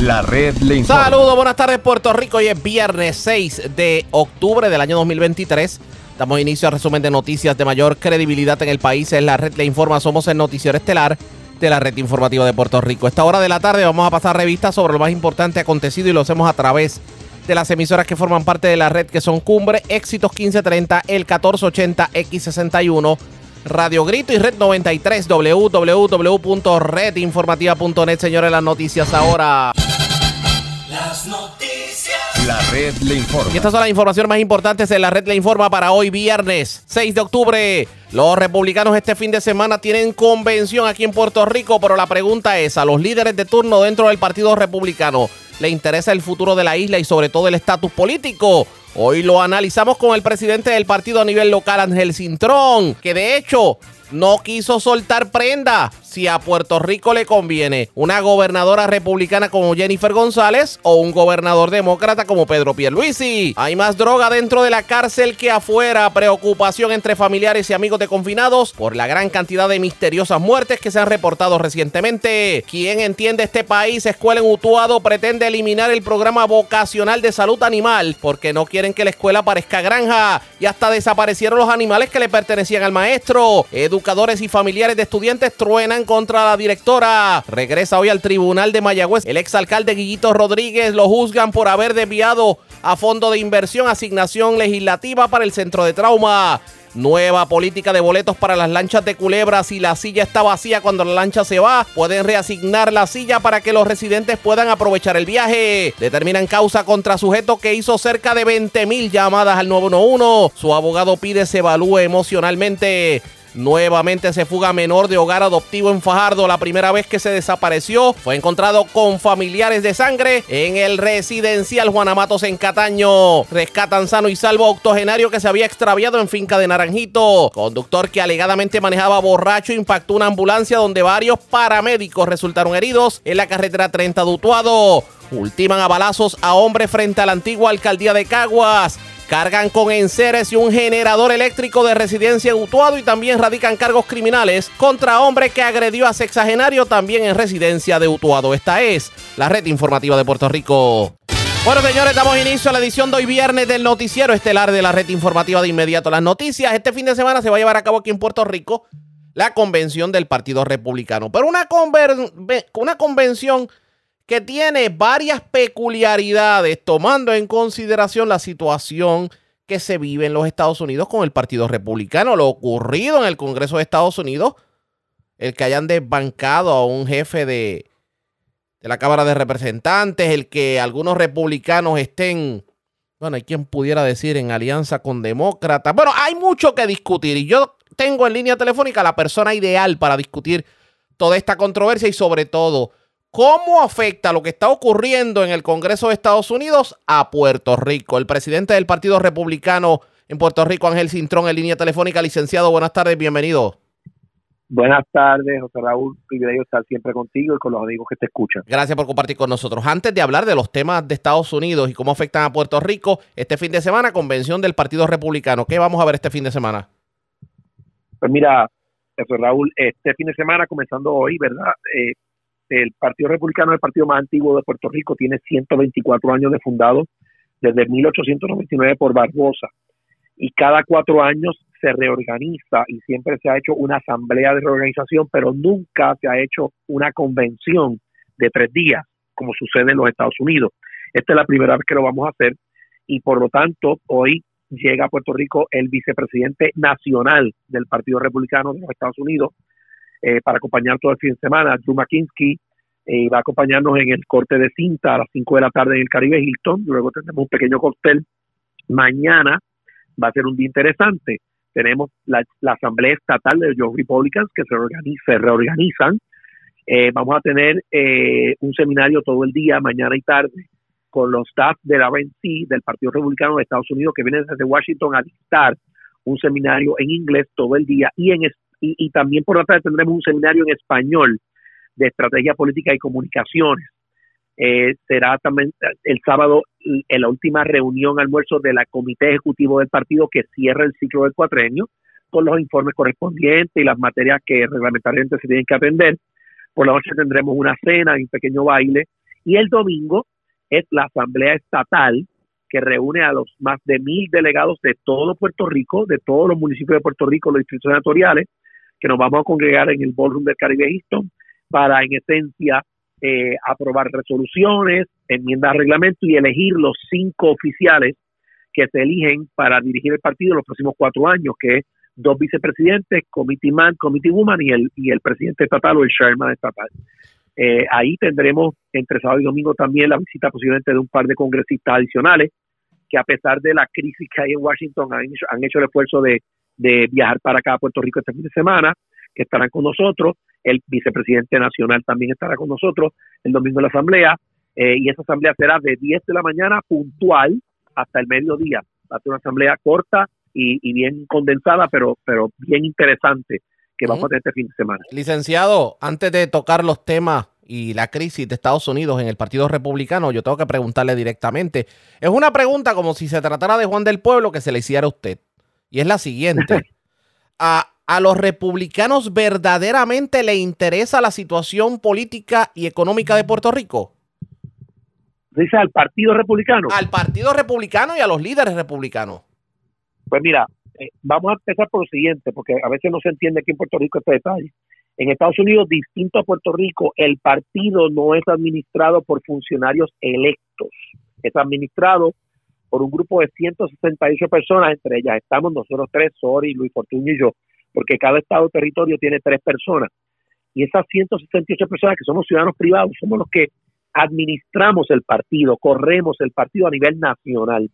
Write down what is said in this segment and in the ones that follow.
La red le informa. Saludos, buenas tardes Puerto Rico. Hoy es viernes 6 de octubre del año 2023. Damos inicio al resumen de noticias de mayor credibilidad en el país. Es la red le informa. Somos el noticiero estelar de la red informativa de Puerto Rico. Esta hora de la tarde vamos a pasar revistas sobre lo más importante acontecido y lo hacemos a través de las emisoras que forman parte de la red que son Cumbre, Éxitos 1530, el 1480, X61, Radio Grito y Red 93, www.redinformativa.net. Señores, las noticias ahora. Las noticias. La red le informa. Y estas son las informaciones más importantes de la red le informa para hoy viernes 6 de octubre. Los republicanos este fin de semana tienen convención aquí en Puerto Rico, pero la pregunta es, ¿a los líderes de turno dentro del Partido Republicano le interesa el futuro de la isla y sobre todo el estatus político? Hoy lo analizamos con el presidente del partido a nivel local, Ángel Cintrón, que de hecho no quiso soltar prenda si a Puerto Rico le conviene una gobernadora republicana como Jennifer González o un gobernador demócrata como Pedro Pierluisi. Hay más droga dentro de la cárcel que afuera, preocupación entre familiares y amigos de confinados por la gran cantidad de misteriosas muertes que se han reportado recientemente. ¿Quién entiende este país? Escuela en Utuado pretende eliminar el programa vocacional de salud animal porque no quieren que la escuela parezca granja y hasta desaparecieron los animales que le pertenecían al maestro. Educadores y familiares de estudiantes truenan contra la directora. Regresa hoy al tribunal de Mayagüez. El exalcalde Guillito Rodríguez lo juzgan por haber desviado a fondo de inversión asignación legislativa para el centro de trauma. Nueva política de boletos para las lanchas de Culebra. Si la silla está vacía cuando la lancha se va, pueden reasignar la silla para que los residentes puedan aprovechar el viaje. Determinan causa contra sujeto que hizo cerca de 20 mil llamadas al 911. Su abogado pide se evalúe emocionalmente. Nuevamente se fuga menor de hogar adoptivo en Fajardo. La primera vez que se desapareció fue encontrado con familiares de sangre en el residencial Juanamatos en Cataño. Rescatan sano y salvo octogenario que se había extraviado en finca de Naranjito. Conductor que alegadamente manejaba borracho impactó una ambulancia donde varios paramédicos resultaron heridos en la carretera 30 de Utuado. Ultiman a balazos a hombre frente a la antigua alcaldía de Caguas. Cargan con enseres y un generador eléctrico de residencia en Utuado y también radican cargos criminales contra hombre que agredió a sexagenario también en residencia de Utuado. Esta es la red informativa de Puerto Rico. Bueno, señores, damos inicio a la edición de hoy viernes del noticiero estelar de la red informativa de inmediato. Las noticias, este fin de semana se va a llevar a cabo aquí en Puerto Rico la convención del Partido Republicano. Pero una, una convención que tiene varias peculiaridades tomando en consideración la situación que se vive en los Estados Unidos con el Partido Republicano, lo ocurrido en el Congreso de Estados Unidos, el que hayan desbancado a un jefe de, de la Cámara de Representantes, el que algunos republicanos estén, bueno, hay quien pudiera decir en alianza con demócratas. Bueno, hay mucho que discutir y yo tengo en línea telefónica la persona ideal para discutir toda esta controversia y sobre todo ¿Cómo afecta lo que está ocurriendo en el Congreso de Estados Unidos a Puerto Rico? El presidente del Partido Republicano en Puerto Rico, Ángel Cintrón, en línea telefónica. Licenciado, buenas tardes, bienvenido. Buenas tardes, José Raúl. Privilegio estar siempre contigo y con los amigos que te escuchan. Gracias por compartir con nosotros. Antes de hablar de los temas de Estados Unidos y cómo afectan a Puerto Rico, este fin de semana, convención del Partido Republicano. ¿Qué vamos a ver este fin de semana? Pues mira, José Raúl, este fin de semana, comenzando hoy, ¿verdad? Eh, el Partido Republicano es el partido más antiguo de Puerto Rico, tiene 124 años de fundado, desde 1899 por Barbosa. Y cada cuatro años se reorganiza y siempre se ha hecho una asamblea de reorganización, pero nunca se ha hecho una convención de tres días, como sucede en los Estados Unidos. Esta es la primera vez que lo vamos a hacer y por lo tanto hoy llega a Puerto Rico el vicepresidente nacional del Partido Republicano de los Estados Unidos, eh, para acompañar todo el fin de semana. Drew McKinsky eh, va a acompañarnos en el corte de cinta a las 5 de la tarde en el Caribe Hilton. Luego tendremos un pequeño cóctel. Mañana va a ser un día interesante. Tenemos la, Asamblea Estatal de los Republicans que se, reorganizan. Eh, vamos a tener un seminario todo el día, mañana y tarde, con los staff de la RNC, del Partido Republicano de Estados Unidos, que vienen desde Washington a dictar un seminario en inglés todo el día y en y, también por otra parte tendremos un seminario en español de estrategia política y comunicaciones. Eh, será también el sábado en la última reunión almuerzo de la comité ejecutivo del partido que cierra el ciclo del cuatrenio con los informes correspondientes y las materias que reglamentariamente se tienen que atender. Por la noche tendremos una cena y un pequeño baile Y el domingo es la Asamblea Estatal que reúne a los más de mil delegados de todo Puerto Rico, de todos los municipios de Puerto Rico, los distritos senatoriales, que nos vamos a congregar en el Ballroom del Caribe Easton para, en esencia, eh, aprobar resoluciones, enmiendas de reglamento y elegir los cinco oficiales que se eligen para dirigir el partido en los próximos cuatro años, que es dos vicepresidentes, committee man, committee woman y el, y el presidente estatal o el chairman estatal. Eh, ahí tendremos entre sábado y domingo también la visita posiblemente de un par de congresistas adicionales que a pesar de la crisis que hay en Washington han hecho el esfuerzo de, de viajar para acá a Puerto Rico este fin de semana, que estarán con nosotros. El vicepresidente nacional también estará con nosotros el domingo en la asamblea. Eh, y esa asamblea será de 10 de la mañana puntual hasta el mediodía. Va a ser una asamblea corta y, y bien condensada, pero, pero bien interesante que vamos a tener este fin de semana. Licenciado, antes de tocar los temas y la crisis de Estados Unidos en el Partido Republicano, yo tengo que preguntarle directamente. Es una pregunta como si se tratara de Juan del Pueblo que se le hiciera a usted. Y es la siguiente. ¿A, a los republicanos verdaderamente le interesa la situación política y económica de Puerto Rico? Dice al Partido Republicano. Al Partido Republicano y a los líderes republicanos. Pues mira, eh, vamos a empezar por lo siguiente, porque a veces no se entiende aquí en Puerto Rico este detalle. En Estados Unidos, distinto a Puerto Rico, el partido no es administrado por funcionarios electos, es administrado por un grupo de 168 personas, entre ellas estamos nosotros tres, Sori, Luis Fortuño y yo, porque cada estado o territorio tiene tres personas. Y esas 168 personas que somos ciudadanos privados, somos los que administramos el partido, corremos el partido a nivel nacional.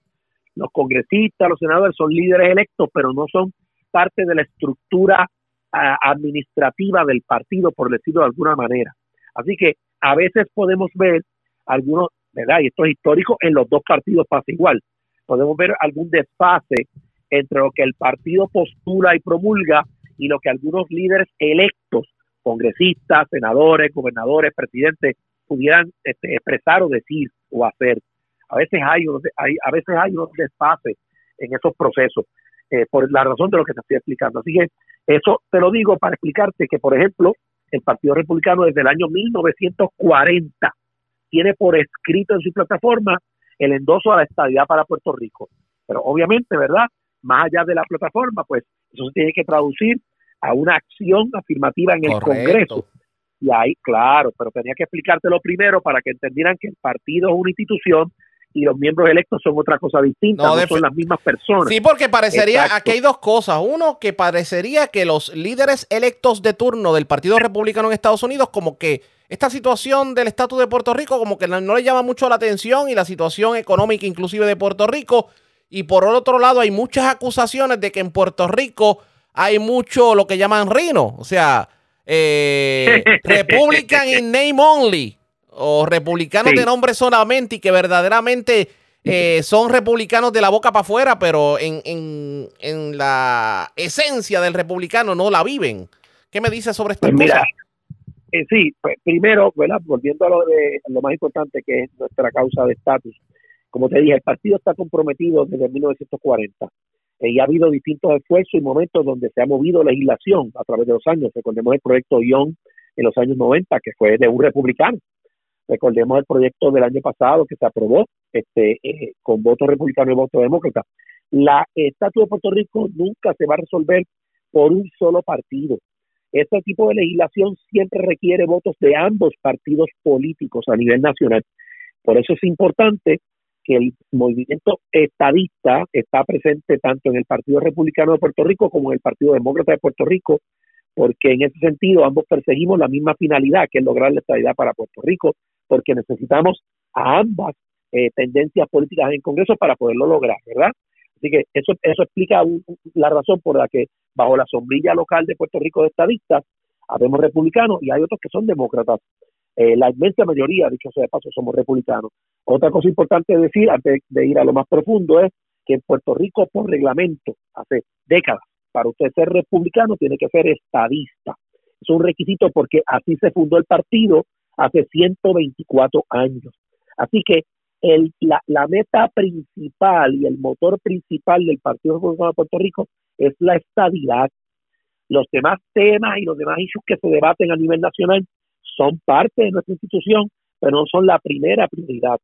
Los congresistas, los senadores son líderes electos, pero no son parte de la estructura administrativa del partido, por decirlo de alguna manera. Así que a veces podemos ver algunos, Y esto es histórico, en los dos partidos pasa igual. Podemos ver algún desfase entre lo que el partido postula y promulga y lo que algunos líderes electos, congresistas, senadores, gobernadores, presidentes, pudieran este, expresar o decir o hacer. A veces hay, hay, a veces hay unos desfases en esos procesos, eh, por la razón de lo que te estoy explicando. Así que eso te lo digo para explicarte que, por ejemplo, el Partido Republicano desde el año 1940 tiene por escrito en su plataforma el endoso a la estabilidad para Puerto Rico. Pero obviamente, ¿verdad? Más allá de la plataforma, pues eso se tiene que traducir a una acción afirmativa en el Congreso. Y ahí, claro, pero tenía que explicártelo primero para que entendieran que el partido es una institución y los miembros electos son otra cosa distinta, no, son las mismas personas. Sí, porque parecería, aquí hay dos cosas. Uno, que parecería que los líderes electos de turno del Partido Republicano en Estados Unidos, como que esta situación del estatus de Puerto Rico, como que no, no le llama mucho la atención y la situación económica inclusive de Puerto Rico. Y por otro lado, hay muchas acusaciones de que en Puerto Rico hay mucho lo que llaman rino, o sea, eh, Republican in name only o republicanos de nombre solamente y que verdaderamente eh, son republicanos de la boca para afuera, pero en, en, en, la esencia del republicano no la viven. ¿Qué me dice sobre esta pues mira, eh, sí, pues primero, volviendo a lo, de, lo más importante que es nuestra causa de estatus. Como te dije, el partido está comprometido desde 1940 eh, y ha habido distintos esfuerzos y momentos donde se ha movido legislación a través de los años. Recordemos el proyecto Young en los años 90, que fue de un republicano, Recordemos el proyecto del año pasado que se aprobó este, eh, con voto republicano y voto demócrata. La estatus de Puerto Rico nunca se va a resolver por un solo partido. Este tipo de legislación siempre requiere votos de ambos partidos políticos a nivel nacional. Por eso es importante que el movimiento estadista está presente tanto en el Partido Republicano de Puerto Rico como en el Partido Demócrata de Puerto Rico, porque en ese sentido ambos perseguimos la misma finalidad, que es lograr la estabilidad para Puerto Rico porque necesitamos a ambas eh, tendencias políticas en Congreso para poderlo lograr, ¿verdad? Así que eso, eso explica la razón por la que bajo la sombrilla local de Puerto Rico de estadistas, habemos republicanos y hay otros que son demócratas. Eh, la inmensa mayoría, dicho sea de paso, somos republicanos. Otra cosa importante decir, antes de ir a lo más profundo, es que en Puerto Rico, por reglamento, hace décadas, para usted ser republicano tiene que ser estadista. Es un requisito porque así se fundó el partido hace 124 años. Así que el, la, meta principal y el motor principal del Partido Republicano de Puerto Rico es la estabilidad. Los demás temas y los demás issues que se debaten a nivel nacional son parte de nuestra institución, pero no son la primera prioridad.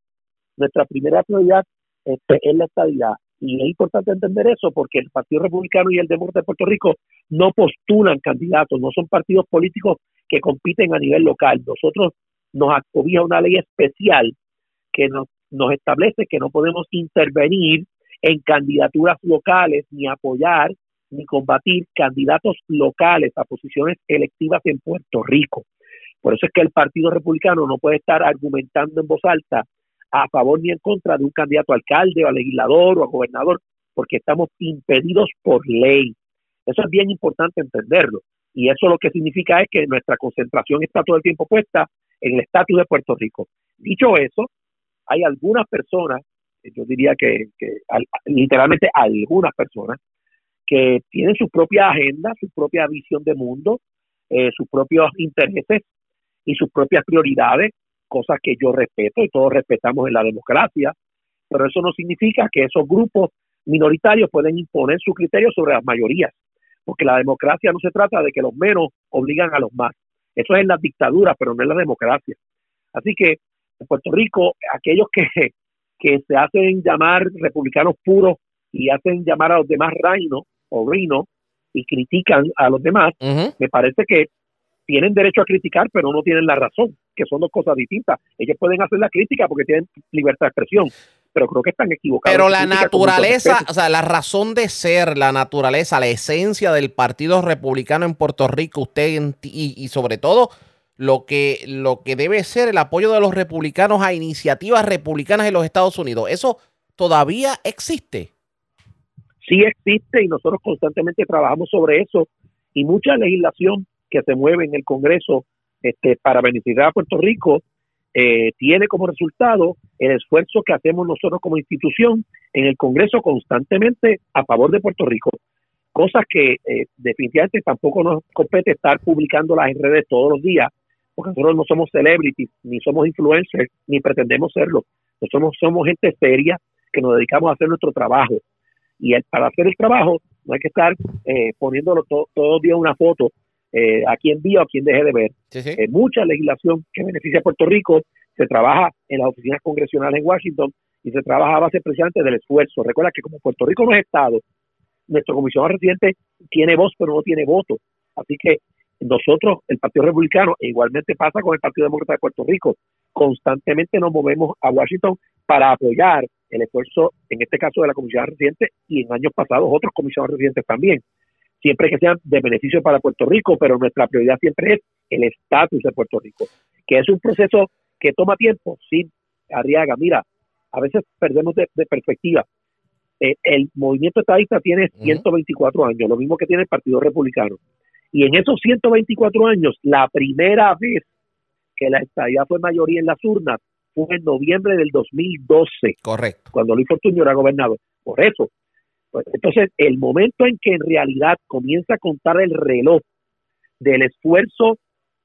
Nuestra primera prioridad este, es la estabilidad. Y es importante entender eso porque el Partido Republicano y el Demócrata de Puerto Rico no postulan candidatos, no son partidos políticos que compiten a nivel local. Nosotros nos acobija una ley especial que nos, nos establece que no podemos intervenir en candidaturas locales ni apoyar ni combatir candidatos locales a posiciones electivas en Puerto Rico. Por eso es que el Partido Republicano no puede estar argumentando en voz alta a favor ni en contra de un candidato a alcalde o a legislador o a gobernador, porque estamos impedidos por ley. Eso es bien importante entenderlo. Y eso lo que significa es que nuestra concentración está todo el tiempo puesta en el estatus de Puerto Rico. Dicho eso, hay algunas personas, yo diría que, literalmente algunas personas, que tienen su propia agenda, su propia visión de mundo, eh, sus propios intereses y sus propias prioridades, cosas que yo respeto y todos respetamos en la democracia, pero eso no significa que esos grupos minoritarios pueden imponer su criterio sobre las mayorías, porque la democracia no se trata de que los menos obligan a los más. Eso es en la dictadura, pero no en la democracia. Así que en Puerto Rico, aquellos que, que se hacen llamar republicanos puros y hacen llamar a los demás reino o reino y critican a los demás, me parece que tienen derecho a criticar, pero no tienen la razón, que son dos cosas distintas. Ellos pueden hacer la crítica porque tienen libertad de expresión, pero creo que están equivocados. Pero la naturaleza, o sea, la razón de ser, la naturaleza, la esencia del Partido Republicano en Puerto Rico, usted y, y sobre todo lo que, lo que debe ser el apoyo de los republicanos a iniciativas republicanas en los Estados Unidos, ¿eso todavía existe? Sí existe y nosotros constantemente trabajamos sobre eso y mucha legislación que se mueve en el Congreso este, para beneficiar a Puerto Rico eh, tiene como resultado el esfuerzo que hacemos nosotros como institución en el Congreso constantemente a favor de Puerto Rico. Cosas que eh, definitivamente tampoco nos compete estar publicando las en redes todos los días, porque nosotros no somos celebrities, ni somos influencers, ni pretendemos serlo. Nosotros somos gente seria que nos dedicamos a hacer nuestro trabajo. Y para hacer el trabajo no hay que estar eh, poniéndolo todos los días una foto eh, a quien vía o a quien deje de ver. Eh, mucha legislación que beneficia a Puerto Rico se trabaja en las oficinas congresionales en Washington y se trabaja a base precisamente del esfuerzo. Recuerda que como Puerto Rico no es Estado, nuestro comisionado residente tiene voz pero no tiene voto. Así que nosotros, el Partido Republicano, e igualmente pasa con el Partido Demócrata de Puerto Rico, constantemente nos movemos a Washington para apoyar el esfuerzo, en este caso de la comisionada residente y en años pasados otros comisionados residentes también siempre que sean de beneficio para Puerto Rico, pero nuestra prioridad siempre es el estatus de Puerto Rico, que es un proceso que toma tiempo, sí, Arriaga, mira, a veces perdemos de, perspectiva. Eh, el movimiento estadista tiene 124 años, lo mismo que tiene el Partido Republicano. Y en esos 124 años, la primera vez que la estadía fue mayoría en las urnas fue en noviembre del 2012. Correcto. Cuando Luis Fortuño era gobernador. Por eso, entonces, el momento en que en realidad comienza a contar el reloj del esfuerzo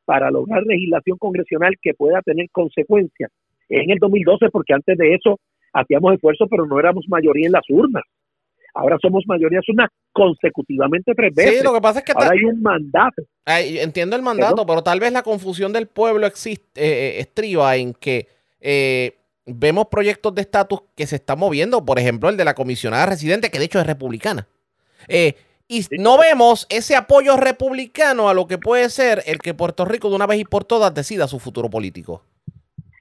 para lograr legislación congresional que pueda tener consecuencias es en el 2012, porque antes de eso hacíamos esfuerzo, pero no éramos mayoría en las urnas. Ahora somos mayoría en las urnas consecutivamente tres veces. Sí, lo que pasa es que ahora hay un mandato. entiendo el mandato, pero tal vez la confusión del pueblo existe, eh, eh, estriba en que eh, vemos proyectos de estatus que se están moviendo, por ejemplo, el de la comisionada residente, que de hecho es republicana. Eh, y no vemos ese apoyo republicano a lo que puede ser el que Puerto Rico de una vez y por todas decida su futuro político.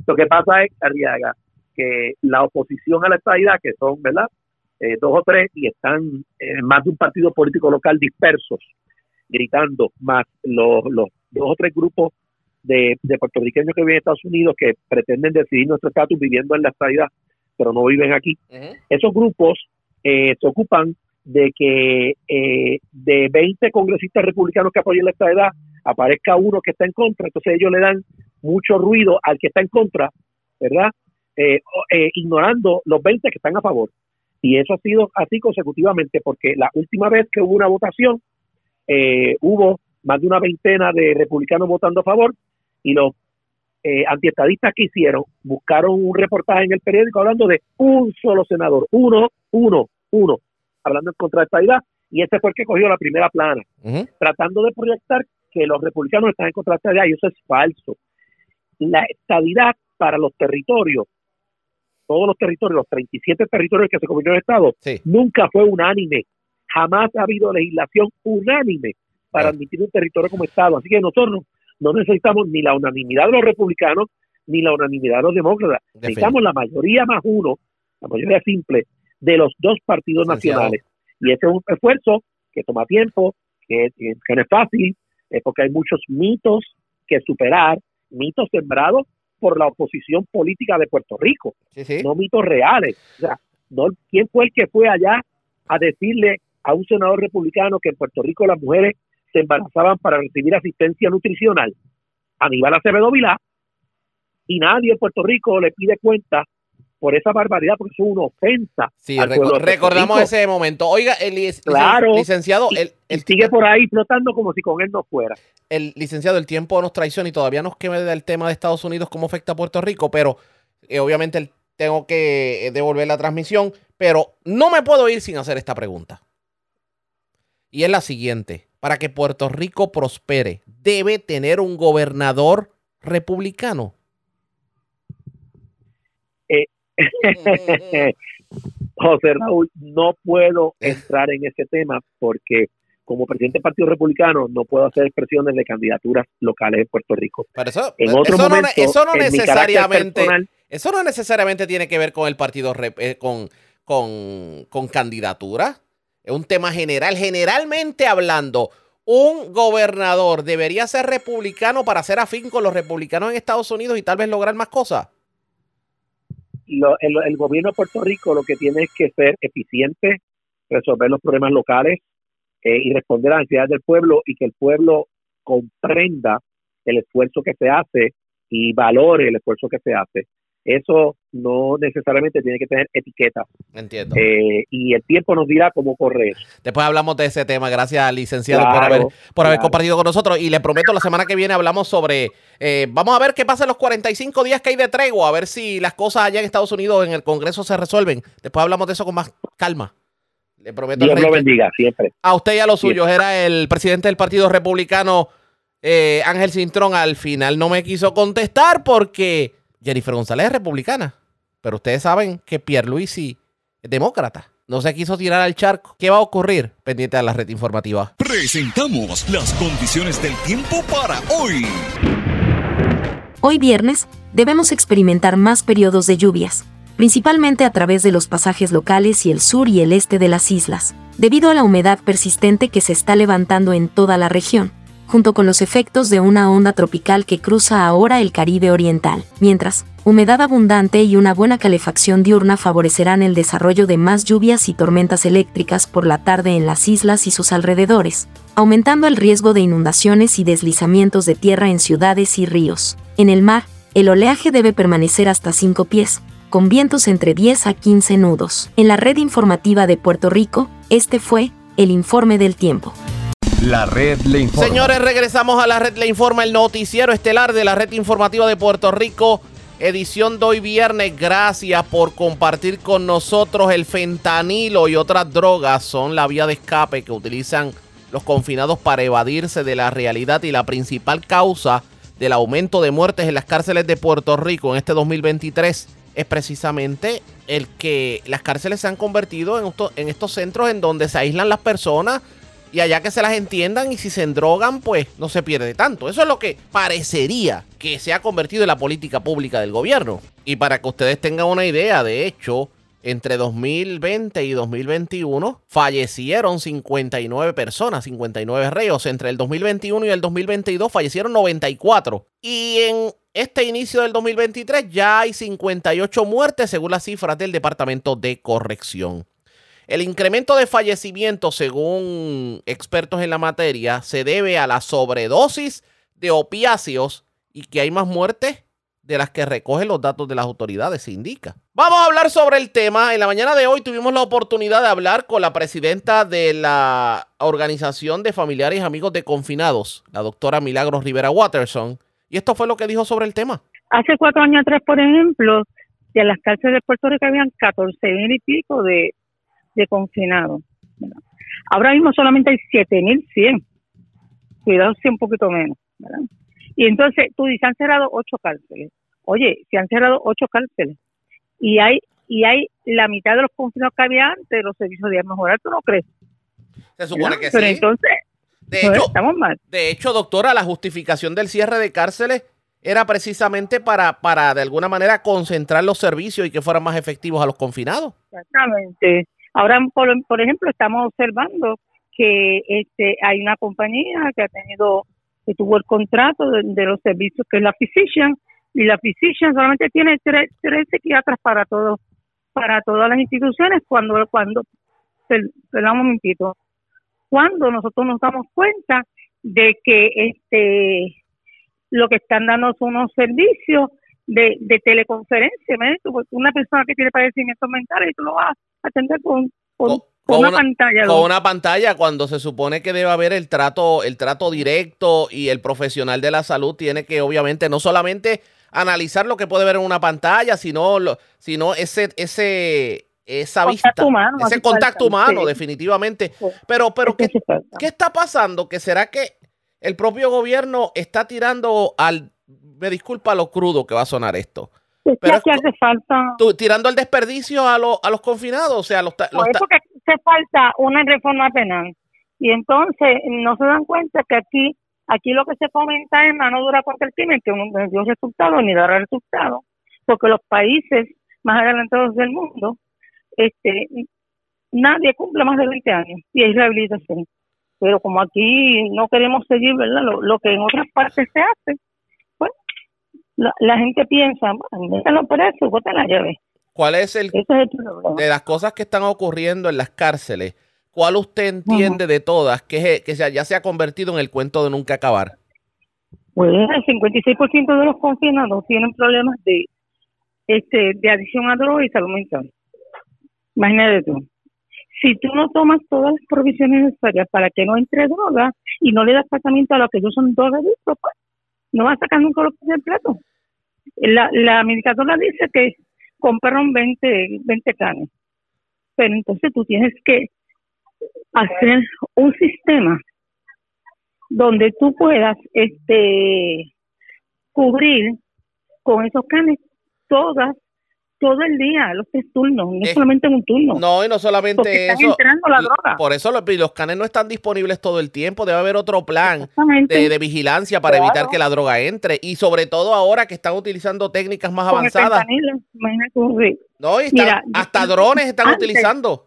Lo que pasa es, Arriaga, que la oposición a la estabilidad, que son, ¿verdad? Eh, dos o tres, y están en más de un partido político local dispersos, gritando, más los, los dos o tres grupos de, puertorriqueños que viven a Estados Unidos que pretenden decidir nuestro estatus viviendo en la estadidad, pero no viven aquí. Esos grupos eh, se ocupan de que eh, de 20 congresistas republicanos que apoyan la estadidad aparezca uno que está en contra, entonces ellos le dan mucho ruido al que está en contra, ¿verdad? Eh, ignorando los 20 que están a favor. Y eso ha sido así consecutivamente, porque la última vez que hubo una votación, hubo más de una veintena de republicanos votando a favor y los eh, antiestadistas que hicieron buscaron un reportaje en el periódico hablando de un solo senador, uno, uno, uno, hablando en contra de estadidad, y ese fue el que cogió la primera plana, tratando de proyectar que los republicanos están en contra de estadidad, y eso es falso. La estadidad para los territorios, todos los territorios, los 37 territorios que se convirtieron en Estado, Sí. nunca fue unánime. Jamás ha habido legislación unánime para Ah. admitir un territorio como Estado. Así que nosotros no necesitamos ni la unanimidad de los republicanos ni la unanimidad de los demócratas. Necesitamos la mayoría más uno, la mayoría simple, de los dos partidos nacionales. Y ese es un esfuerzo que toma tiempo, que, que no es fácil, eh, porque hay muchos mitos que superar, mitos sembrados por la oposición política de Puerto Rico Sí, sí. no mitos reales. O sea, no, ¿quién fue el que fue allá a decirle a un senador republicano que en Puerto Rico las mujeres se embarazaban para recibir asistencia nutricional? Aníbal Acevedo Vilá. Y nadie en Puerto Rico le pide cuenta por esa barbaridad, porque es una ofensa. Sí, al reco- recordamos ese momento. Oiga, el lic- Claro. licenciado, Y- el, sigue por ahí flotando como si con él no fuera. el licenciado, el tiempo nos traiciona y todavía nos queda el tema de Estados Unidos, cómo afecta a Puerto Rico, pero eh, obviamente tengo que eh, devolver la transmisión, pero no me puedo ir sin hacer esta pregunta. Y es la siguiente, para que Puerto Rico prospere, ¿debe tener un gobernador republicano? José Raúl, no puedo entrar en ese tema porque como presidente del Partido Republicano no puedo hacer expresiones de candidaturas locales en Puerto Rico. Pero eso, En otro eso, no, momento, eso no en necesariamente... personal, Eso no necesariamente tiene que ver con el partido, eh, con, con, con candidatura. Es un tema general. Generalmente hablando, un gobernador debería ser republicano para ser afín con los republicanos en Estados Unidos y tal vez lograr más cosas. lo- el, el gobierno de Puerto Rico lo que tiene es que ser eficiente, resolver los problemas locales eh, y responder a las necesidades del pueblo y que el pueblo comprenda el esfuerzo que se hace y valore el esfuerzo que se hace. Eso no necesariamente tiene que tener etiquetas Entiendo. eh, y el tiempo nos dirá cómo correr. Después hablamos de ese tema. Gracias, licenciado, por haber, por haber compartido con nosotros. Y le prometo, la semana que viene hablamos sobre. eh, vamos a ver qué pasa en los 45 días que hay de tregua. A ver si las cosas allá en Estados Unidos, en el Congreso, se resuelven. Después hablamos de eso con más calma. Le prometo Dios lo bendiga siempre. a usted y a los suyos. Era el presidente del Partido Republicano, eh, Ángel Cintrón. Al final no me quiso contestar porque Jennifer González es republicana. Pero ustedes saben que Pierluisi es demócrata. No se quiso tirar al charco. ¿Qué va a ocurrir? Pendiente de la red informativa. Presentamos las condiciones del tiempo para hoy. Hoy viernes, debemos experimentar más periodos de lluvias, principalmente a través de los pasajes locales y el sur y el este de las islas, debido a la humedad persistente que se está levantando en toda la región, junto con los efectos de una onda tropical que cruza ahora el Caribe Oriental, mientras, humedad abundante y una buena calefacción diurna favorecerán el desarrollo de más lluvias y tormentas eléctricas por la tarde en las islas y sus alrededores, aumentando el riesgo de inundaciones y deslizamientos de tierra en ciudades y ríos. En el mar, el oleaje debe permanecer hasta 5 pies, con vientos entre 10 a 15 nudos. En la red informativa de Puerto Rico, este fue el informe del tiempo. La red le informa. Señores, regresamos a la red Le Informa, el noticiero estelar de la red informativa de Puerto Rico. Edición de hoy viernes. Gracias por compartir con nosotros el fentanilo y otras drogas. Son la vía de escape que utilizan los confinados para evadirse de la realidad y la principal causa del aumento de muertes en las cárceles de Puerto Rico en este 2023 es precisamente el que las cárceles se han convertido en, esto- en estos centros en donde se aíslan las personas y allá que se las entiendan y si se endrogan, pues no se pierde tanto. Eso es lo que parecería que se ha convertido en la política pública del gobierno. Y para que ustedes tengan una idea, de hecho, entre 2020 y 2021 fallecieron 59 personas, 59 reos. Entre el 2021 y el 2022 fallecieron 94. Y en este inicio del 2023 ya hay 58 muertes según las cifras del Departamento de Corrección. El incremento de fallecimientos, según expertos en la materia, se debe a la sobredosis de opiáceos y que hay más muertes de las que recogen los datos de las autoridades, se indica. Vamos a hablar sobre el tema. En la mañana de hoy tuvimos la oportunidad de hablar con la presidenta de la Organización de Familiares y Amigos de Confinados, la doctora Milagros Rivera Watterson, y esto fue lo que dijo sobre el tema. Hace cuatro años atrás, por ejemplo, de las cárceles de Puerto Rico habían 14 mil y pico de, de confinados. ¿verdad? Ahora mismo solamente hay 7.100. Cuidado si un poquito menos. ¿verdad? Y entonces, tú dices, han cerrado ocho cárceles. Oye, se han cerrado ocho cárceles y hay y hay la mitad de los confinados que había antes, los servicios de mejorar, ¿tú no crees? Se supone ¿Verdad? que Pero sí. entonces, De pues, hecho, estamos mal. de hecho, doctora, la justificación del cierre de cárceles era precisamente para, para de alguna manera concentrar los servicios y que fueran más efectivos a los confinados. Exactamente. Ahora, por, por ejemplo, estamos observando que este hay una compañía que ha tenido, que tuvo el contrato de, los servicios, que es la Physician, y la Physician solamente tiene tres, tres psiquiatras para todos, para todas las instituciones, cuando, cuando, per- perdón un momentito, cuando nosotros nos damos cuenta de que este lo que están dando son unos servicios de, de teleconferencia. Porque una persona que tiene padecimientos mentales y tú lo vas a atender con, con, Con- con con una, una- pantalla. Con una pantalla cuando se supone que debe haber el trato, el trato directo y el profesional de la salud tiene que obviamente no solamente analizar lo que puede ver en una pantalla, sino, lo- sino ese, ese, esa Contacto vista, humano, ese contacto falta, humano, sí. definitivamente. Sí. Pero, pero ¿qué. ¿qué está pasando? ¿Que será que el propio gobierno está tirando al, me disculpa lo crudo que va a sonar esto, Es pero es- hace falta, tú- tirando al desperdicio a, los a los confinados? O sea, los, los por eso que hace falta una reforma penal. Y entonces no se dan cuenta que aquí aquí lo que se fomenta es mano dura contra el crimen, que no dio resultado ni dará resultado, porque los países más adelantados del mundo, este nadie cumple más de 20 años y hay rehabilitación. Pero como aquí no queremos seguir, ¿verdad? Lo, lo que en otras partes se hace, la, la gente piensa, bueno, métanlo preso, boten la llave. ¿Cuál es el es el de las cosas que están ocurriendo en las cárceles, ¿cuál usted entiende de todas que, que ya se ha convertido en el cuento de nunca acabar? Pues el 56% de los confinados tienen problemas de este de adicción a droga y salud mental. Imagínate tú. Si tú no tomas todas las provisiones necesarias para que no entre droga y no le das tratamiento a lo que ellos son drogadictos, pues no vas a sacar nunca los pies del plato. La, la medicadora dice que compraron 20, 20 canes. Pero entonces tú tienes que hacer un sistema donde tú puedas este cubrir con esos canes todas todo el día, los tres turnos, no solamente en un turno. No, y no porque solamente están eso. entrando la droga. Por eso los, los canes no están disponibles todo el tiempo. Debe haber otro plan de, de vigilancia para Claro. evitar que la droga entre. Y sobre todo ahora que están utilizando técnicas más Con avanzadas. imagínate. No, y están- Mira, hasta drones están antes- utilizando.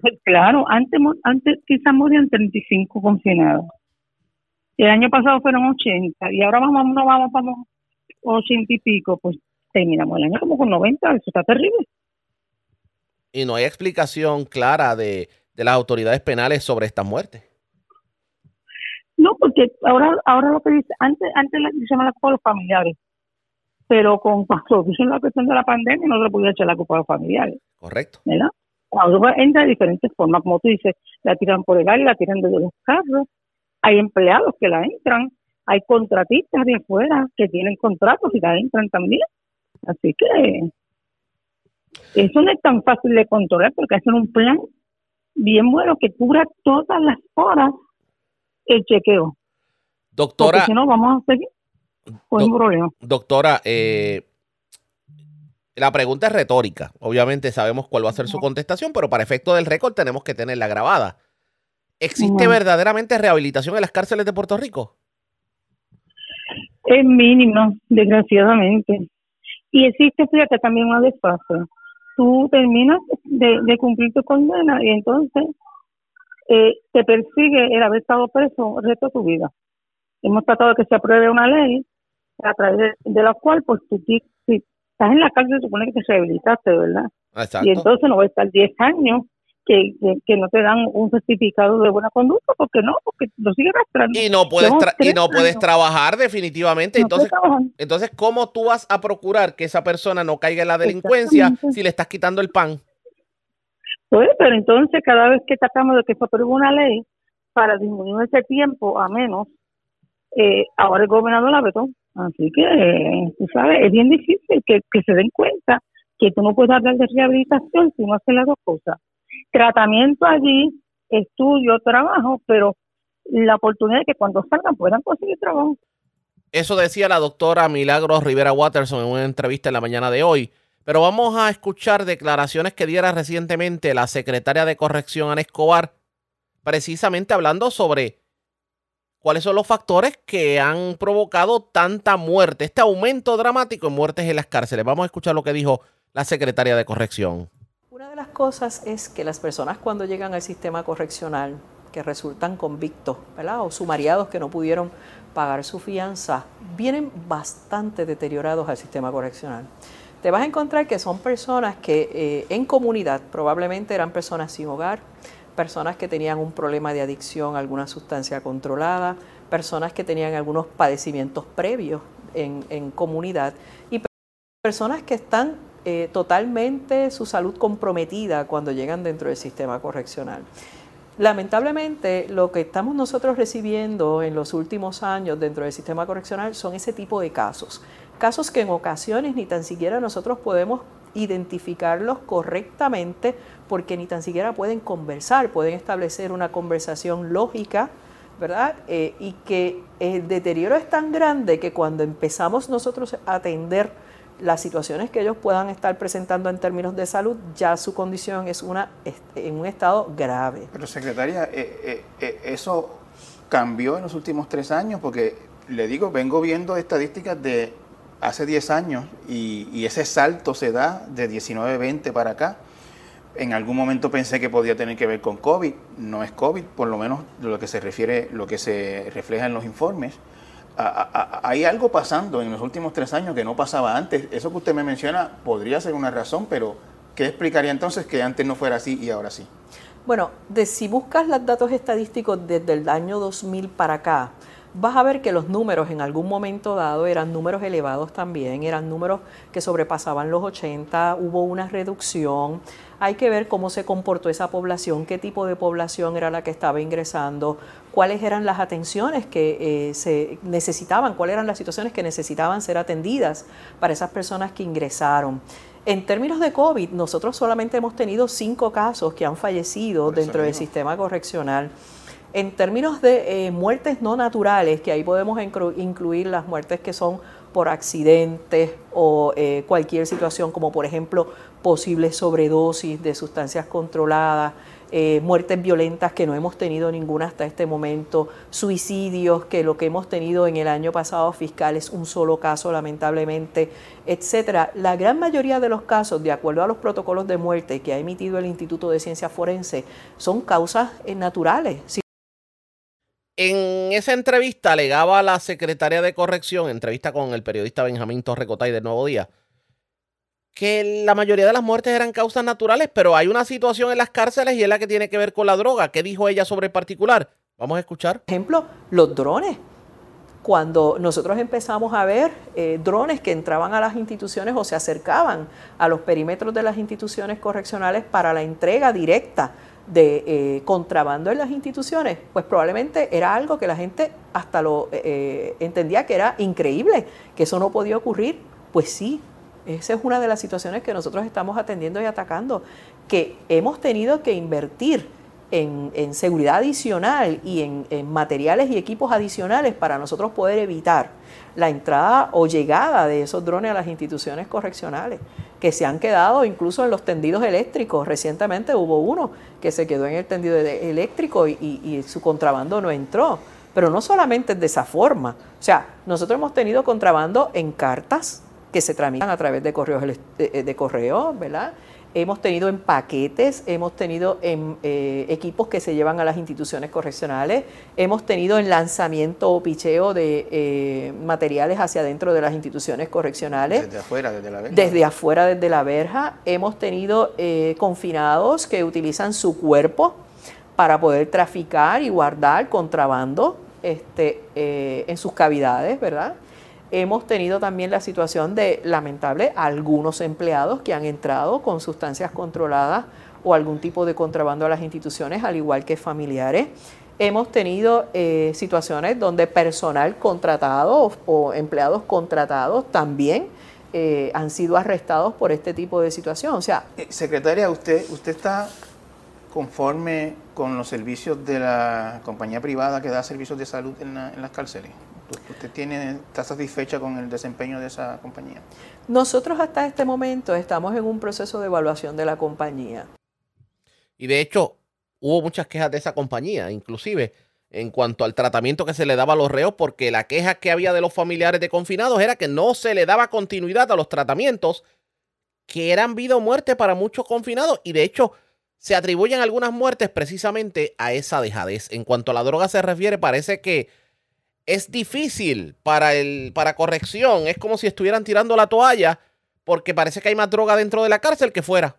Pues claro, antes, antes quizás morían 35 confinados. El año pasado fueron 80 y ahora vamos, no vamos, vamos 80 y pico, pues terminamos el año como con 90, eso está terrible. Y no hay explicación clara de, de las autoridades penales sobre estas muertes. No, porque ahora ahora lo que dice, antes antes se la culpa a los familiares, pero con cuando dice la cuestión de la pandemia no se le podía echar la culpa a los familiares, Correcto. ¿verdad? Ahora entra de diferentes formas, como tú dices, la tiran por el aire, la tiran desde los carros, hay empleados que la entran, hay contratistas de afuera que tienen contratos y la entran también, así que eso no es tan fácil de controlar porque hacen un plan bien bueno que cubra todas las horas el chequeo. Porque Doctora, si no, vamos a seguir con Do- un problema. doctora, eh, la pregunta es retórica. Obviamente sabemos cuál va a ser su contestación, pero para efecto del récord tenemos que tenerla grabada. ¿Existe verdaderamente rehabilitación en las cárceles de Puerto Rico? Es mínimo, desgraciadamente. Y existe, fíjate, también una desfase. Tú terminas de, de cumplir tu condena y entonces eh, te persigue el haber estado preso el resto de tu vida. Hemos tratado de que se apruebe una ley a través de, la cual, pues tú, si estás en la cárcel, se supone que te rehabilitaste, ¿verdad? Exacto. Y entonces no va a estar 10 años que, que, que no te dan un certificado de buena conducta, porque no, porque lo sigue arrastrando. y no puedes tra- y no puedes trabajar definitivamente. No Entonces, entonces, ¿cómo tú vas a procurar que esa persona no caiga en la delincuencia si le estás quitando el pan? Pues, pero entonces cada vez que tratamos de que se apruebe una ley para disminuir ese tiempo a menos, eh, ahora el gobernador la vetó. Así que, eh, tú sabes, es bien difícil que, que se den cuenta que tú no puedes hablar de rehabilitación si no haces las dos cosas. Tratamiento allí, estudio, trabajo, pero la oportunidad de que cuando salgan puedan conseguir trabajo. Eso decía la doctora Milagros Rivera Watterson en una entrevista en la mañana de hoy. Pero vamos a escuchar declaraciones que diera recientemente la secretaria de Corrección, Ana Escobar, precisamente hablando sobre cuáles son los factores que han provocado tanta muerte, este aumento dramático en muertes en las cárceles. Vamos a escuchar lo que dijo la secretaria de Corrección. Una de las cosas es que las personas cuando llegan al sistema correccional, que resultan convictos, ¿verdad? O sumariados que no pudieron pagar su fianza, vienen bastante deteriorados al sistema correccional. Te vas a encontrar que son personas que eh, en comunidad probablemente eran personas sin hogar, personas que tenían un problema de adicción a alguna sustancia controlada, personas que tenían algunos padecimientos previos en, en comunidad y personas que están eh, totalmente su salud comprometida cuando llegan dentro del sistema correccional. Lamentablemente, lo que estamos nosotros recibiendo en los últimos años dentro del sistema correccional son ese tipo de casos. Casos que en ocasiones ni tan siquiera nosotros podemos identificarlos correctamente porque ni tan siquiera pueden conversar, pueden establecer una conversación lógica, ¿verdad? Eh, y que el deterioro es tan grande que cuando empezamos nosotros a atender las situaciones que ellos puedan estar presentando en términos de salud, ya su condición es una en un estado grave. Pero secretaria, eh, eh, eh, eso cambió en los últimos tres años, porque le digo, vengo viendo estadísticas de hace 10 años y, y ese salto se da de 19-20 para acá. En algún momento pensé que podía tener que ver con COVID, no es COVID, por lo menos lo que se refiere, lo que se refleja en los informes hay algo pasando en los últimos tres años que no pasaba antes. Eso que usted me menciona podría ser una razón, pero ¿qué explicaría entonces que antes no fuera así y ahora sí? Bueno, de, si buscas los datos estadísticos desde el año 2000 para acá, vas a ver que los números en algún momento dado eran números elevados también, eran números que sobrepasaban los 80, hubo una reducción. Hay que ver cómo se comportó esa población, qué tipo de población era la que estaba ingresando, cuáles eran las atenciones que eh, se necesitaban, cuáles eran las situaciones que necesitaban ser atendidas para esas personas que ingresaron. En términos de COVID, nosotros solamente hemos tenido cinco casos que han fallecido dentro del sistema correccional. En términos de eh, muertes no naturales, que ahí podemos incluir las muertes que son por accidentes o eh, cualquier situación, como por ejemplo posible sobredosis de sustancias controladas, eh, muertes violentas que no hemos tenido ninguna hasta este momento, suicidios que lo que hemos tenido en el año pasado fiscal es un solo caso lamentablemente, etcétera. La gran mayoría de los casos, de acuerdo a los protocolos de muerte que ha emitido el Instituto de Ciencia Forense, son causas eh, naturales. En esa entrevista alegaba la secretaria de corrección, entrevista con el periodista Benjamín Torrecotay del Nuevo Día, que la mayoría de las muertes eran causas naturales, pero hay una situación en las cárceles y es la que tiene que ver con la droga. ¿Qué dijo ella sobre el particular? Vamos a escuchar. Por ejemplo, los drones. Cuando nosotros empezamos a ver eh, drones que entraban a las instituciones o se acercaban a los perímetros de las instituciones correccionales para la entrega directa de eh, contrabando en las instituciones, pues probablemente era algo que la gente hasta lo eh, entendía que era increíble, que eso no podía ocurrir. Pues sí, esa es una de las situaciones que nosotros estamos atendiendo y atacando, que hemos tenido que invertir en, seguridad adicional y en, materiales y equipos adicionales para nosotros poder evitar la entrada o llegada de esos drones a las instituciones correccionales, que se han quedado incluso en los tendidos eléctricos. Recientemente hubo uno que se quedó en el tendido eléctrico y, su contrabando no entró. Pero no solamente de esa forma. O sea, nosotros hemos tenido contrabando en cartas, que se tramitan a través de correos de, de correo, ¿verdad? Hemos tenido en paquetes, hemos tenido en eh, equipos que se llevan a las instituciones correccionales, hemos tenido en lanzamiento o picheo de eh, materiales hacia adentro de las instituciones correccionales. Desde afuera, desde la verja. Desde afuera, desde la verja. Hemos tenido eh, confinados que utilizan su cuerpo para poder traficar y guardar contrabando este, en sus cavidades, ¿verdad? Hemos tenido también la situación de, lamentable, algunos empleados que han entrado con sustancias controladas o algún tipo de contrabando a las instituciones, al igual que familiares. Hemos tenido eh, situaciones donde personal contratado o, empleados contratados también eh, han sido arrestados por este tipo de situación. O sea, eh, secretaria, usted, usted está conforme con los servicios de la compañía privada que da servicios de salud en, en las cárceles. ¿Usted tiene, está satisfecha con el desempeño de esa compañía? Nosotros hasta este momento estamos en un proceso de evaluación de la compañía. Y de hecho, hubo muchas quejas de esa compañía, inclusive en cuanto al tratamiento que se le daba a los reos, porque la queja que había de los familiares de confinados era que no se le daba continuidad a los tratamientos que eran vida o muerte para muchos confinados y de hecho se atribuyen algunas muertes precisamente a esa dejadez. En cuanto a la droga se refiere, parece que es difícil para, el, para corrección, es como si estuvieran tirando la toalla porque parece que hay más droga dentro de la cárcel que fuera.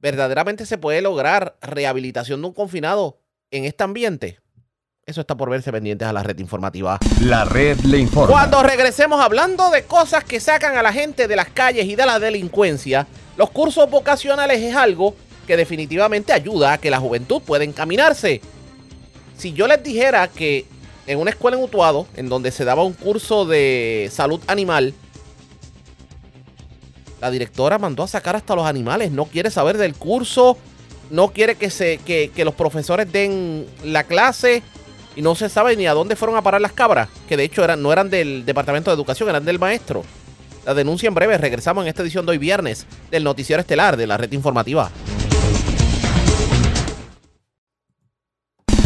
¿Verdaderamente se puede lograr rehabilitación de un confinado en este ambiente? Eso está por verse pendientes a la red informativa. La red le informa. Cuando regresemos hablando de cosas que sacan a la gente de las calles y de la delincuencia, los cursos vocacionales es algo que definitivamente ayuda a que la juventud pueda encaminarse. Si yo les dijera que en una escuela en Utuado, en donde se daba un curso de salud animal, la directora mandó a sacar hasta los animales, no quiere saber del curso, no quiere que, se, que, los profesores den la clase y no se sabe ni a dónde fueron a parar las cabras, que de hecho eran, no eran del Departamento de Educación, eran del maestro. La denuncia en breve, regresamos en esta edición de hoy viernes del Noticiero Estelar de la Red Informativa.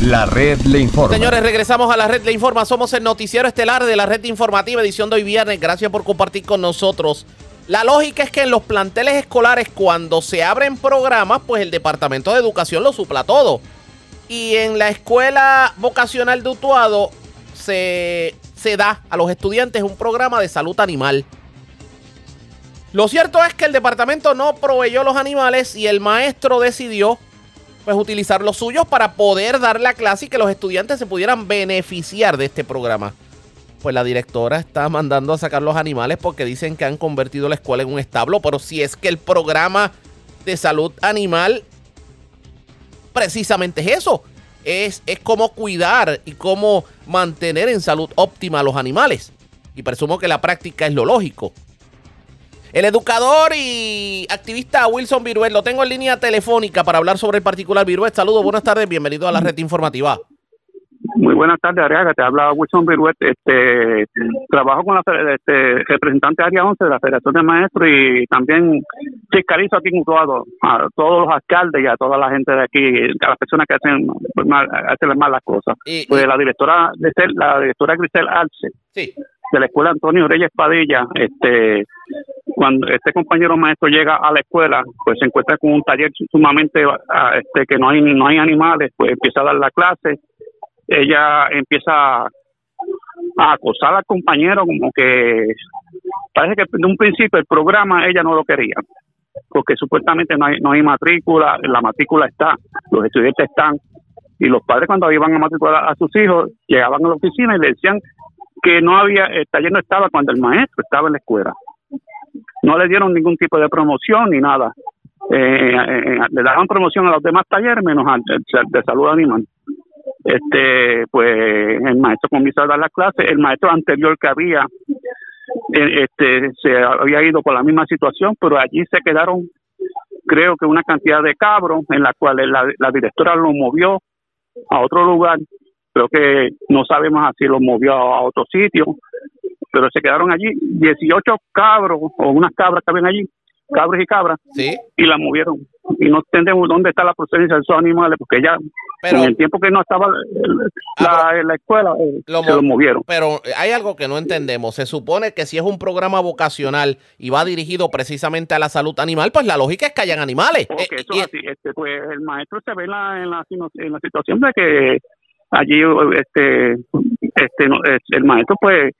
La red le informa. Señores, regresamos a la red le informa. Somos el noticiero estelar de la red informativa, edición de hoy viernes. Gracias por compartir con nosotros. La lógica es que en los planteles escolares, cuando se abren programas, pues el Departamento de Educación lo supla todo. Y en la escuela vocacional de Utuado se, se da a los estudiantes un programa de salud animal. Lo cierto es que el departamento no proveyó los animales y el maestro decidió pues utilizar los suyos para poder dar la clase y que los estudiantes se pudieran beneficiar de este programa. Pues la directora está mandando a sacar los animales porque dicen que han convertido la escuela en un establo, pero si es que el programa de salud animal precisamente es eso. Es, es cómo cuidar y cómo mantener en salud óptima a los animales. Y presumo que la práctica es lo lógico. El educador y activista Wilson Viruet, lo tengo en línea telefónica para hablar sobre el particular Viruet. Saludos, buenas tardes, bienvenido a la red informativa. Muy buenas tardes, Ariaga. Te habla Wilson Viruet. Este, trabajo con la este, representante Área 11 de la Federación de Maestros y también fiscalizo aquí en Utuado a todos los alcaldes y a toda la gente de aquí, a las personas que hacen mal, hacen mal las cosas. Y- pues y- la directora, la directora Grisel Arce Sí. De la escuela Antonio Reyes Padilla, este, cuando este compañero maestro llega a la escuela, pues se encuentra con un taller sumamente, ah, este, que no hay no hay animales, pues empieza a dar la clase, ella empieza a acosar al compañero como que parece que de un principio el programa ella no lo quería porque supuestamente no hay no hay matrícula la matrícula está los estudiantes están y los padres cuando iban a matricular a sus hijos llegaban a la oficina y le decían que no había el taller no estaba cuando el maestro estaba en la escuela. No le dieron ningún tipo de promoción ni nada. Eh, eh, le daban promoción a los demás talleres menos al de, salud animal. Este pues el maestro comienza a dar la clase el maestro anterior que había eh, este se había ido por la misma situación pero allí se quedaron creo que una cantidad de cabros en la cual la, la directora lo movió a otro lugar creo que no sabemos si lo movió a otro sitio pero se quedaron allí 18 cabros o unas cabras que habían allí cabros y cabras Sí. y la movieron y no entendemos dónde está la procedencia de esos animales porque ya Pero- en el tiempo que no estaba eh, la, escuela eh, Lo se lo movieron Pero hay algo que no entendemos. Se supone que si es un programa vocacional y va dirigido precisamente a la salud animal, pues la lógica es que hayan animales. Ok, Eh, eso y- es así. Este, pues el maestro se ve en la, en la, en la situación de que allí este, este, el maestro pues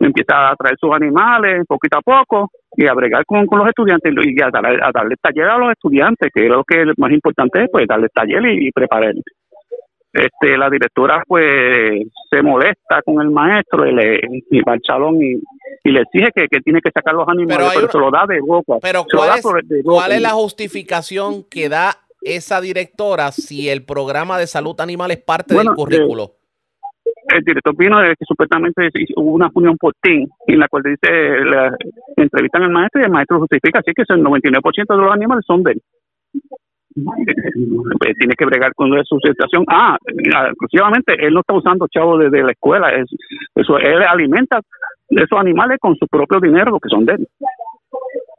empieza a traer sus animales poquito a poco y a bregar con, con los estudiantes y a, dar- a darle taller a los estudiantes, que lo que es más importante es pues darle taller y, y preparar. Este, la directora pues se molesta con el maestro y, le, y va al salón y, y le exige que, que tiene que sacar los animales, Pero pero, una- se lo da de boca. Pero ¿cuál es, boca. ¿cuál es la justificación que da esa directora si el programa de salud animal es parte Bueno, del currículo? el director vino de que supuestamente hubo una unión por team en la cual dice la, entrevistan al maestro y el maestro justifica así que el 99% de los animales son de él pues, tiene que bregar con su situación. Ah, exclusivamente él no está usando chavo desde la escuela, es, eso él alimenta esos animales con su propio dinero, que son de él.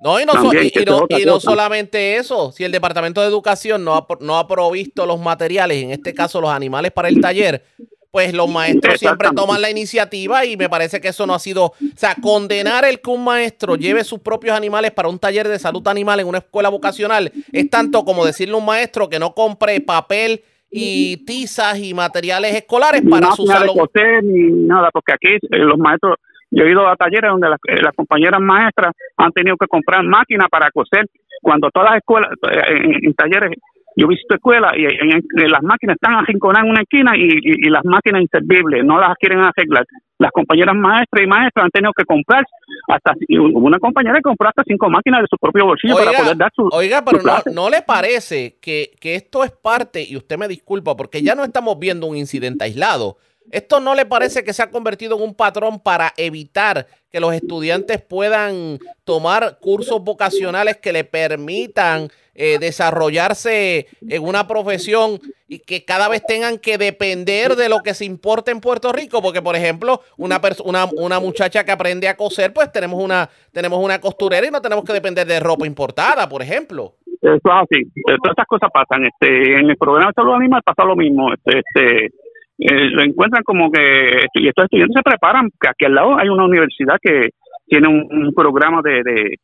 No, y no, so- y- no- y solamente eso, si el Departamento de Educación no ha, no ha provisto los materiales, en este caso los animales para el taller, pues los maestros siempre toman la iniciativa y me parece que eso no ha sido, o sea, condenar el que un maestro lleve sus propios animales para un taller de salud animal en una escuela vocacional es tanto como decirle a un maestro que no compre papel y tizas y materiales escolares para su máquina de salón. coser ni nada, porque aquí eh, los maestros, yo he ido a talleres donde las, eh, las compañeras maestras han tenido que comprar máquinas para coser, cuando todas las escuelas, eh, en, en talleres, yo visito escuelas y en, en- las máquinas están arrinconadas en una esquina y, y- y las máquinas inservibles, no las quieren arreglar. Las compañeras maestras y maestros han tenido que comprar hasta, una compañera que compró hasta cinco máquinas de su propio bolsillo para poder dar su, Oiga, pero su no. ¿no le parece que, que esto es parte, y usted me disculpa, porque ya no estamos viendo un incidente aislado? ¿Esto no le parece que se ha convertido en un patrón para evitar que los estudiantes puedan tomar cursos vocacionales que le permitan eh, desarrollarse en una profesión y que cada vez tengan que depender de lo que se importa en Puerto Rico? Porque, por ejemplo, una, una, una muchacha que aprende a coser, pues tenemos una, tenemos una costurera y no tenemos que depender de ropa importada, por ejemplo. Eso es así. Eh, Todas estas cosas pasan. Este, en el programa de salud animal pasa lo mismo. Este, este, eh, lo encuentran como que y estos estudiantes se preparan. Que aquí al lado hay una universidad que tiene un, programa de, de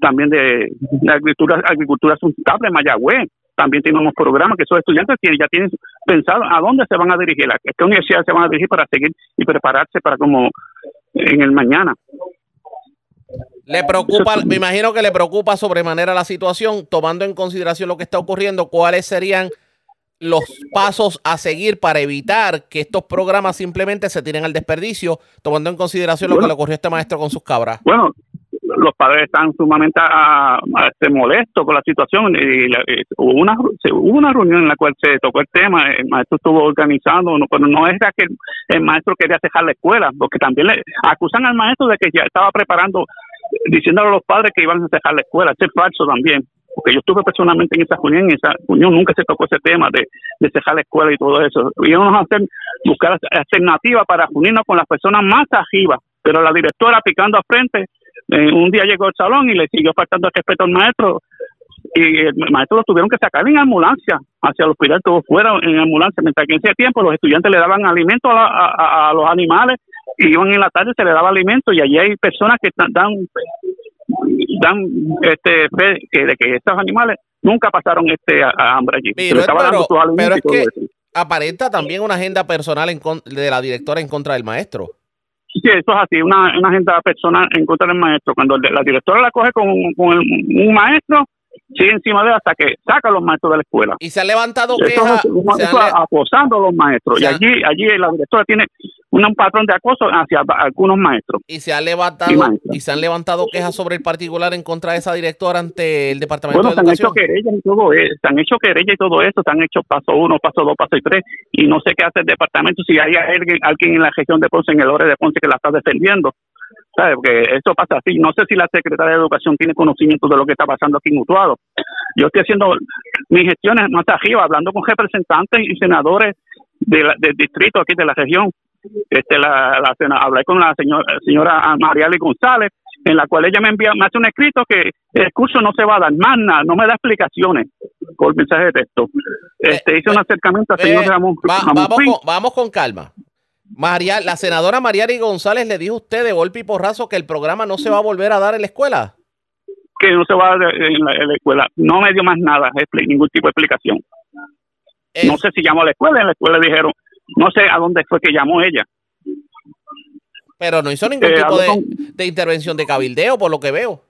también de, de agricultura, agricultura sustentable en Mayagüez. También tiene unos programas que esos estudiantes tienen, ya tienen pensado a dónde se van a dirigir, a qué universidad se van a dirigir para seguir y prepararse para como en el mañana. Le preocupa, me imagino que le preocupa sobremanera la situación, tomando en consideración lo que está ocurriendo, cuáles serían los pasos a seguir para evitar que estos programas simplemente se tiren al desperdicio, tomando en consideración lo que le ocurrió a este maestro con sus cabras. Bueno, los padres están sumamente a- a- este, molestos con la situación y la- hubo una se- hubo una reunión en la cual se tocó el tema, el maestro estuvo organizando, no, pero no es que el, el maestro quería dejar la escuela, porque también le acusan al maestro de que ya estaba preparando, diciéndole a los padres que iban a dejar la escuela, eso es falso también. Porque yo estuve personalmente en esa reunión, en esa reunión nunca se tocó ese tema de, de cejar la escuela y todo eso. Íbamos a hacer, buscar alternativas para unirnos con las personas más arriba, pero la directora picando a frente, eh, un día llegó al salón y le siguió faltando el respeto al maestro. Y el maestro lo tuvieron que sacar en ambulancia hacia el hospital, todos fueron en ambulancia, mientras que en ese tiempo los estudiantes le daban alimento a, la- a- a- los animales y iban en la tarde se le daba alimento y allí hay personas que dan dan este fe que de que estos animales nunca pasaron este a, a hambre allí. Se Pero, dando pero- pero es que eso. aparenta también una agenda personal en con- de la directora en contra del maestro. Sí, eso es así, una, una agenda personal en contra del maestro. Cuando el la directora la coge con, con el- un maestro, sigue encima de él hasta que saca a los maestros de la escuela. Y se ha levantado quejas. es han acosando a los maestros. Y han- allí, allí la directora tiene un, patrón de acoso hacia algunos maestros. y se han Y levantado y se han levantado quejas sobre el particular en contra de esa directora ante el departamento Bueno, de se han hecho educación. querellas y todo eso, se han hecho querellas y todo eso, se han hecho paso uno, paso dos, paso tres, y no sé qué hace el departamento si hay alguien, alguien en la región de Ponce, en el Ore de Ponce, que la está defendiendo. ¿Sabe? Porque eso pasa así. No sé si la secretaria de Educación tiene conocimiento de lo que está pasando aquí en Utuado. Yo estoy haciendo mis gestiones más arriba, hablando con representantes y senadores de la- del distrito aquí de la región. Este, la, la sena- hablé con la señora, señora Mariali González, en la cual ella me envía, me hace un escrito que el curso no se va a dar más nada, no me da explicaciones por mensaje de texto. Este, hice un acercamiento al señor Eh, Ramón, va- Ramón vamos, con, vamos con calma. María, la senadora Mariari González le dijo a usted de golpe y porrazo que el programa no se va a volver a dar en la escuela. que no se va a dar en la, en la escuela. No me dio más nada, ningún tipo de explicación. No sé si llamó a la escuela, en la escuela dijeron, no sé a dónde fue que llamó ella. Pero no hizo ningún Eh, tipo habló de, con- de intervención de cabildeo, por lo que veo.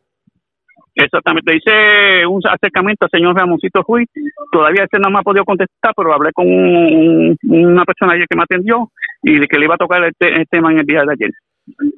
Exactamente, hice un acercamiento al señor Ramoncito Ruiz, todavía ese no me ha podido contestar, pero hablé con un- un- una persona ayer que me atendió y que le iba a tocar el, te- el tema en el día de ayer.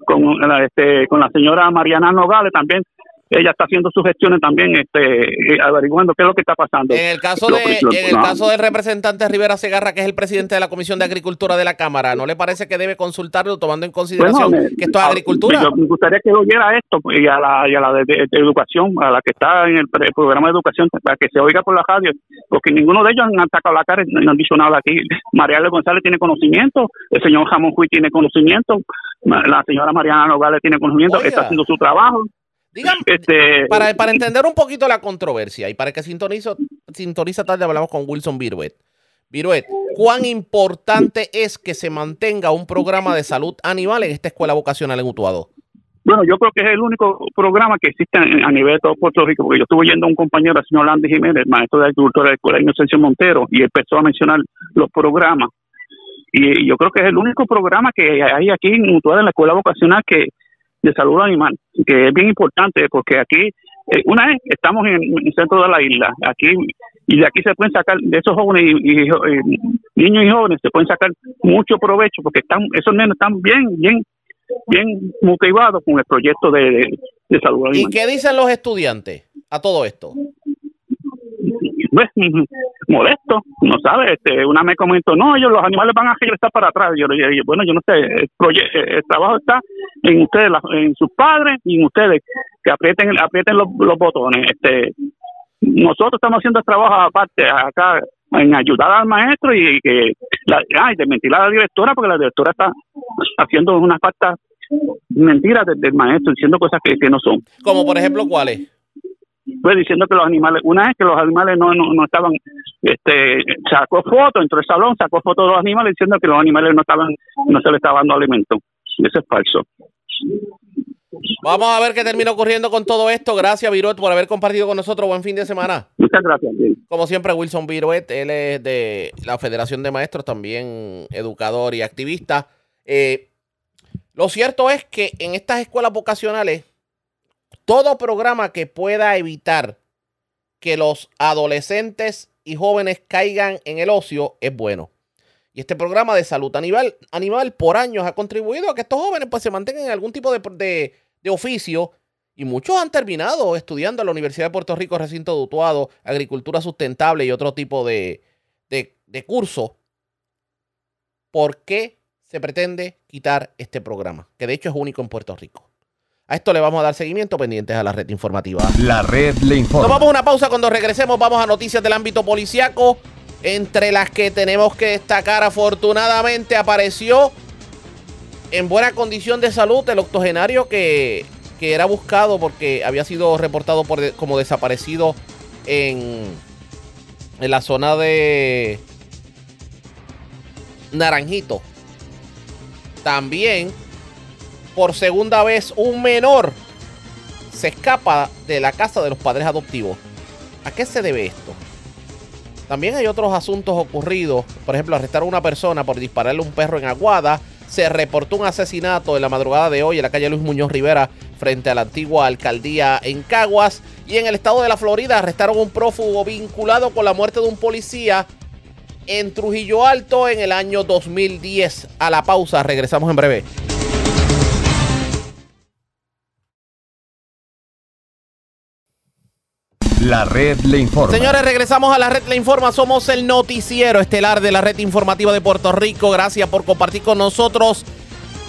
Con la, este, con la señora Mariana Nogales también ella está haciendo sus gestiones también, este, eh, averiguando qué es lo que está pasando. En el caso Lo- de, lo- en el no. caso del representante Rivera Segarra, que es el presidente de la Comisión de Agricultura de la Cámara, ¿no le parece que debe consultarlo tomando en consideración Bueno, que esto es agricultura? me gustaría que oyera esto pues, y a la, y a la de, de- de educación, a la que está en el, pre- programa de educación, para que se oiga por la radio, porque ninguno de ellos han sacado la cara y no han dicho nada aquí. Mariana González tiene conocimiento, el señor Jamón Juy tiene conocimiento, la señora Mariana Nogales tiene conocimiento, Oiga. está haciendo su trabajo. Dígame, Este, para, para entender un poquito la controversia y para que sintonizo, sintoniza tarde hablamos con Wilson Viruet. Viruet, ¿cuán importante es que se mantenga un programa de salud animal en esta escuela vocacional en Utuado? Bueno, yo creo que es el único programa que existe a nivel de todo Puerto Rico, porque yo estuve yendo a un compañero, el señor Landy Jiménez, maestro de agricultura de la Escuela Inocencio Montero, y empezó a mencionar los programas. Y yo creo que es el único programa que hay aquí en Utuado, en la Escuela Vocacional, que de salud animal, que es bien importante, porque aquí, eh, una vez estamos en, en el centro de la isla, aquí y de aquí se pueden sacar, de esos jóvenes y, y- y niños y jóvenes, se pueden sacar mucho provecho, porque están esos nenes están bien, bien bien motivados con el proyecto de, de, de salud ¿Y animal. qué dicen los estudiantes a todo esto? Pues, molesto, no sabe, este, una me comentó, no, ellos los animales van a regresar para atrás. Yo le dije, bueno, yo no sé, el, proye- el trabajo está en ustedes, en sus padres y en ustedes, que aprieten, aprieten los, los botones. Este, nosotros estamos haciendo el trabajo aparte acá en ayudar al maestro y que, la, ay, de mentir a la directora, porque la directora está haciendo unas faltas mentiras del, del maestro, diciendo cosas que, que no son. Como por ejemplo, ¿cuáles? Pues diciendo que los animales, una vez que los animales no, no, no estaban, este, sacó fotos, entró al salón, sacó fotos de los animales diciendo que los animales no estaban, no se les estaba dando alimento. Eso es falso. Vamos a ver qué termina ocurriendo con todo esto. Gracias, Viruet, por haber compartido con nosotros. Buen fin de semana. Muchas gracias. Como siempre, Wilson Viruet, él es de la Federación de Maestros, también educador y activista. Eh, lo cierto es que en estas escuelas vocacionales, todo programa que pueda evitar que los adolescentes y jóvenes caigan en el ocio es bueno. Y este programa de salud animal, por años ha contribuido a que estos jóvenes pues, se mantengan en algún tipo de, de- de oficio. Y muchos han terminado estudiando en la Universidad de Puerto Rico, recinto de agricultura sustentable y otro tipo de, de, de curso. ¿Por qué se pretende quitar este programa? Que de hecho es único en Puerto Rico. A esto le vamos a dar seguimiento pendientes a la red informativa. La red le informa. Nos vamos a una pausa. Cuando regresemos, vamos a noticias del ámbito policiaco. Entre las que tenemos que destacar, afortunadamente apareció en buena condición de salud el octogenario que, que era buscado porque había sido reportado por como desaparecido en, en la zona de Naranjito. También, por segunda vez, un menor se escapa de la casa de los padres adoptivos. ¿A qué se debe esto? También hay otros asuntos ocurridos. Por ejemplo, arrestaron a una persona por dispararle a un perro en Aguada. Se reportó un asesinato en la madrugada de hoy en la calle Luis Muñoz Rivera frente a la antigua alcaldía en Caguas. Y en el estado de la Florida arrestaron un prófugo vinculado con la muerte de un policía en Trujillo Alto en el año 2010. A la pausa, regresamos en breve. La red le informa. Señores, regresamos a la red Le Informa. Somos el noticiero estelar de la red informativa de Puerto Rico. Gracias por compartir con nosotros.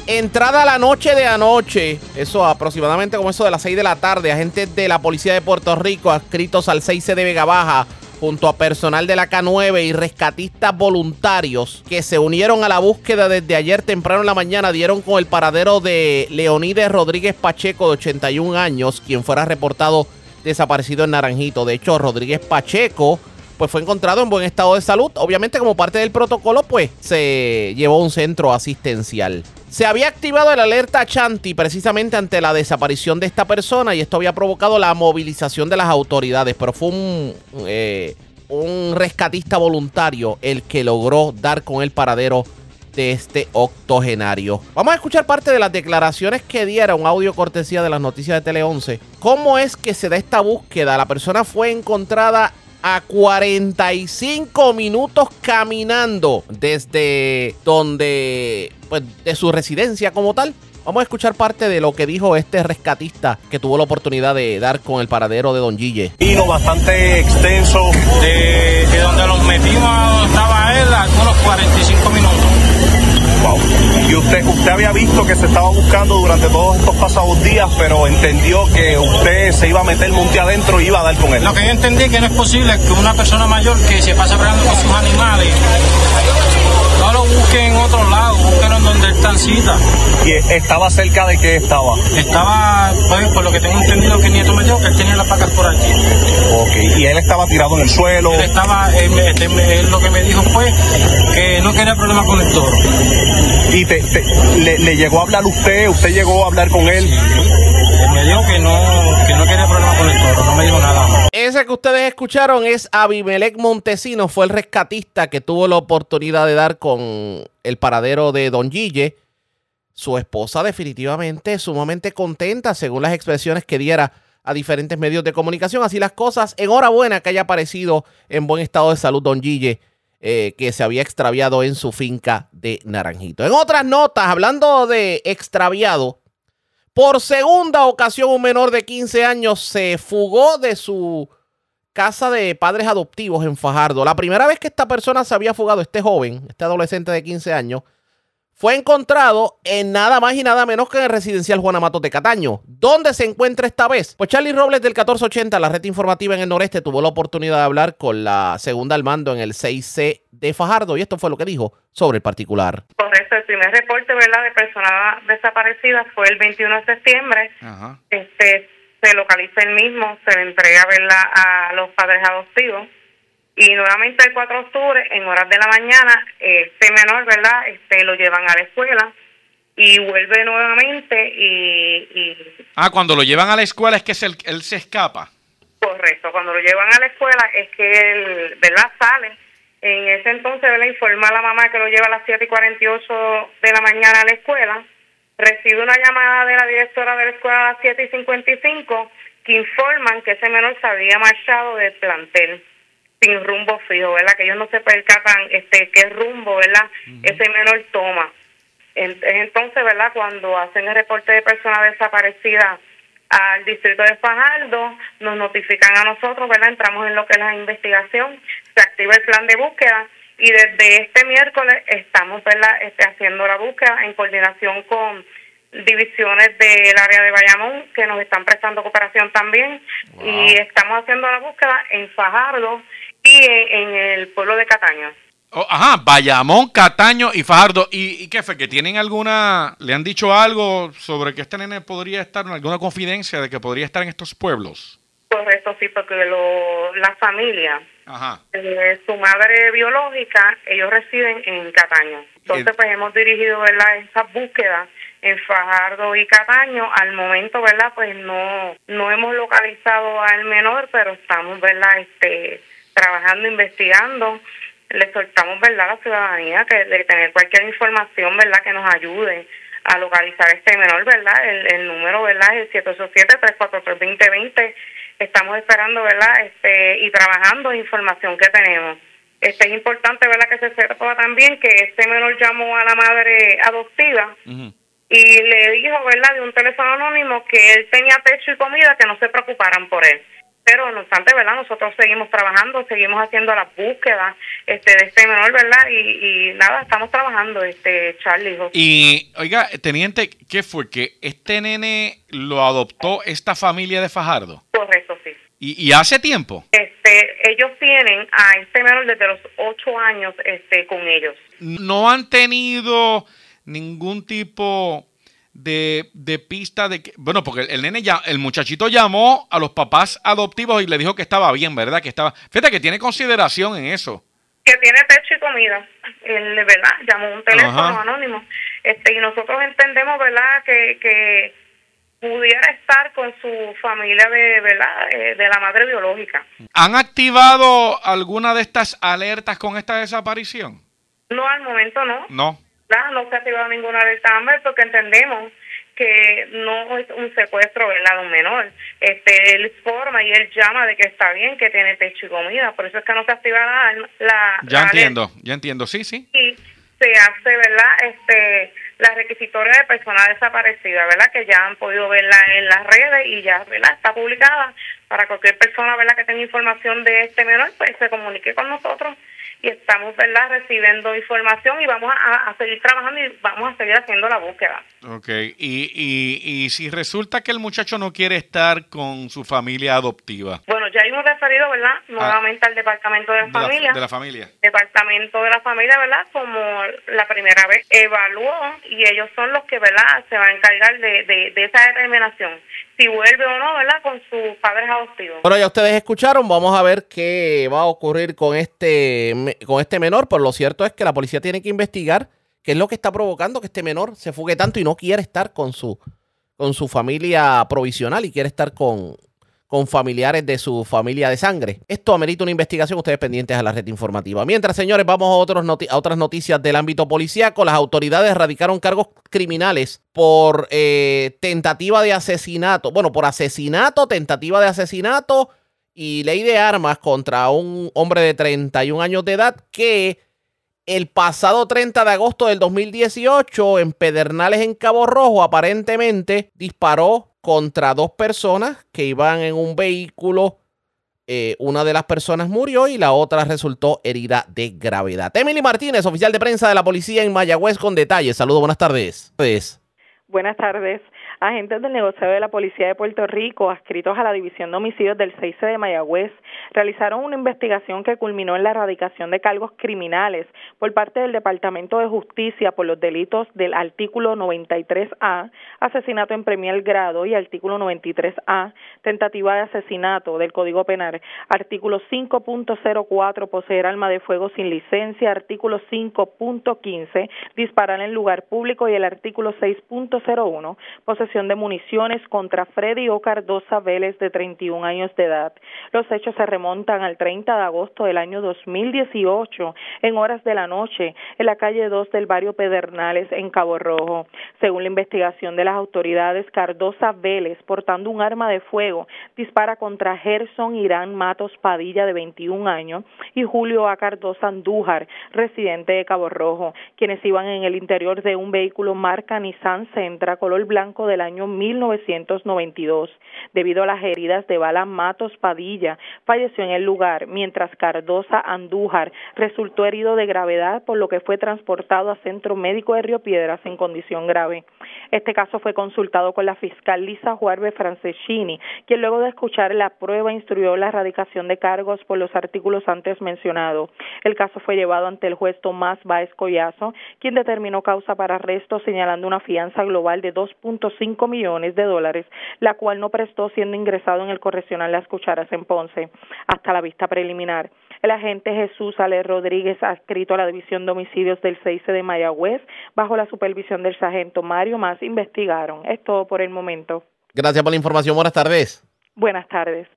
Entrada a la noche de anoche, eso aproximadamente como eso de las 6 de la tarde, agentes de la Policía de Puerto Rico adscritos al 6C de Vega Baja, junto a personal de la K9 y rescatistas voluntarios que se unieron a la búsqueda desde ayer temprano en la mañana, dieron con el paradero de Leonides Rodríguez Pacheco, de 81 años, quien fuera reportado desaparecido en Naranjito. De hecho, Rodríguez Pacheco pues fue encontrado en buen estado de salud. Obviamente como parte del protocolo pues se llevó a un centro asistencial. Se había activado el alerta Chanti precisamente ante la desaparición de esta persona y esto había provocado la movilización de las autoridades, pero fue un, eh, un rescatista voluntario el que logró dar con el paradero de este octogenario. Vamos a escuchar parte de las declaraciones que diera un audio cortesía de las noticias de Tele 11. ¿Cómo es que se da esta búsqueda? La persona fue encontrada a 45 minutos caminando desde donde, pues, de su residencia como tal Vamos a escuchar parte de lo que dijo este rescatista que tuvo la oportunidad de dar con el paradero de Don Gille. Vino bastante extenso de, de donde los metimos estaba él, algunos 45 minutos. Y usted, usted había visto que se estaba buscando durante todos estos pasados días, pero entendió que usted se iba a meter monte adentro y iba a dar con él. Lo que yo entendí que no es posible que una persona mayor que se pasa peleando con sus animales no lo busquen en otro lado, transita. ¿Y estaba cerca de qué estaba? Estaba, pues, por lo que tengo entendido que nieto me dijo que él tenía las vacas por aquí. Ok, y él estaba tirado en el suelo. Él estaba, él, este, él lo que me dijo fue que no quería problemas con el toro. ¿Y te, te- le, le llegó a hablar usted? ¿Usted llegó a hablar con él? Él me dijo que no, que no quería problemas con el toro, no me dijo nada Ese que ustedes escucharon es Abimelec Montesino, fue el rescatista que tuvo la oportunidad de dar con el paradero de Don Gille. Su esposa definitivamente sumamente contenta según las expresiones que diera a diferentes medios de comunicación. Así las cosas, enhorabuena que haya aparecido en buen estado de salud Don Gille, eh, que se había extraviado en su finca de Naranjito. En otras notas, hablando de extraviado, por segunda ocasión, un menor de 15 años se fugó de su casa de padres adoptivos en Fajardo. La primera vez que esta persona se había fugado, este joven, este adolescente de 15 años, fue encontrado en nada más y nada menos que en el residencial Juana Matos de Cataño. ¿Dónde se encuentra esta vez? Pues Charlie Robles del 1480, la red informativa en el noreste, tuvo la oportunidad de hablar con la segunda al mando en el 6C de Fajardo y esto fue lo que dijo sobre el particular. Correcto, el primer reporte ¿verdad? de personas desaparecidas fue el 21 de septiembre. Este se localiza el mismo, se le entrega ¿verdad? a los padres adoptivos y nuevamente el 4 de octubre en horas de la mañana este menor, ¿verdad? Este lo llevan a la escuela y vuelve nuevamente y, y Ah, cuando lo llevan a la escuela es que se- él se escapa. Correcto, cuando lo llevan a la escuela es que él, ¿verdad? Sale. En ese entonces, ¿verdad? Informa a la mamá que lo lleva a las 7 y 48 de la mañana a la escuela. Recibe una llamada de la directora de la escuela a las 7 y 55 que informan que ese menor se había marchado del plantel sin rumbo fijo, ¿verdad? Que ellos no se percatan este qué rumbo, ¿verdad? Ese menor toma. En- Entonces, ¿verdad? Cuando hacen el reporte de persona desaparecida al distrito de Fajardo, nos notifican a nosotros, ¿verdad? Entramos en lo que es la investigación, se activa el plan de búsqueda y desde este miércoles estamos, ¿verdad? Este, haciendo la búsqueda en coordinación con divisiones del área de Bayamón que nos están prestando cooperación también y estamos haciendo la búsqueda en Fajardo y en, en el pueblo de Cataño. Oh, ajá, Bayamón, Cataño y Fajardo. ¿Y, y qué fue? ¿Que tienen alguna, le han dicho algo sobre que este nene podría estar, alguna confidencia de que podría estar en estos pueblos? Correcto, sí, porque lo, la familia, Ajá. eh, su madre biológica, ellos residen en Cataño. Entonces, pues hemos dirigido, ¿verdad?, esas búsquedas en Fajardo y Cataño. Al momento, ¿verdad?, pues no no hemos localizado al menor, pero estamos, ¿verdad?, este trabajando, investigando. Le soltamos, ¿verdad?, a la ciudadanía que de tener cualquier información, ¿verdad?, que nos ayude a localizar este menor, ¿verdad? El, el número, ¿verdad? Es el 787-343-2020. Estamos esperando, ¿verdad? Este, y trabajando información que tenemos. Este es importante, ¿verdad? Que se sepa también que este menor llamó a la madre adoptiva y le dijo, ¿verdad? De un teléfono anónimo que él tenía techo y comida, que no se preocuparan por él. Pero no obstante, ¿verdad? Nosotros seguimos trabajando, seguimos haciendo las búsquedas este, de este menor, ¿verdad? Y, y nada, estamos trabajando, este Charlie. José. Y, oiga, teniente, ¿qué fue? ¿Que este nene lo adoptó esta familia de Fajardo? Correcto, sí. ¿Y, y hace tiempo? Este, ellos tienen a este menor desde los ocho años este, con ellos. ¿No han tenido ningún tipo de, de pista de que... Bueno, porque el, nene ya, el muchachito llamó a los papás adoptivos y le dijo que estaba bien, ¿verdad? Que estaba... Fíjate que tiene consideración en eso. Que tiene techo y comida. Él, ¿verdad? Llamó un teléfono Ajá. anónimo. Este, y nosotros entendemos, ¿verdad? Que, que pudiera estar con su familia de, ¿verdad? Eh, de la madre biológica. ¿Han activado alguna de estas alertas con esta desaparición? No, al momento no. No. ¿Verdad? No se ha activado ninguna alerta Amber porque entendemos que no es un secuestro ¿verdad? de un menor. Este, él forma y él llama de que está bien, que tiene techo y comida. Por eso es que no se activa la, la, Ya la entiendo, ya entiendo, sí, sí. y se hace, ¿verdad? Este, la requisitoria de persona desaparecida, ¿verdad? Que ya han podido verla en las redes y ya, ¿verdad? Está publicada para cualquier persona, ¿verdad? Que tenga información de este menor, pues se comunique con nosotros y estamos, ¿verdad? Recibiendo información y vamos a, a seguir trabajando y vamos a seguir haciendo la búsqueda. Ok, y, y, y si resulta que el muchacho no quiere estar con su familia adoptiva. Bueno, ya hemos referido, ¿verdad? Nuevamente al Departamento de, Ah. De la, Familia. de la familia. Departamento de la Familia, ¿verdad? Como la primera vez evaluó y ellos son los que, ¿verdad? Se van a encargar de, de, de esa determinación. Si vuelve o no, ¿verdad? Con sus padres adoptivos. Bueno, ya ustedes escucharon, vamos a ver qué va a ocurrir con este, con este menor, pero lo cierto es que la policía tiene que investigar qué es lo que está provocando que este menor se fugue tanto y no quiere estar con su, con su familia provisional y quiere estar con, con familiares de su familia de sangre. Esto amerita una investigación, ustedes pendientes a la red informativa. Mientras, señores, vamos a, otros a otras noticias del ámbito policíaco. Las autoridades radicaron cargos criminales por eh, tentativa de asesinato, bueno, por asesinato, tentativa de asesinato y ley de armas contra un hombre de 31 años de edad que el pasado 30 de agosto del 2018 en Pedernales en Cabo Rojo aparentemente disparó contra dos personas que iban en un vehículo. Eh, una de las personas murió y la otra resultó herida de gravedad. Emily Martínez, oficial de prensa de la policía en Mayagüez con detalles. Saludos, buenas tardes. Buenas tardes. Agentes del negociado de la Policía de Puerto Rico, adscritos a la División de Homicidios del 6 de Mayagüez, realizaron una investigación que culminó en la erradicación de cargos criminales por parte del Departamento de Justicia por los delitos del artículo 93A, asesinato en primer grado, y artículo 93A, tentativa de asesinato del Código Penal, artículo 5.04, poseer arma de fuego sin licencia, artículo 5.15, disparar en lugar público. Y el artículo 6.01, posesión de municiones contra Freddy O. Cardosa Vélez de 31 años de edad. Los hechos se remontan al 30 de agosto del año 2018 en horas de la noche en la calle 2 del barrio Pedernales en Cabo Rojo. Según la investigación de las autoridades, Cardosa Vélez, portando un arma de fuego, dispara contra Gerson Irán Matos Padilla de 21 años y Julio A. Cardosa Andújar, residente de Cabo Rojo, quienes iban en el interior de un vehículo marca Nissan Sentra color blanco del año 1992. Debido a las heridas de bala, Matos Padilla falleció en el lugar, mientras Cardosa Andújar resultó herido de gravedad, por lo que fue transportado a Centro Médico de Río Piedras en condición grave. Este caso fue consultado con la fiscal Lisa Juarbe Franceschini, quien luego de escuchar la prueba instruyó la erradicación de cargos por los artículos antes mencionados. El caso fue llevado ante el juez Tomás Báez Collazo, quien determinó causa para arresto señalando una fianza global de 2.5 millones de dólares, la cual no prestó siendo ingresado en el correccional Las Cucharas en Ponce. Hasta la vista preliminar. El agente Jesús Ale Rodríguez, adscrito a la División de Homicidios del 6 de Mayagüez, bajo la supervisión del sargento Mario Más, investigaron. Es todo por el momento. gracias por la información. Buenas tardes. Buenas tardes.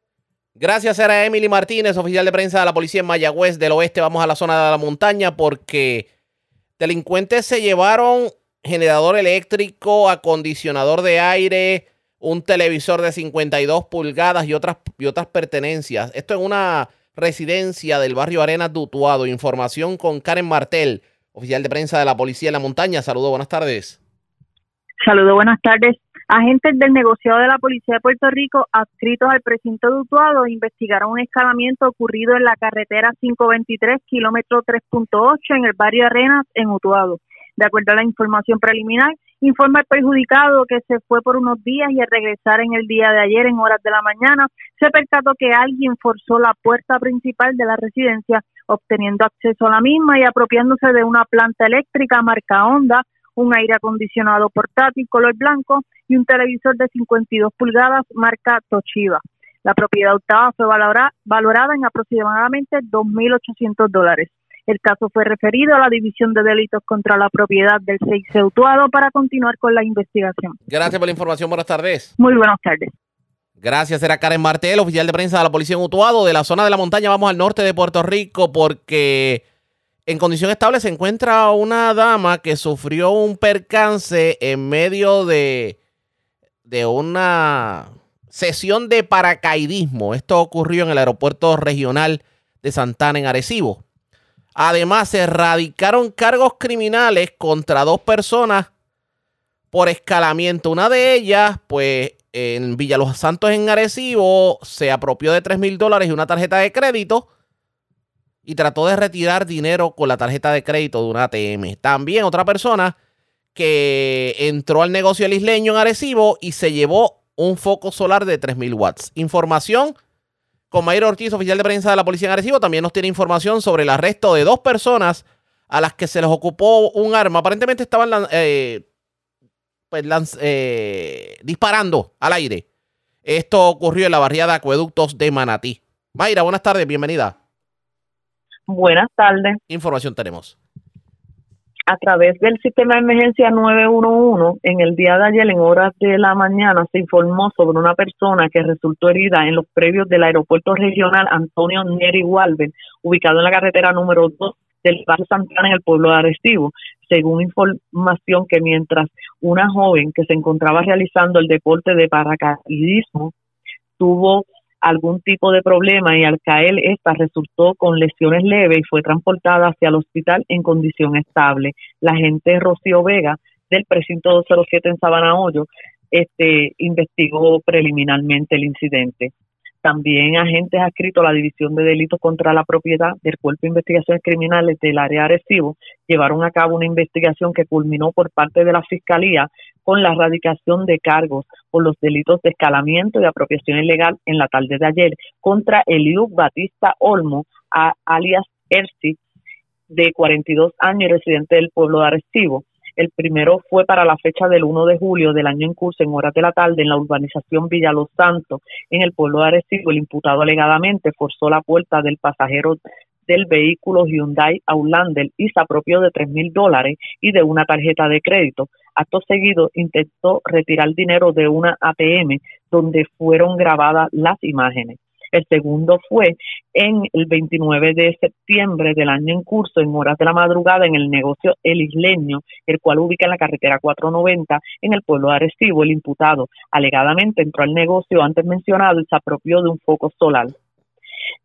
Gracias, era Emily Martínez, oficial de prensa de la policía en Mayagüez del Oeste. Vamos a la zona de la montaña porque delincuentes se llevaron generador eléctrico, acondicionador de aire, un televisor de 52 pulgadas y otras, y otras pertenencias. Esto en una residencia del barrio Arenas Dutuado. Información con Karen Martel, oficial de prensa de la policía en la montaña. Saludos, buenas tardes. Saludos, buenas tardes. Agentes del negociado de la Policía de Puerto Rico, adscritos al precinto de Utuado, investigaron un escalamiento ocurrido en la carretera 523, kilómetro 3.8, en el barrio Arenas, en Utuado. De acuerdo a la información preliminar, informa el perjudicado que se fue por unos días y al regresar en el día de ayer, en horas de la mañana, se percató que alguien forzó la puerta principal de la residencia, obteniendo acceso a la misma y apropiándose de una planta eléctrica marca Honda, un aire acondicionado portátil color blanco y un televisor de 52 pulgadas marca Toshiba. La propiedad hurtada fue valora- valorada en aproximadamente 2.800 dólares. El caso fue referido a la División de Delitos contra la Propiedad del 6 Utuado para continuar con la investigación. Gracias por la información. Buenas tardes. Muy buenas tardes. Gracias, era Karen Martel, oficial de prensa de la policía en Utuado. De la zona de la montaña vamos al norte de Puerto Rico porque en condición estable se encuentra una dama que sufrió un percance en medio de, de una sesión de paracaidismo. Esto ocurrió en el aeropuerto regional de Santana en Arecibo. Además, se erradicaron cargos criminales contra dos personas por escalamiento. Una de ellas, pues en Villa Los Santos en Arecibo, se apropió de 3 mil dólares y una tarjeta de crédito y trató de retirar dinero con la tarjeta de crédito de una ATM. También otra persona que entró al negocio del isleño en Arecibo y se llevó un foco solar de 3.000 watts. Información con Mayra Ortiz, oficial de prensa de la policía en Arecibo, también nos tiene información sobre el arresto de dos personas a las que se les ocupó un arma. Aparentemente estaban eh, pues, eh, disparando al aire. Esto ocurrió en la barriada de Acueductos de Manatí. Mayra, buenas tardes, bienvenida. Buenas tardes. Información tenemos. A través del sistema de emergencia 911, en el día de ayer, en horas de la mañana, se informó sobre una persona que resultó herida en los previos del aeropuerto regional Antonio Neri Walven, ubicado en la carretera número 2 del barrio Santana en el pueblo de Arecibo, según información que mientras una joven que se encontraba realizando el deporte de paracaidismo tuvo algún tipo de problema y al caer esta resultó con lesiones leves y fue transportada hacia el hospital en condición estable. La agente Rocío Vega del precinto 207 en Sabana Hoyo este, investigó preliminarmente el incidente. También agentes adscritos a la División de Delitos contra la Propiedad del Cuerpo de Investigaciones Criminales del área Arecibo llevaron a cabo una investigación que culminó por parte de la Fiscalía con la erradicación de cargos por los delitos de escalamiento y apropiación ilegal en la tarde de ayer contra Eliud Batista Olmo, alias Ersi, de 42 años y residente del pueblo de Arecibo el primero fue para la fecha del 1 de julio del año en curso, en horas de la tarde, en la urbanización Villa Los Santos, en el pueblo de Arecibo. El imputado alegadamente forzó la puerta del pasajero del vehículo Hyundai Outlander y se apropió de tres mil dólares y de una tarjeta de crédito. Acto seguido intentó retirar dinero de una ATM donde fueron grabadas las imágenes. El segundo fue en el 29 de septiembre del año en curso, en horas de la madrugada, en el negocio El Isleño, el cual ubica en la carretera 490 en el pueblo de Arecibo. El imputado alegadamente entró al negocio antes mencionado y se apropió de un foco solar.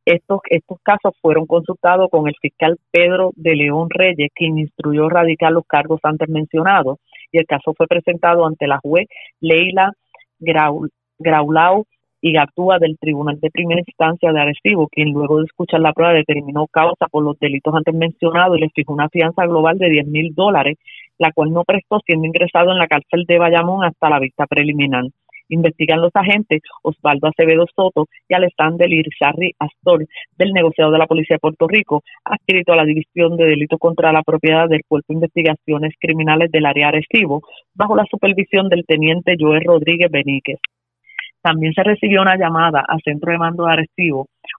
Estos, estos casos fueron consultados con el fiscal Pedro de León Reyes, quien instruyó radicar los cargos antes mencionados, y el caso fue presentado ante la juez Leila Graulau y Gatúa del Tribunal de Primera Instancia de Arecibo, quien luego de escuchar la prueba determinó causa por los delitos antes mencionados y le fijó una fianza global de 10 mil dólares, la cual no prestó siendo ingresado en la cárcel de Bayamón hasta la vista preliminar. Investigan los agentes Osvaldo Acevedo Soto y Alexander Irizarri Astor del negociado de la Policía de Puerto Rico, adscrito a la División de Delitos contra la Propiedad del Cuerpo de Investigaciones Criminales del área Arecibo, bajo la supervisión del teniente Joel Rodríguez Beníquez. También se recibió una llamada al centro de mando de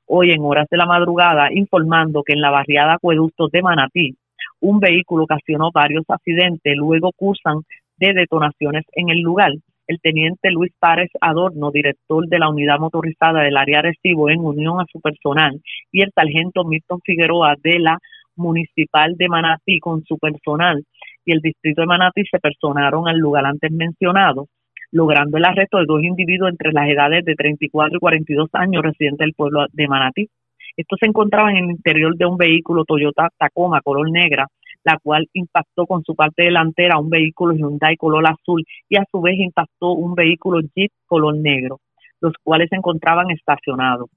hoy en horas de la madrugada informando que en la barriada Acueductos de Manatí un vehículo ocasionó varios accidentes, luego cursan de detonaciones en el lugar. El teniente Luis Párez Adorno, director de la unidad motorizada del área Arecibo en unión a su personal, y el sargento Milton Figueroa de la municipal de Manatí con su personal y el distrito de Manatí se personaron al lugar antes mencionado logrando el arresto de dos individuos entre las edades de 34 y 42 años residentes del pueblo de Manatí. Estos se encontraban en el interior de un vehículo Toyota Tacoma color negra, la cual impactó con su parte delantera un vehículo Hyundai color azul y a su vez impactó un vehículo Jeep color negro, los cuales se encontraban estacionados.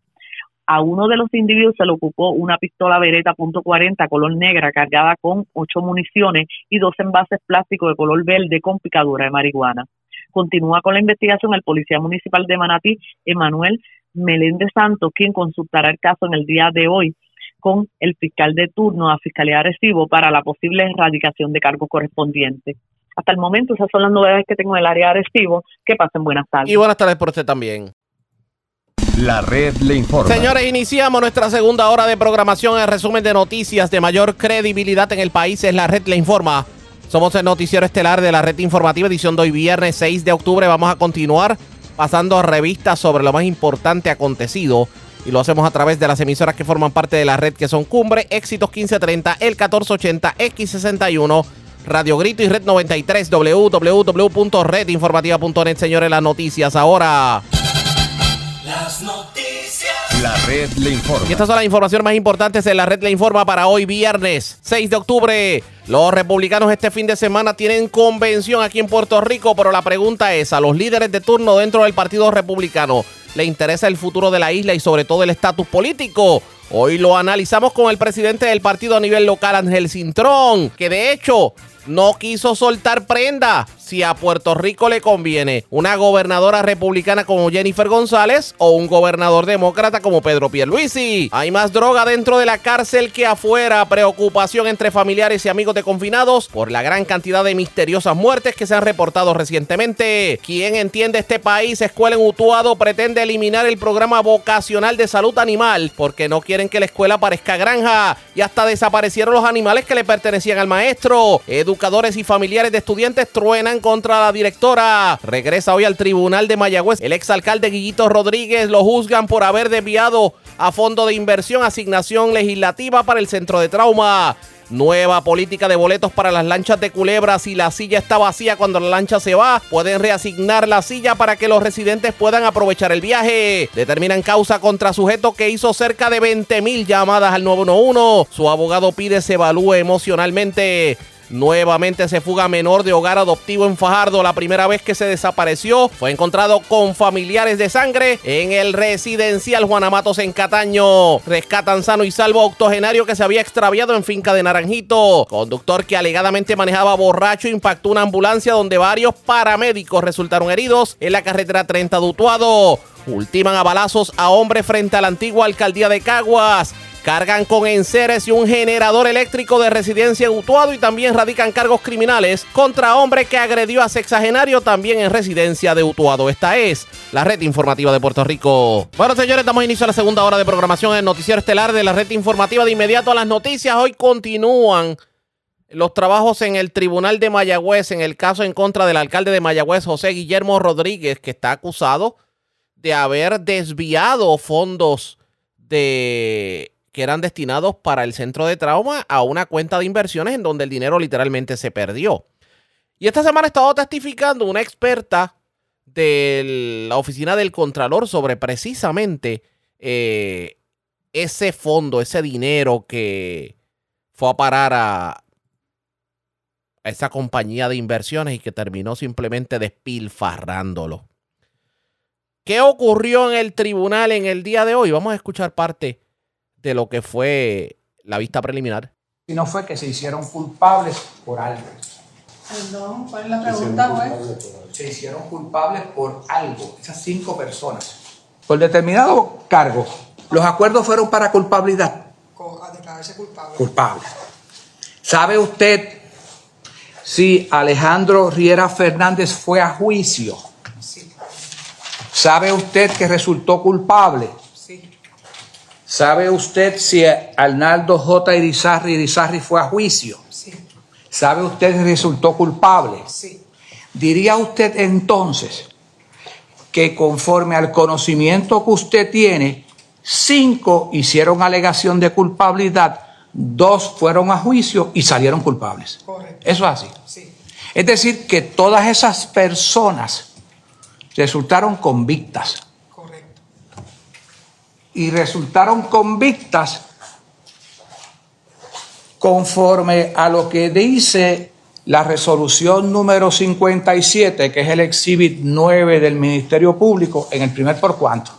A uno de los individuos se le ocupó una pistola Beretta .40 color negra cargada con ocho municiones y dos envases plásticos de color verde con picadura de marihuana. Continúa con la investigación el policía municipal de Manatí, Emanuel Meléndez Santos, quien consultará el caso en el día de hoy con el fiscal de turno a Fiscalía de Recibo para la posible erradicación de cargos correspondientes. Hasta el momento, esas son las novedades que tengo en el área de Recibo. Que pasen buenas tardes. Y buenas tardes por usted también. La red le informa. Señores, iniciamos nuestra segunda hora de programación. El resumen de noticias de mayor credibilidad en el país es La red le informa. Somos el noticiero estelar de la red informativa, edición de hoy viernes 6 de octubre. Vamos a continuar pasando revistas sobre lo más importante acontecido. Y lo hacemos a través de las emisoras que forman parte de la red, que son Cumbre, Éxitos 1530, El 1480, X61, Radio Grito y Red 93, www.redinformativa.net. Señores, las noticias ahora. Las noticias. La red le informa. Y estas son las informaciones más importantes de la red le informa para hoy viernes 6 de octubre. Los republicanos este fin de semana tienen convención aquí en Puerto Rico, pero la pregunta es, ¿a los líderes de turno dentro del Partido Republicano le interesa el futuro de la isla y sobre todo el estatus político? Hoy lo analizamos con el presidente del partido a nivel local, Ángel Cintrón, que de hecho no quiso soltar prenda si a Puerto Rico le conviene una gobernadora republicana como Jennifer González o un gobernador demócrata como Pedro Pierluisi. Hay más droga dentro de la cárcel que afuera, preocupación entre familiares y amigos de confinados por la gran cantidad de misteriosas muertes que se han reportado recientemente. Quien entiende este país, Escuela en Utuado pretende eliminar el programa vocacional de salud animal porque no quieren que la escuela parezca granja y hasta desaparecieron los animales que le pertenecían al maestro. Educadores y familiares de estudiantes truenan contra la directora. Regresa hoy al tribunal de Mayagüez. El exalcalde Guillito Rodríguez lo juzgan por haber desviado a fondo de inversión asignación legislativa para el centro de trauma. Nueva política de boletos para las lanchas de Culebra. Si la silla está vacía cuando la lancha se va, pueden reasignar la silla para que los residentes puedan aprovechar el viaje. Determinan causa contra sujeto que hizo cerca de 20 mil llamadas al 911. Su abogado pide se evalúe emocionalmente. Nuevamente se fuga menor de hogar adoptivo en Fajardo. La primera vez que se desapareció fue encontrado con familiares de sangre en el residencial Juana Matos en Cataño. Rescatan sano y salvo octogenario que se había extraviado en finca de Naranjito. Conductor que alegadamente manejaba borracho impactó una ambulancia donde varios paramédicos resultaron heridos en la carretera 30 de Utuado. Ultiman a balazos a hombre frente a la antigua alcaldía de Caguas. Cargan con enseres y un generador eléctrico de residencia en Utuado y también radican cargos criminales contra hombre que agredió a sexagenario también en residencia de Utuado. Esta es la red informativa de Puerto Rico. Bueno, señores, damos inicio a la segunda hora de programación en el noticiero estelar de la red informativa. De inmediato a las noticias, hoy continúan los trabajos en el tribunal de Mayagüez en el caso en contra del alcalde de Mayagüez, José Guillermo Rodríguez, que está acusado de haber desviado fondos de que eran destinados para el centro de trauma a una cuenta de inversiones en donde el dinero literalmente se perdió. Y esta semana ha estado testificando una experta de la oficina del Contralor sobre precisamente eh, ese fondo, ese dinero que fue a parar a, a esa compañía de inversiones y que terminó simplemente despilfarrándolo. ¿Qué ocurrió en el tribunal en el día de hoy? Vamos a escuchar parte de lo que fue la vista preliminar. Si no fue que se hicieron culpables por algo. Perdón, ¿cuál es la pregunta, güey? Se hicieron culpables por algo, esas cinco personas. Por determinado cargo. Los acuerdos fueron para culpabilidad. A declararse culpable. Culpable. ¿Sabe usted si Alejandro Riera Fernández fue a juicio? Sí. ¿Sabe usted que resultó culpable? ¿Sabe usted si Arnaldo J. Irizarri Irizarri fue a juicio? Sí. ¿Sabe usted que resultó culpable? Sí. ¿Diría usted entonces que conforme al conocimiento que usted tiene, cinco hicieron alegación de culpabilidad, dos fueron a juicio y salieron culpables? Correcto. Eso es así. Sí. Es decir, que todas esas personas resultaron convictas. Y resultaron convictas conforme a lo que dice la resolución número 57, que es el exhibit 9 del Ministerio Público, en el primer por cuanto,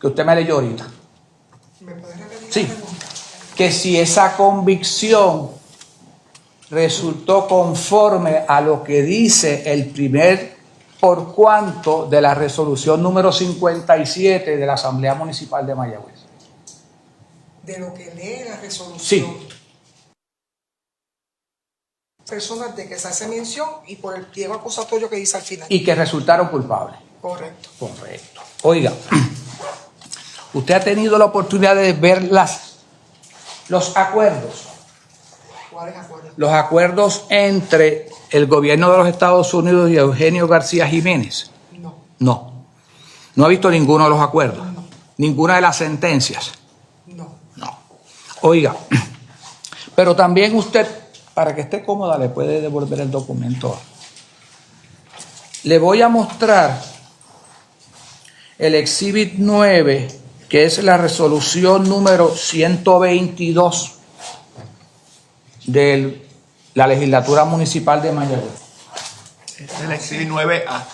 que usted me leyó ahorita. ¿Me? Sí, que si esa convicción resultó conforme a lo que dice el primer por cuanto de la resolución número 57 de la Asamblea Municipal de Mayagüez. De lo que lee la resolución. Sí, Personas de que se hace mención y por el pliego acusatorio que dice al final. y que resultaron culpables. Correcto. Correcto. Oiga, usted ha tenido la oportunidad de ver las, los acuerdos, ¿Cuáles acuerdos? los acuerdos entre el gobierno de los Estados Unidos y Eugenio García Jiménez. No. No. No ha visto ninguno de los acuerdos. Ninguna de las sentencias. No. No. Oiga, pero también usted, para que esté cómoda, le puede devolver el documento. Le voy a mostrar el exhibit 9 que es la resolución número 122 de la legislatura municipal de Mayagüez. Este es el exhibit 9A.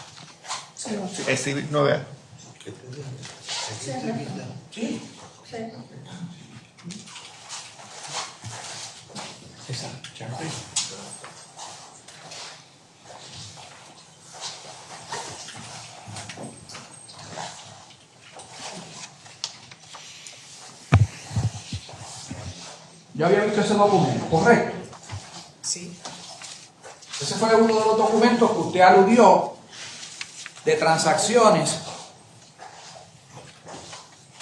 Exhibit 9A. Yo había visto ese documento, ¿correcto? Sí. Ese fue uno de los documentos que usted aludió de transacciones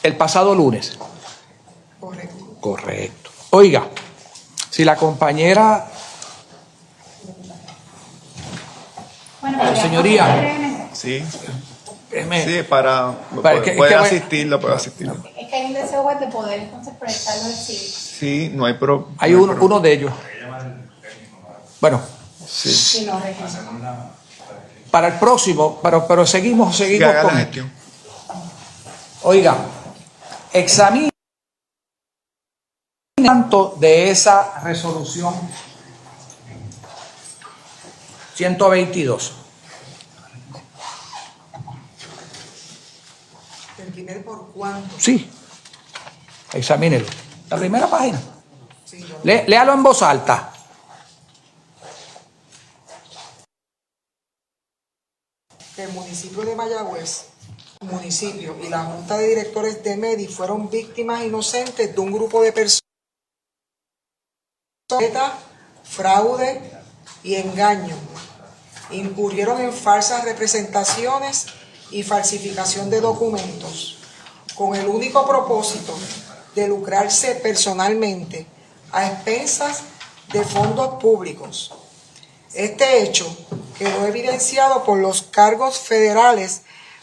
el pasado lunes. Correcto. Correcto. Oiga, si la compañera, Bueno, señoría, Sí. Sí, para. Para puede que- puede que- asistirlo, puede asistirlo. Es que hay un deseo de poder entonces proyectarlo civil. Sí, no hay pro. hay no uno, uno de ellos. Bueno, no, Regina. para el próximo, pero, pero seguimos, Que seguimos la con gestión. Oiga, examine tanto de esa resolución 122. El primer por cuánto. Sí, examínelo. La primera página. Léalo en voz alta. el municipio de Mayagüez, municipio y la Junta de Directores de MEDI fueron víctimas inocentes de un grupo de personas, fraude y engaño. Incurrieron en falsas representaciones y falsificación de documentos, con el único propósito de lucrarse personalmente a expensas de fondos públicos. Este hecho quedó evidenciado por los cargos federales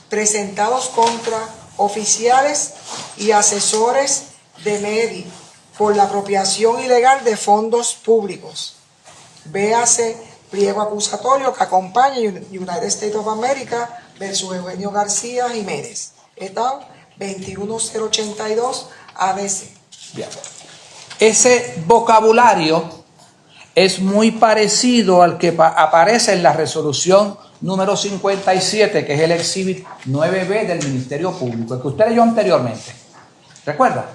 presentados contra oficiales y asesores de MEDI por la apropiación ilegal de fondos públicos. Véase pliego acusatorio que acompaña United States of America versus Eugenio García Jiménez. Está 21082 ABC. Bien. Ese vocabulario es muy parecido al que pa- aparece en la resolución número 57, que es el exhibit 9B del Ministerio Público, el que usted leyó anteriormente. ¿Recuerda?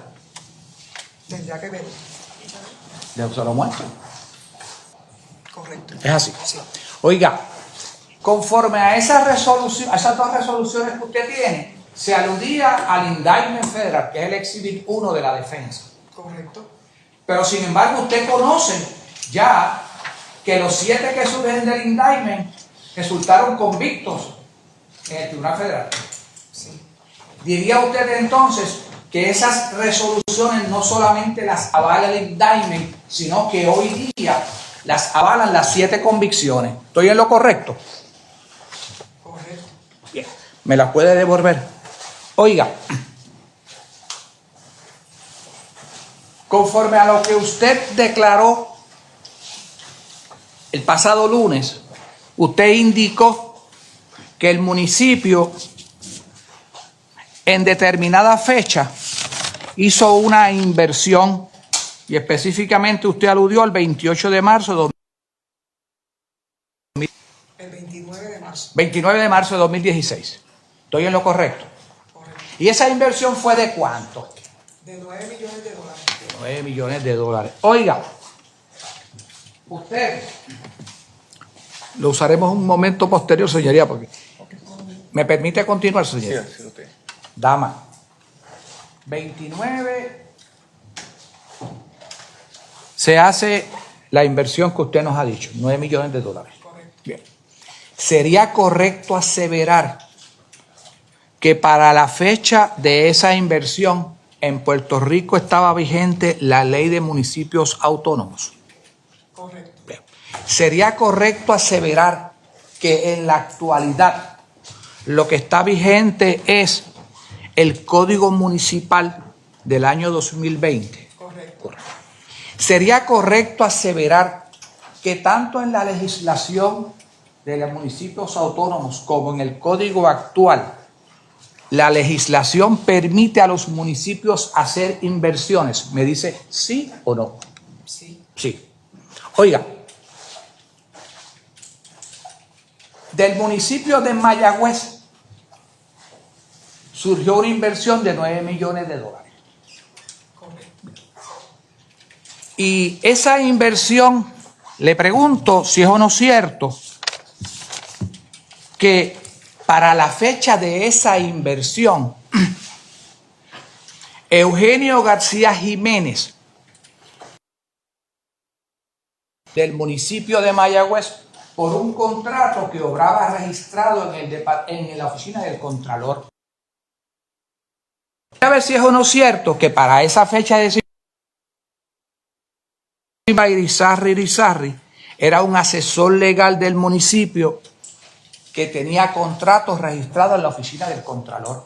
Tendría que ver. De se lo muestro. Correcto. Es así. Oiga, conforme a esa resolución, a esas dos resoluciones que usted tiene, se aludía al indictment federal, que es el exhibit 1 de la defensa. Correcto. Pero sin embargo, usted conoce ya que los siete que surgen del indictment resultaron convictos en el Tribunal Federal. Diría usted entonces que esas resoluciones no solamente las avala el indictment, sino que hoy día las avalan las siete convicciones. ¿Estoy en lo correcto? Correcto. Bien. ¿Me las puede devolver? Oiga, conforme a lo que usted declaró el pasado lunes, usted indicó que el municipio en determinada fecha hizo una inversión y específicamente usted aludió al 28 de marzo de 2000 El 29 de marzo. 29 de marzo de 2016. ¿Estoy en lo correcto? ¿Y esa inversión fue de cuánto? De 9 millones de dólares. 9 millones de dólares. Oiga, usted lo usaremos un momento posterior, señoría, porque me permite continuar, señoría. Sí, sí, usted. Dama. 29 se hace la inversión que usted nos ha dicho, 9 millones de dólares. Bien. ¿Sería correcto aseverar que para la fecha de esa inversión en Puerto Rico estaba vigente la ley de municipios autónomos? Correcto. ¿Sería correcto aseverar que en la actualidad lo que está vigente es el Código Municipal del año 2020? Correcto. ¿Sería correcto aseverar que tanto en la legislación de los municipios autónomos como en el código actual la legislación permite a los municipios hacer inversiones. Me dice sí o no. Sí. Sí. Oiga, del municipio de Mayagüez surgió una inversión de 9 millones de dólares. Y esa inversión, le pregunto si es o no cierto, que para la fecha de esa inversión, Eugenio García Jiménez, del municipio de Mayagüez, por un contrato que obraba registrado en, el en la oficina del Contralor. A ver si es o no cierto que para esa fecha de Irizarri Irizarri era un asesor legal del municipio que tenía contratos registrados en la oficina del Contralor.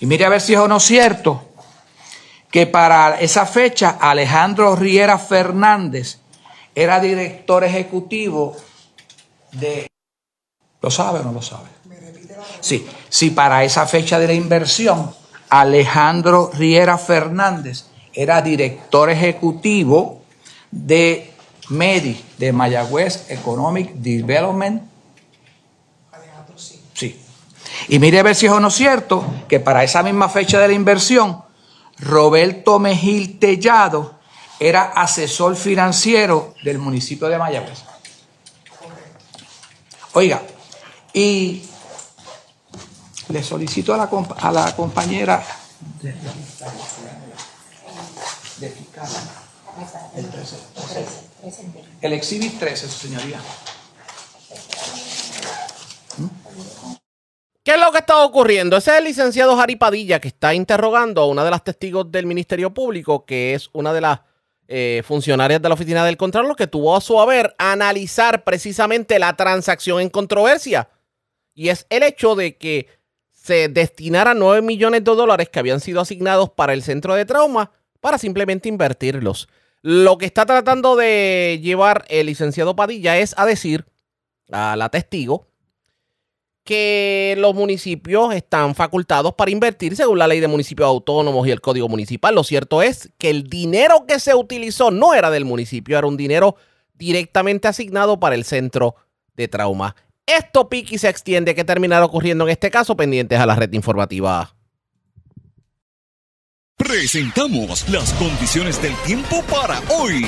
Y mire a ver si es o no cierto que para esa fecha Alejandro Riera Fernández era director ejecutivo de... ¿Lo sabe o no lo sabe? Sí, sí, para esa fecha de la inversión, Alejandro Riera Fernández era director ejecutivo de MEDI, de Mayagüez Economic Development. Y mire a ver si es o no cierto que para esa misma fecha de la inversión, Roberto Mejil Tellado era asesor financiero del municipio de Mayagüez. Oiga, y le solicito a la, compañera de, el 13, el exhibit 13, su señoría. ¿Qué es lo que está ocurriendo? Ese es el licenciado Jari Padilla que está interrogando a una de las testigos del Ministerio Público, que es una de las eh, funcionarias de la Oficina del Contralor, que tuvo a su haber analizar precisamente la transacción en controversia. Y es el hecho de que se destinaran 9 millones de dólares que habían sido asignados para el centro de trauma para simplemente invertirlos. Lo que está tratando de llevar el licenciado Padilla es a decir a la testigo que los municipios están facultados para invertir según la ley de municipios autónomos y el código municipal. Lo cierto es que el dinero que se utilizó no era del municipio, era un dinero directamente asignado para el centro de trauma. Esto piqui se extiende. ¿Qué terminará ocurriendo en este caso? Pendientes a la red informativa. Presentamos las condiciones del tiempo para hoy.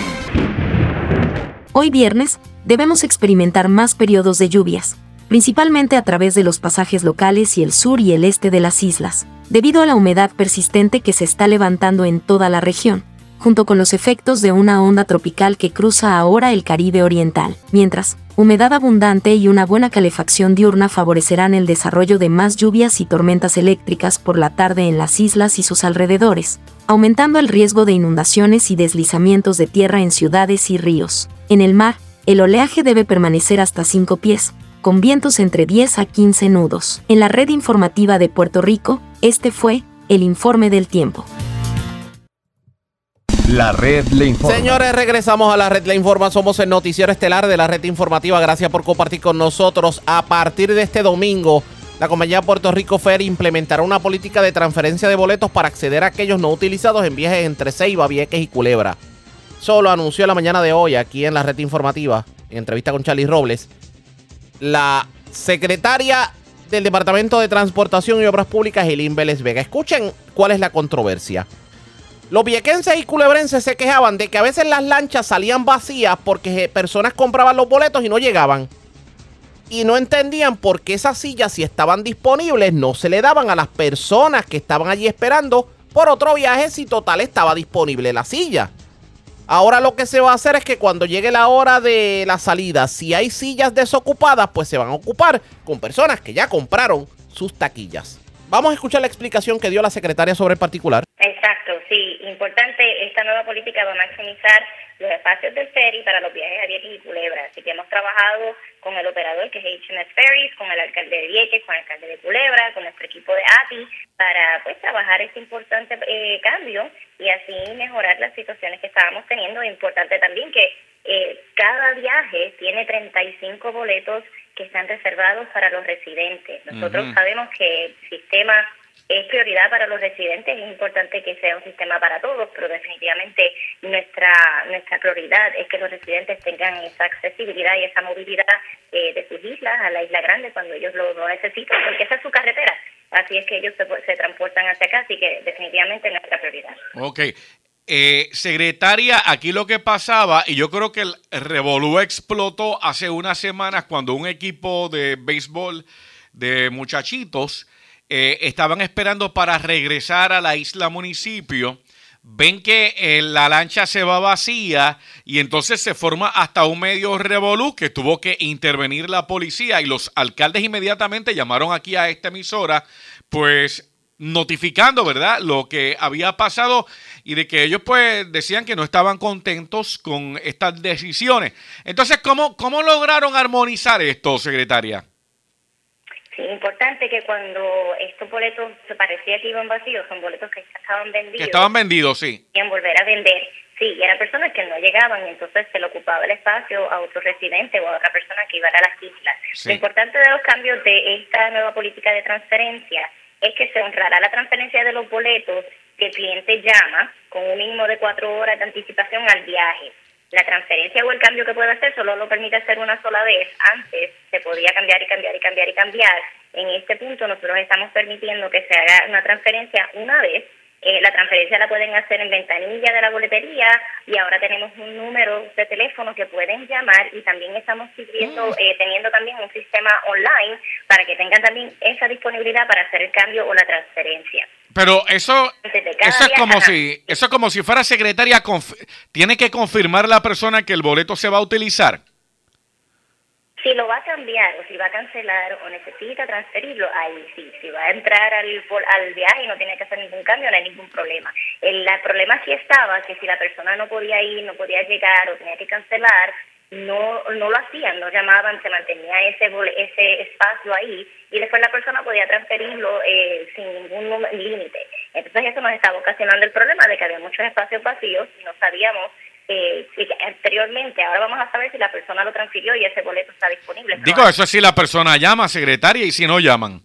Hoy viernes, debemos experimentar más periodos de lluvias, principalmente a través de los pasajes locales y el sur y el este de las islas, debido a la humedad persistente que se está levantando en toda la región, junto con los efectos de una onda tropical que cruza ahora el Caribe Oriental, mientras, humedad abundante y una buena calefacción diurna favorecerán el desarrollo de más lluvias y tormentas eléctricas por la tarde en las islas y sus alrededores, aumentando el riesgo de inundaciones y deslizamientos de tierra en ciudades y ríos. En el mar, el oleaje debe permanecer hasta 5 pies, con vientos entre 10 a 15 nudos. En la red informativa de Puerto Rico, este fue el informe del tiempo. La red le informa. Señores, regresamos a la red Le Informa. Somos el noticiero estelar de la red informativa. Gracias por compartir con nosotros. A partir de este domingo, la compañía Puerto Rico Ferry implementará una política de transferencia de boletos para acceder a aquellos no utilizados en viajes entre Ceiba, Vieques y Culebra. Eso lo anunció la mañana de hoy aquí en la red informativa, en entrevista con Charlie Robles. La secretaria del Departamento de Transportación y Obras Públicas, Elin Vélez Vega. Escuchen cuál es la controversia. Los viequenses y culebrenses se quejaban de que a veces las lanchas salían vacías porque eh, personas compraban los boletos y no llegaban. Y no entendían por qué esas sillas, si estaban disponibles, no se le daban a las personas que estaban allí esperando por otro viaje si total estaba disponible la silla. Ahora lo que se va a hacer es que cuando llegue la hora de la salida, si hay sillas desocupadas, pues se van a ocupar con personas que ya compraron sus taquillas. Vamos a escuchar la explicación que dio la secretaria sobre el particular. Exacto, sí, importante, esta nueva política va a maximizar los espacios del ferry para los viajes a Vieques y Culebra, así que hemos trabajado con el operador que es HMS Ferries, con el alcalde de Vieques, con el alcalde de Culebra, con nuestro equipo de API, para pues trabajar este importante eh, cambio y así mejorar las situaciones que estábamos teniendo. Es importante también que eh, cada viaje tiene 35 boletos que están reservados para los residentes. Nosotros sabemos que el sistema es prioridad para los residentes, es importante que sea un sistema para todos, pero definitivamente nuestra nuestra prioridad es que los residentes tengan esa accesibilidad y esa movilidad eh, de sus islas a la isla grande cuando ellos lo, lo necesitan, porque esa es su carretera. Así es que ellos se, se transportan hacia acá, así que definitivamente es nuestra prioridad. Ok. Eh, secretaria, aquí lo que pasaba, y yo creo que el revolú explotó hace unas semanas cuando un equipo de béisbol de muchachitos eh, estaban esperando para regresar a la isla municipio. Ven que eh, la lancha se va vacía y entonces se forma hasta un medio revolú que tuvo que intervenir la policía y los alcaldes inmediatamente llamaron aquí a esta emisora, pues notificando, ¿verdad?, lo que había pasado y de que ellos pues decían que no estaban contentos con estas decisiones. Entonces, ¿cómo, cómo lograron armonizar esto, secretaria? Importante que cuando estos boletos se parecía que iban vacíos, son boletos que estaban vendidos. Que estaban vendidos, sí. querían volver a vender. Sí, y eran personas que no llegaban, y entonces se le ocupaba el espacio a otro residente o a otra persona que iba a las islas. Sí. Lo importante de los cambios de esta nueva política de transferencia es que se honrará la transferencia de los boletos que el cliente llama con un mínimo de cuatro horas de anticipación al viaje. La transferencia o el cambio que puede hacer solo lo permite hacer una sola vez. Antes se podía cambiar y cambiar y cambiar y cambiar. En este punto nosotros estamos permitiendo que se haga una transferencia una vez. Eh, la transferencia la pueden hacer en ventanilla de la boletería y ahora tenemos un número de teléfono que pueden llamar y también estamos sirviendo, eh, teniendo también un sistema online para que tengan también esa disponibilidad para hacer el cambio o la transferencia. Pero eso, eso es como si, eso es como si fuera secretaria, tiene que confirmar la persona que el boleto se va a utilizar. Si lo va a cambiar o si va a cancelar o necesita transferirlo, ahí sí. Si va a entrar al, al viaje y no tiene que hacer ningún cambio, no hay ningún problema. El, la- problema sí estaba que si la persona no podía ir, no podía llegar o tenía que cancelar, no no lo hacían, no llamaban, se mantenía ese ese espacio ahí y después la persona podía transferirlo eh, sin ningún límite. Entonces eso nos estaba ocasionando el problema de que había muchos espacios vacíos y no sabíamos eh, anteriormente, ahora vamos a saber si la persona lo transfirió y ese boleto está disponible. Digo, eso es si la persona llama, secretaria, y si no llaman.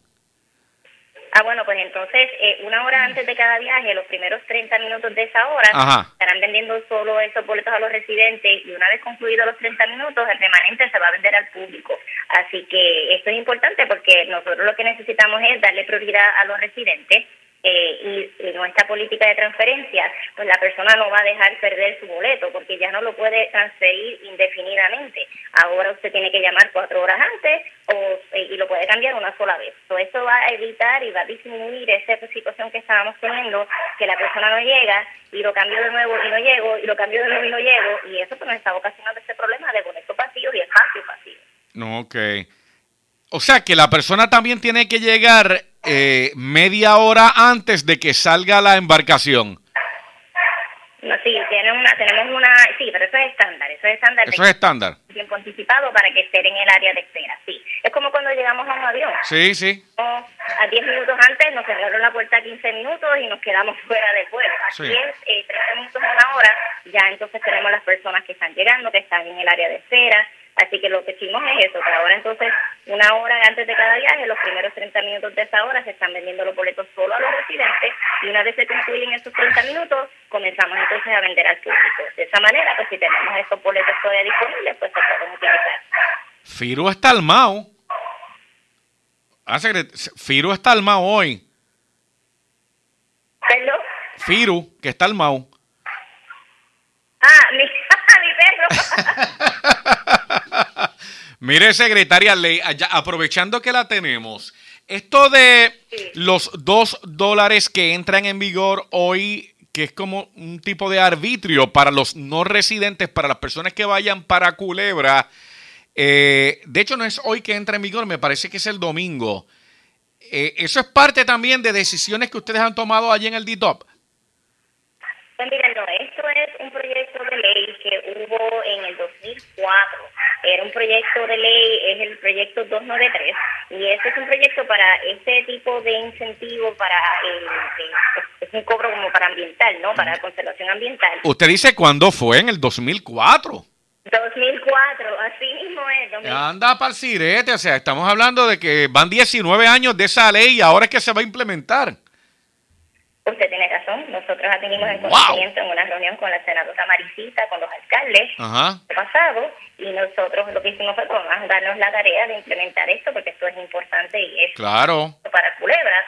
Ah, bueno, pues entonces, eh, una hora antes de cada viaje, los primeros 30 minutos de esa hora, Ajá. estarán vendiendo solo esos boletos a los residentes y una vez concluidos los 30 minutos, el remanente se va a vender al público. Así que esto es importante porque nosotros lo que necesitamos es darle prioridad a los residentes. Eh, y en nuestra política de transferencia, pues la persona no va a dejar perder su boleto porque ya no lo puede transferir indefinidamente. Ahora usted tiene que llamar cuatro horas antes o, eh, y lo puede cambiar una sola vez. So, eso va a evitar y va a disminuir esa situación que estábamos teniendo, que la persona no llega y lo cambio de nuevo y no llego, y lo cambio de nuevo y no llego, y eso pues nos está ocasionando ese problema de boletos vacíos y espacios vacíos. No, ok. O sea que la persona también tiene que llegar eh, media hora antes de que salga la embarcación. No, sí, tiene una, tenemos una, sí, pero eso es estándar, eso es estándar. Eso es estándar. tiempo anticipado para que estén en el área de espera, sí. Es como cuando llegamos a un avión. Sí, sí. A 10 minutos antes nos cerraron la puerta 15 minutos y nos quedamos fuera del vuelo. Aquí Sí. es eh, 30 minutos a una hora, ya entonces tenemos las personas que están llegando, que están en el área de espera. Así que lo que hicimos es eso, que ahora entonces una hora antes de cada viaje, los primeros 30 minutos de esa hora se están vendiendo los boletos solo a los residentes y una vez se concluyen esos 30 minutos, comenzamos entonces a vender al público. De esa manera, pues si tenemos esos boletos todavía disponibles, pues se pueden utilizar. Firu está almao. Ah, Firu está almao hoy. ¿Perdón? Firu, que está almao. Ah, mi, mi perro. Mire, secretaria Ley, aprovechando que la tenemos, esto de los dos dólares que entran en vigor hoy, que es como un tipo de arbitrio para los no residentes, para las personas que vayan para Culebra, eh, de hecho no es hoy que entra en vigor, me parece que es el domingo. Eh, eso es parte también de decisiones que ustedes han tomado allí en el DITOP. Pues mira, no, esto es un proyecto de ley que hubo en el 2004. Era un proyecto de ley, es el proyecto 293, y este es un proyecto para este tipo de incentivo para, eh, eh, es un cobro como para ambiental, ¿no? Para conservación ambiental. Usted dice cuándo fue, en el 2004. 2004, así mismo es. 2004. Anda para el sirete, o sea, estamos hablando de que van 19 años de esa ley y ahora es que se va a implementar. Usted tiene razón. Nosotros ya tenemos en conocimiento en una reunión con la senadora Maricita, con los alcaldes, Ajá. el pasado, y nosotros lo que hicimos fue pues, darnos la tarea de implementar esto, porque esto es importante y es Claro. para culebras.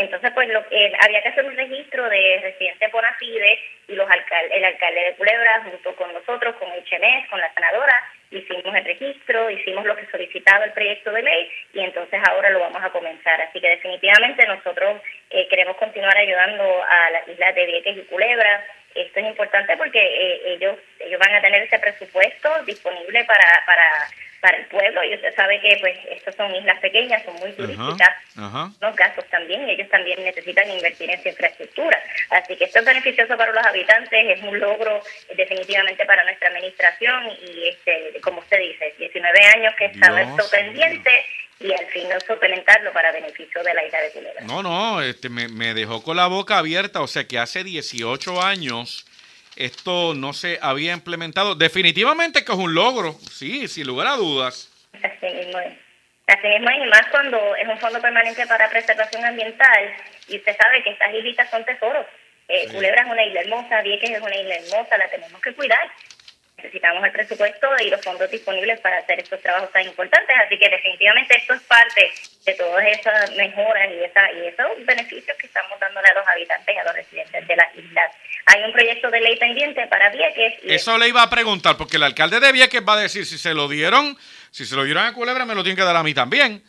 Entonces, pues lo que había que hacer un registro de residentes Bonafide y los alcal el alcalde de Culebra junto con nosotros, con CHMES, con la senadora, hicimos el registro, hicimos lo que solicitaba el proyecto de ley y entonces ahora lo vamos a comenzar. Así que definitivamente nosotros eh, queremos continuar ayudando a las islas de Vieques y Culebra. Esto es importante porque eh, ellos ellos van a tener ese presupuesto disponible para, para, para el pueblo y usted sabe que pues estas son islas pequeñas, son muy turísticas Ajá. los gastos también, ellos también necesitan invertir en su infraestructura. Así que esto es beneficioso para los habitantes, es un logro eh, definitivamente para nuestra administración y este, como usted dice, 19 años que estaba esto pendiente y al fin no implementarlo para beneficio de la isla de Culebra. No, no, este, me, me dejó con la boca abierta, o sea que hace 18 años esto no se había implementado. Definitivamente que es un logro, sí, sin lugar a dudas. Así mismo es. Así mismo es, y más cuando es un fondo permanente para preservación ambiental y usted sabe que estas islitas son tesoros. Eh, Culebra es una isla hermosa, Vieques es una isla hermosa, la tenemos que cuidar. Necesitamos el presupuesto y los fondos disponibles para hacer estos trabajos tan importantes, así que definitivamente esto es parte de todas esas mejoras y, esa, y esos beneficios que estamos dándole a los habitantes y a los residentes de las islas. Hay un proyecto de ley pendiente para Vieques y Eso le iba a preguntar, porque el alcalde de Vieques va a decir si se lo dieron, si se lo dieron a Culebra, me lo tienen que dar a mí también.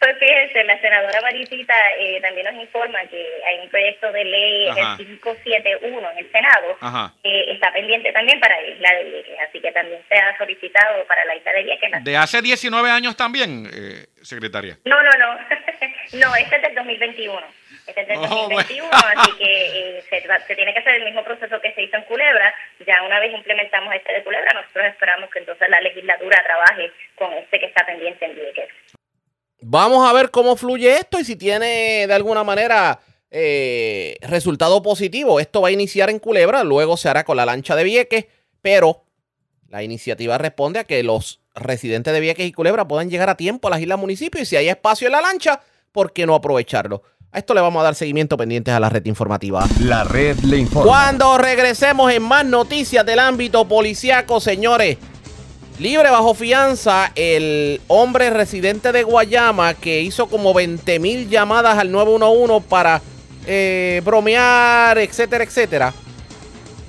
Pues fíjense, la senadora Maricita eh, también nos informa que hay un proyecto de ley, Ajá. el 571 en el Senado, que está pendiente también para la isla de Vieques, así que también se ha solicitado para la isla de Vieques. De hace 19 años también, eh, secretaria. No, no, no, no, este es del 2021. Este es del Oh, bueno. 2021, así que eh, se, se tiene que hacer el mismo proceso que se hizo en Culebra. Ya una vez implementamos este de Culebra, nosotros esperamos que entonces la legislatura trabaje con este que está pendiente en Vieques. Vamos a ver cómo fluye esto y si tiene de alguna manera eh, resultado positivo. Esto va a iniciar en Culebra, luego se hará con la lancha de Vieques, pero la iniciativa responde a que los residentes de Vieques y Culebra puedan llegar a tiempo a las islas municipios y si hay espacio en la lancha, ¿por qué no aprovecharlo? A esto le vamos a dar seguimiento pendientes a la red informativa. La red le informa. Cuando regresemos en más noticias del ámbito policiaco, señores. Libre bajo fianza el hombre residente de Guayama que hizo como 20 mil llamadas al 911 para eh, bromear, etcétera, etcétera.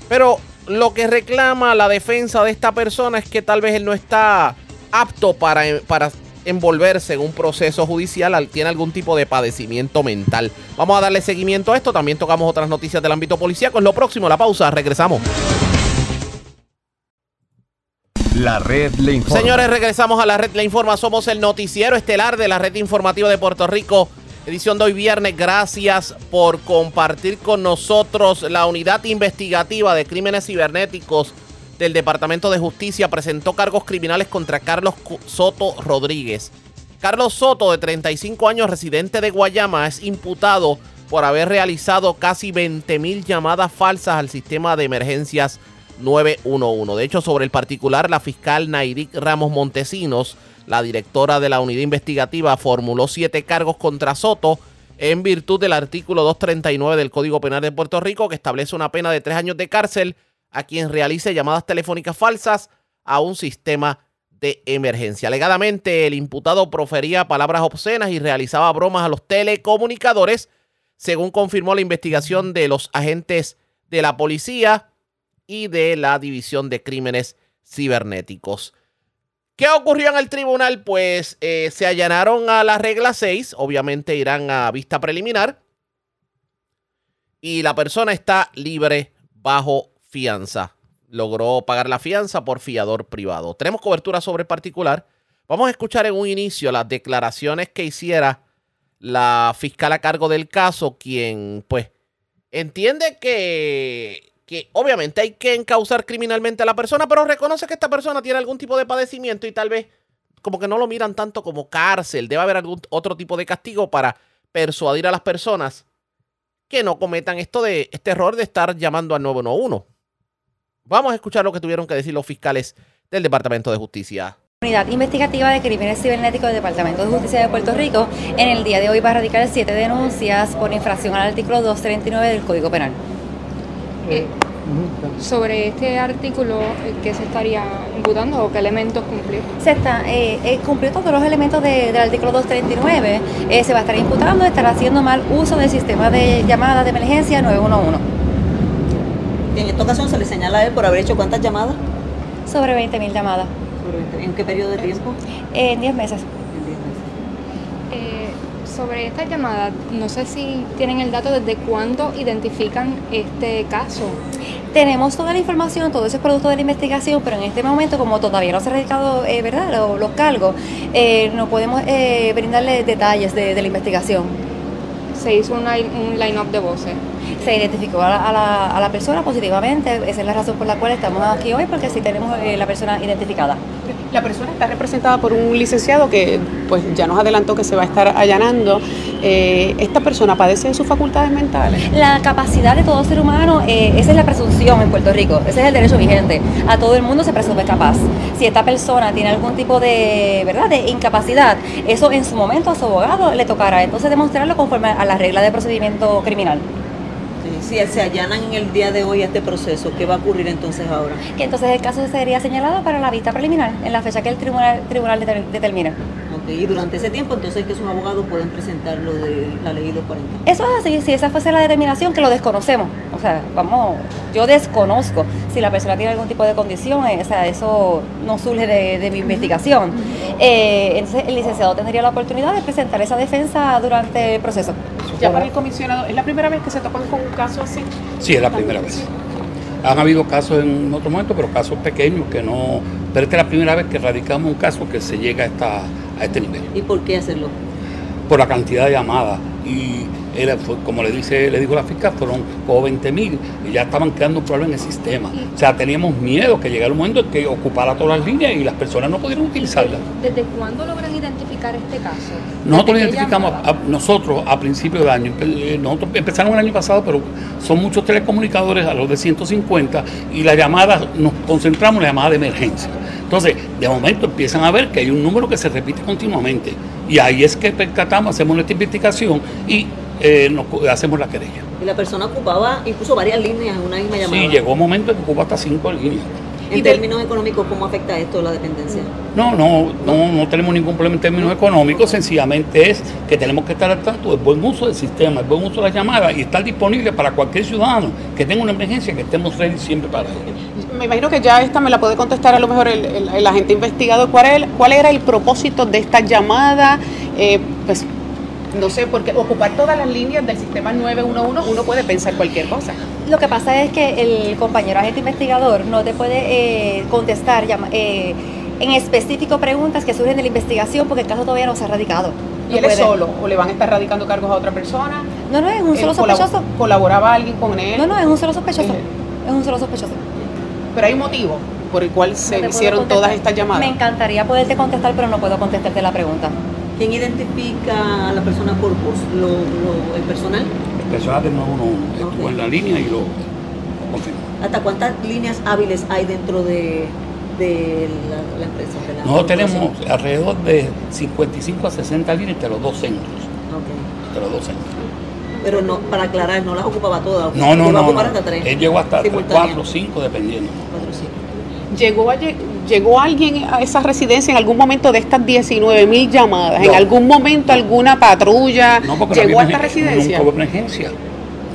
Pero lo que reclama la defensa de esta persona es que tal vez él no está apto para, para envolverse en un proceso judicial, al- tiene algún tipo de padecimiento mental. Vamos a darle seguimiento a esto, también tocamos otras noticias del ámbito policíaco. Es lo próximo, la pausa, regresamos. La red le informa. Señores, regresamos a la red Le Informa. Somos el noticiero estelar de la red informativa de Puerto Rico. Edición de hoy viernes. Gracias por compartir con nosotros. La unidad investigativa de crímenes cibernéticos del Departamento de Justicia presentó cargos criminales contra Carlos Soto Rodríguez. Carlos Soto, de 35 años, residente de Guayama, es imputado por haber realizado casi 20 mil llamadas falsas al sistema de emergencias 911. De hecho, sobre el particular, la fiscal Nairik Ramos Montesinos, la directora de la unidad investigativa, formuló siete cargos contra Soto en virtud del artículo 239 del Código Penal de Puerto Rico, que establece una pena de tres años de cárcel a quien realice llamadas telefónicas falsas a un sistema de emergencia. Alegadamente, el imputado profería palabras obscenas y realizaba bromas a los telecomunicadores, según confirmó la investigación de los agentes de la policía y de la División de Crímenes Cibernéticos. ¿Qué ocurrió en el tribunal? Pues eh, se allanaron a la regla 6, obviamente irán a vista preliminar, y la persona está libre bajo fianza. Logró pagar la fianza por fiador privado. Tenemos cobertura sobre el particular. Vamos a escuchar en un inicio las declaraciones que hiciera la fiscal a cargo del caso, quien pues entiende que, que obviamente hay que encauzar criminalmente a la persona, pero reconoce que esta persona tiene algún tipo de padecimiento y tal vez como que no lo miran tanto como cárcel. Debe haber algún otro tipo de castigo para persuadir a las personas que no cometan esto de este error de estar llamando al 911. Vamos a escuchar lo que tuvieron que decir los fiscales del Departamento de Justicia. Unidad Investigativa de Crímenes Cibernéticos del Departamento de Justicia de Puerto Rico en el día de hoy va a radicar siete denuncias por infracción al artículo 239 del Código Penal. Eh, sobre este artículo, eh, ¿qué se estaría imputando o qué elementos cumplir? Se está, eh, eh, cumplió todos los elementos de- del artículo 239. Eh, se va a estar imputando, estará haciendo mal uso del sistema de llamadas de emergencia 911. En esta ocasión se le señala a él por haber hecho cuántas llamadas. Sobre 20.000 llamadas. ¿En qué periodo de tiempo? En 10 meses. Eh, sobre esta llamada, no sé si tienen el dato desde cuándo identifican este caso. Tenemos toda la información, todo eso es producto de la investigación, pero en este momento, como todavía no se han radicado eh, ¿verdad? Los, los cargos, eh, no podemos eh, brindarle detalles de, de la investigación. Se hizo un, line- un line-up de voces. Se identificó a la, a la- a la persona positivamente, esa es la razón por la cual estamos aquí hoy, porque sí tenemos eh, la persona identificada. La persona está representada por un licenciado que pues ya nos adelantó que se va a estar allanando. Eh, esta persona padece de sus facultades mentales. La capacidad de todo ser humano, eh, esa es la presunción en Puerto Rico, ese es el derecho vigente. A todo el mundo se presume capaz. Si esta persona tiene algún tipo de, ¿verdad? de incapacidad, eso en su momento a su abogado le tocará entonces demostrarlo conforme a la regla de procedimiento criminal. Si se allanan en el día de hoy a este proceso, ¿qué va a ocurrir entonces ahora? Que entonces el caso sería señalado para la vista preliminar, en la fecha que el tribunal, tribunal deter- determine. Ok, Y durante ese tiempo entonces que sus abogados pueden presentar lo de la ley 240. Eso es así, si esa fuese la determinación, que lo desconocemos. O sea, vamos, yo desconozco si la persona tiene algún tipo de condición, eh, o sea, eso no surge de, de mi investigación. Eh, entonces, el licenciado tendría la oportunidad de presentar esa defensa durante el proceso. Ya para el comisionado, ¿es la primera vez que se topan con un caso así? Sí, es la primera vez. Han habido casos en otro momento, pero casos pequeños que no. Pero esta es la primera vez que radicamos un caso que se llega a, esta, a este nivel. ¿Y por qué hacerlo? Por la cantidad de llamadas. Y era, fue- como le dice, le dijo la fiscal, fueron como 20 mil y ya estaban creando un problema en el sistema. O sea, teníamos miedo que llegara un momento en que ocupara todas las líneas y las personas no pudieran utilizarlas. ¿Desde cuándo logran identificar este caso? Nosotros ¿Desde qué identificamos, a- nosotros a principios de año, eh, nosotros empezamos el año pasado, pero son muchos telecomunicadores a los de 150 y las llamadas, nos concentramos en la llamada de emergencia. Entonces, de momento empiezan a ver que hay un número que se repite continuamente y ahí es que percatamos, hacemos nuestra investigación y eh, nos hacemos la querella. Y la persona ocupaba incluso varias líneas en una misma llamada. Sí, llegó un momento en que ocupa hasta cinco líneas. En términos económicos, ¿cómo afecta esto la dependencia? No, no, no, no tenemos ningún problema en términos económicos, sencillamente es que tenemos que estar al tanto del buen uso del sistema, el buen uso de las llamadas y estar disponible para cualquier ciudadano que tenga una emergencia, que estemos ready siempre para ello. Me imagino que ya esta me la puede contestar a lo mejor el, el- el agente investigador. ¿Cuál, es el- ¿Cuál era el propósito de esta llamada? Eh, pues no sé, porque ocupar todas las líneas del sistema 911 uno puede pensar cualquier cosa. Lo que pasa es que el compañero agente investigador no te puede eh, contestar llama- eh, en específico preguntas que surgen de la investigación porque el caso todavía no se ha radicado. ¿Y No él es solo o le van a estar radicando cargos a otra persona? No, no, es un Eh, solo sospechoso. ¿Colaboraba alguien con él? No, no, es un solo sospechoso. Es un solo sospechoso. Pero hay un motivo por el cual se No hicieron todas estas llamadas. Me encantaría poderte contestar, pero no puedo contestarte la pregunta. ¿Quién identifica a la persona por voz? ¿Lo, lo- ¿El personal? El personal del 911 estuvo en la línea y lo confirmó. ¿Hasta cuántas líneas hábiles hay dentro de, de la, la empresa? de la Nosotros tenemos alrededor de 55 a 60 líneas entre los dos centros. Ok. Entre los dos centros. Pero no, para aclarar, no las ocupaba todas. No, no, no. ocupar no. hasta tres. Él llegó hasta Simultáneas. 4 o 5 dependiendo. Cuatro o cinco. ¿Llegó, a lle- ¿Llegó alguien a esa residencia en algún momento de estas 19 mil llamadas? ¿En algún momento alguna patrulla No, llegó a esta residencia? Nunca hubo emergencia. Nunca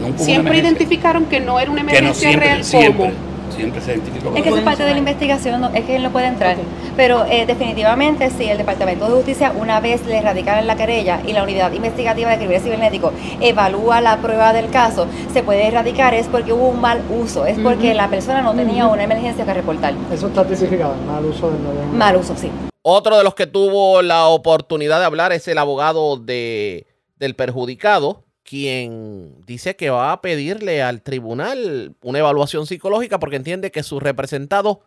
hubo una Siempre emergencia. identificaron que no era una Que no emergencia siempre, real. siempre. Siempre se identificó. Es que eso es parte de la investigación, no- es que él no puede entrar. Pero eh, definitivamente, si el Departamento de Justicia, una vez le radicaron la querella y la Unidad Investigativa de Crímenes Cibernéticos evalúa la prueba del caso, se puede erradicar es porque hubo un mal uso, es porque la persona no tenía una emergencia que reportar. Eso está tipificado, mal uso del 911. Mal uso, sí. Otro de los que tuvo la oportunidad de hablar es el abogado de, del perjudicado, quien dice que va a pedirle al tribunal una evaluación psicológica porque entiende que su representado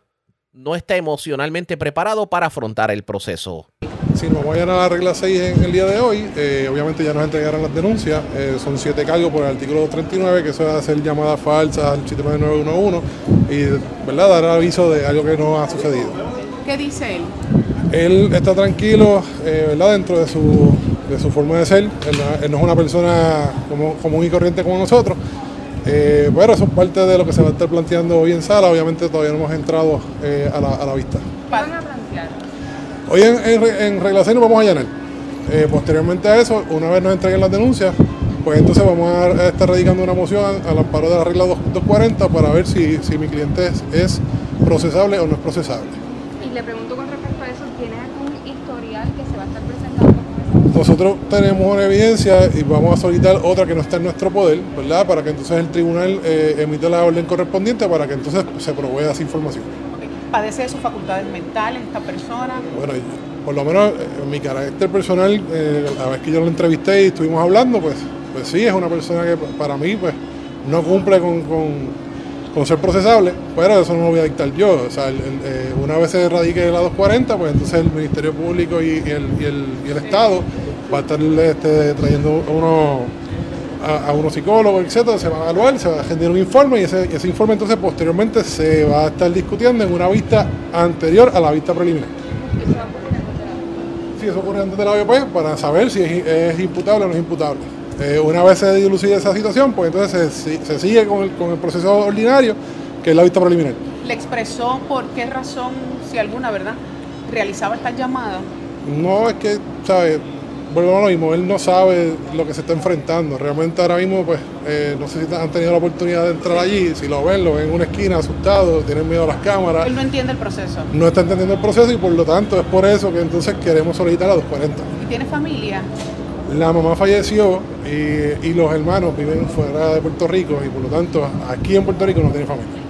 no está emocionalmente preparado para afrontar el proceso. Sí, nos vamos a a la regla 6 en el día de hoy. Eh, obviamente ya nos entregaron las denuncias. Eh, son siete cargos por el artículo 239, que eso es hacer llamadas falsas al sistema de 911 y ¿verdad? dar aviso de algo que no ha sucedido. ¿Qué dice él? Él está tranquilo eh, ¿verdad? dentro de su, de su forma de ser. Él, no- él no es una persona como, común y corriente como nosotros. Eh, pero eso es parte de lo que se va a estar planteando hoy en sala. Obviamente todavía no hemos entrado eh, a, la, a la vista. Van a plantear. Hoy en, en, en regla 6 nos vamos a llenar. Eh, posteriormente a eso, una vez nos entreguen las denuncias, pues entonces vamos a, a estar radicando una moción al amparo de la regla 2- 240 para ver si, si mi cliente es, es procesable o no es procesable. Y le pregunto con respecto a eso, ¿tiene algún historial que se va a estar presentando con esa Nosotros tenemos una evidencia y vamos a solicitar otra que no está en nuestro poder, ¿verdad? Para que entonces el tribunal eh, emita la orden correspondiente para que entonces se provea esa información. ¿Padece de sus facultades mentales esta persona? Bueno, por lo menos eh, en mi carácter personal, eh, la vez que yo lo entrevisté y estuvimos hablando, pues, pues sí, es una persona que para mí pues no cumple con, con- con ser procesable, pero eso no lo voy a dictar yo. O sea, el- el, eh, una vez se radique la 240, pues entonces el Ministerio Público y, y el, y el- y el Estado va a estar este, trayendo a, a unos psicólogos, etcétera, se va a evaluar, se va a generar un informe y ese, ese informe entonces posteriormente se va a estar discutiendo en una vista anterior a la vista preliminar. Sí, eso ocurre antes de la OEP para saber si es, es imputable o no es imputable. Eh, una vez se dilucide esa situación, pues entonces se, si- se sigue con el, con el proceso ordinario, que es la vista preliminar. ¿Le expresó por qué razón, si alguna, verdad, realizaba esta llamada? No es que, ¿sabes? Vuelvo a lo mismo, él no sabe lo que se está enfrentando. Realmente ahora mismo, pues, eh, no sé si han tenido la oportunidad de entrar allí. Si lo ven, lo ven en una esquina asustado, tienen miedo a las cámaras. Él no entiende el proceso. No está entendiendo el proceso y por lo tanto es por eso que entonces queremos solicitar a 240. ¿Y tiene familia? La mamá falleció y, y los hermanos viven fuera de Puerto Rico y por lo tanto aquí en Puerto Rico no tiene familia.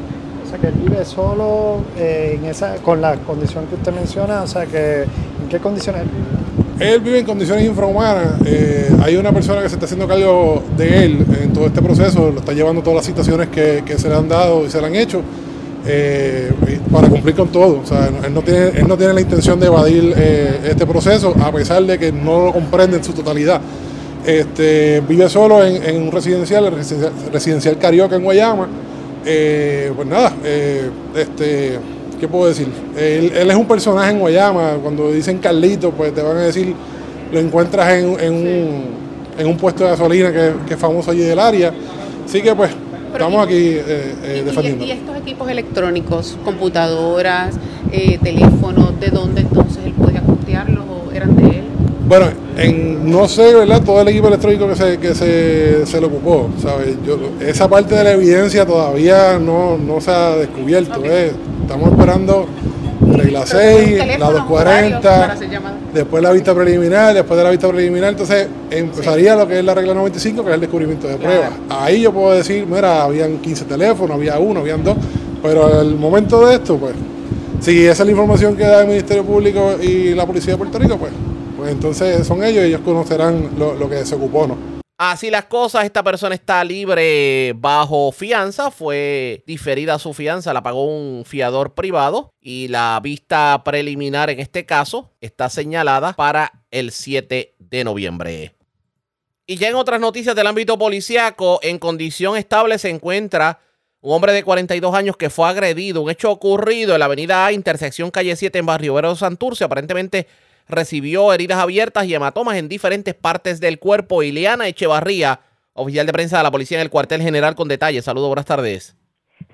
O sea, que él vive solo eh, en esa, con la condición que usted menciona, o sea, que ¿en qué condiciones él vive? Él vive en condiciones infrahumanas. eh, hay una persona que se está haciendo cargo de él en todo este proceso, lo está llevando todas las situaciones que, se le han dado y se le han hecho eh, para cumplir con todo. O sea, él no tiene, él no tiene la intención de evadir eh, este proceso, a pesar de que no lo comprende en su totalidad. Este, vive solo en, un residencial, el residencial, residencial Carioca en Guayama. Pues nada, este, ¿qué puedo decir? Él, él es un personaje en Guayama. Cuando dicen Carlito, pues te van a decir, lo encuentras en, en un, en un puesto de gasolina que, que es famoso allí del área. Así que pues estamos aquí eh, eh, ¿Y, defendiendo. y estos equipos electrónicos, computadoras, eh, teléfonos, de dónde entonces él podía costearlos o eran de él? Bueno, en, no sé, ¿verdad? Todo el equipo electrónico que se, que se, se le ocupó, ¿sabes? Yo, esa parte de la evidencia todavía no, no se ha descubierto. ¿eh? Estamos esperando regla 6, la Teléfonos, horarios para 240, hacer llamadas. después la vista preliminar, después de la vista preliminar, entonces empezaría lo que es la regla 95, que es el descubrimiento de pruebas. Ahí yo puedo decir, mira, habían 15 teléfonos, había uno, habían dos, pero al momento de esto, pues, si esa es la información que da el Ministerio Público y la Policía de Puerto Rico, pues, pues entonces son ellos, ellos conocerán lo, lo que se ocupó, ¿no? Así las cosas, esta persona está libre bajo fianza, fue diferida su fianza, la pagó un fiador privado y la vista preliminar en este caso está señalada para el 7 de noviembre. Y ya en otras noticias del ámbito policíaco, en condición estable se encuentra un hombre de 42 años que fue agredido, un hecho ocurrido en la avenida A, intersección calle 7 en Barrio Vero de Santurce, aparentemente recibió heridas abiertas y hematomas en diferentes partes del cuerpo. Ileana Echevarría, oficial de prensa de la policía en el cuartel general con detalles. Saludos, buenas tardes.